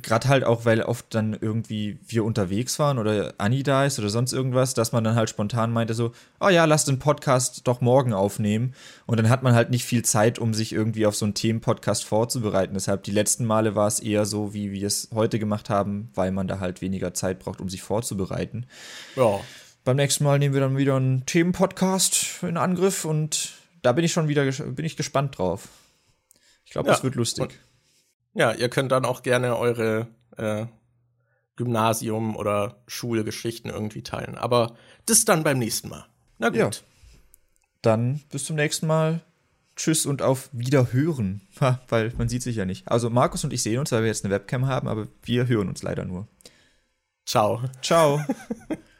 gerade halt auch, weil oft dann irgendwie wir unterwegs waren oder Anni da ist oder sonst irgendwas, dass man dann halt spontan meinte so, oh ja, lass den Podcast doch morgen aufnehmen. Und dann hat man halt nicht viel Zeit, um sich irgendwie auf so einen Themenpodcast vorzubereiten. Deshalb die letzten Male war es eher so, wie wir es heute gemacht haben, weil man da halt weniger Zeit braucht, um sich vorzubereiten. Ja. Beim nächsten Mal nehmen wir dann wieder einen Themenpodcast in Angriff und da bin ich schon wieder bin ich gespannt drauf. Ich glaube, ja. das wird lustig. Und, ja, ihr könnt dann auch gerne eure äh, Gymnasium- oder Schulgeschichten irgendwie teilen. Aber das dann beim nächsten Mal. Na gut. Ja. Dann bis zum nächsten Mal. Tschüss und auf Wiederhören. Ha, weil man sieht sich ja nicht. Also Markus und ich sehen uns, weil wir jetzt eine Webcam haben, aber wir hören uns leider nur. Ciao. Ciao.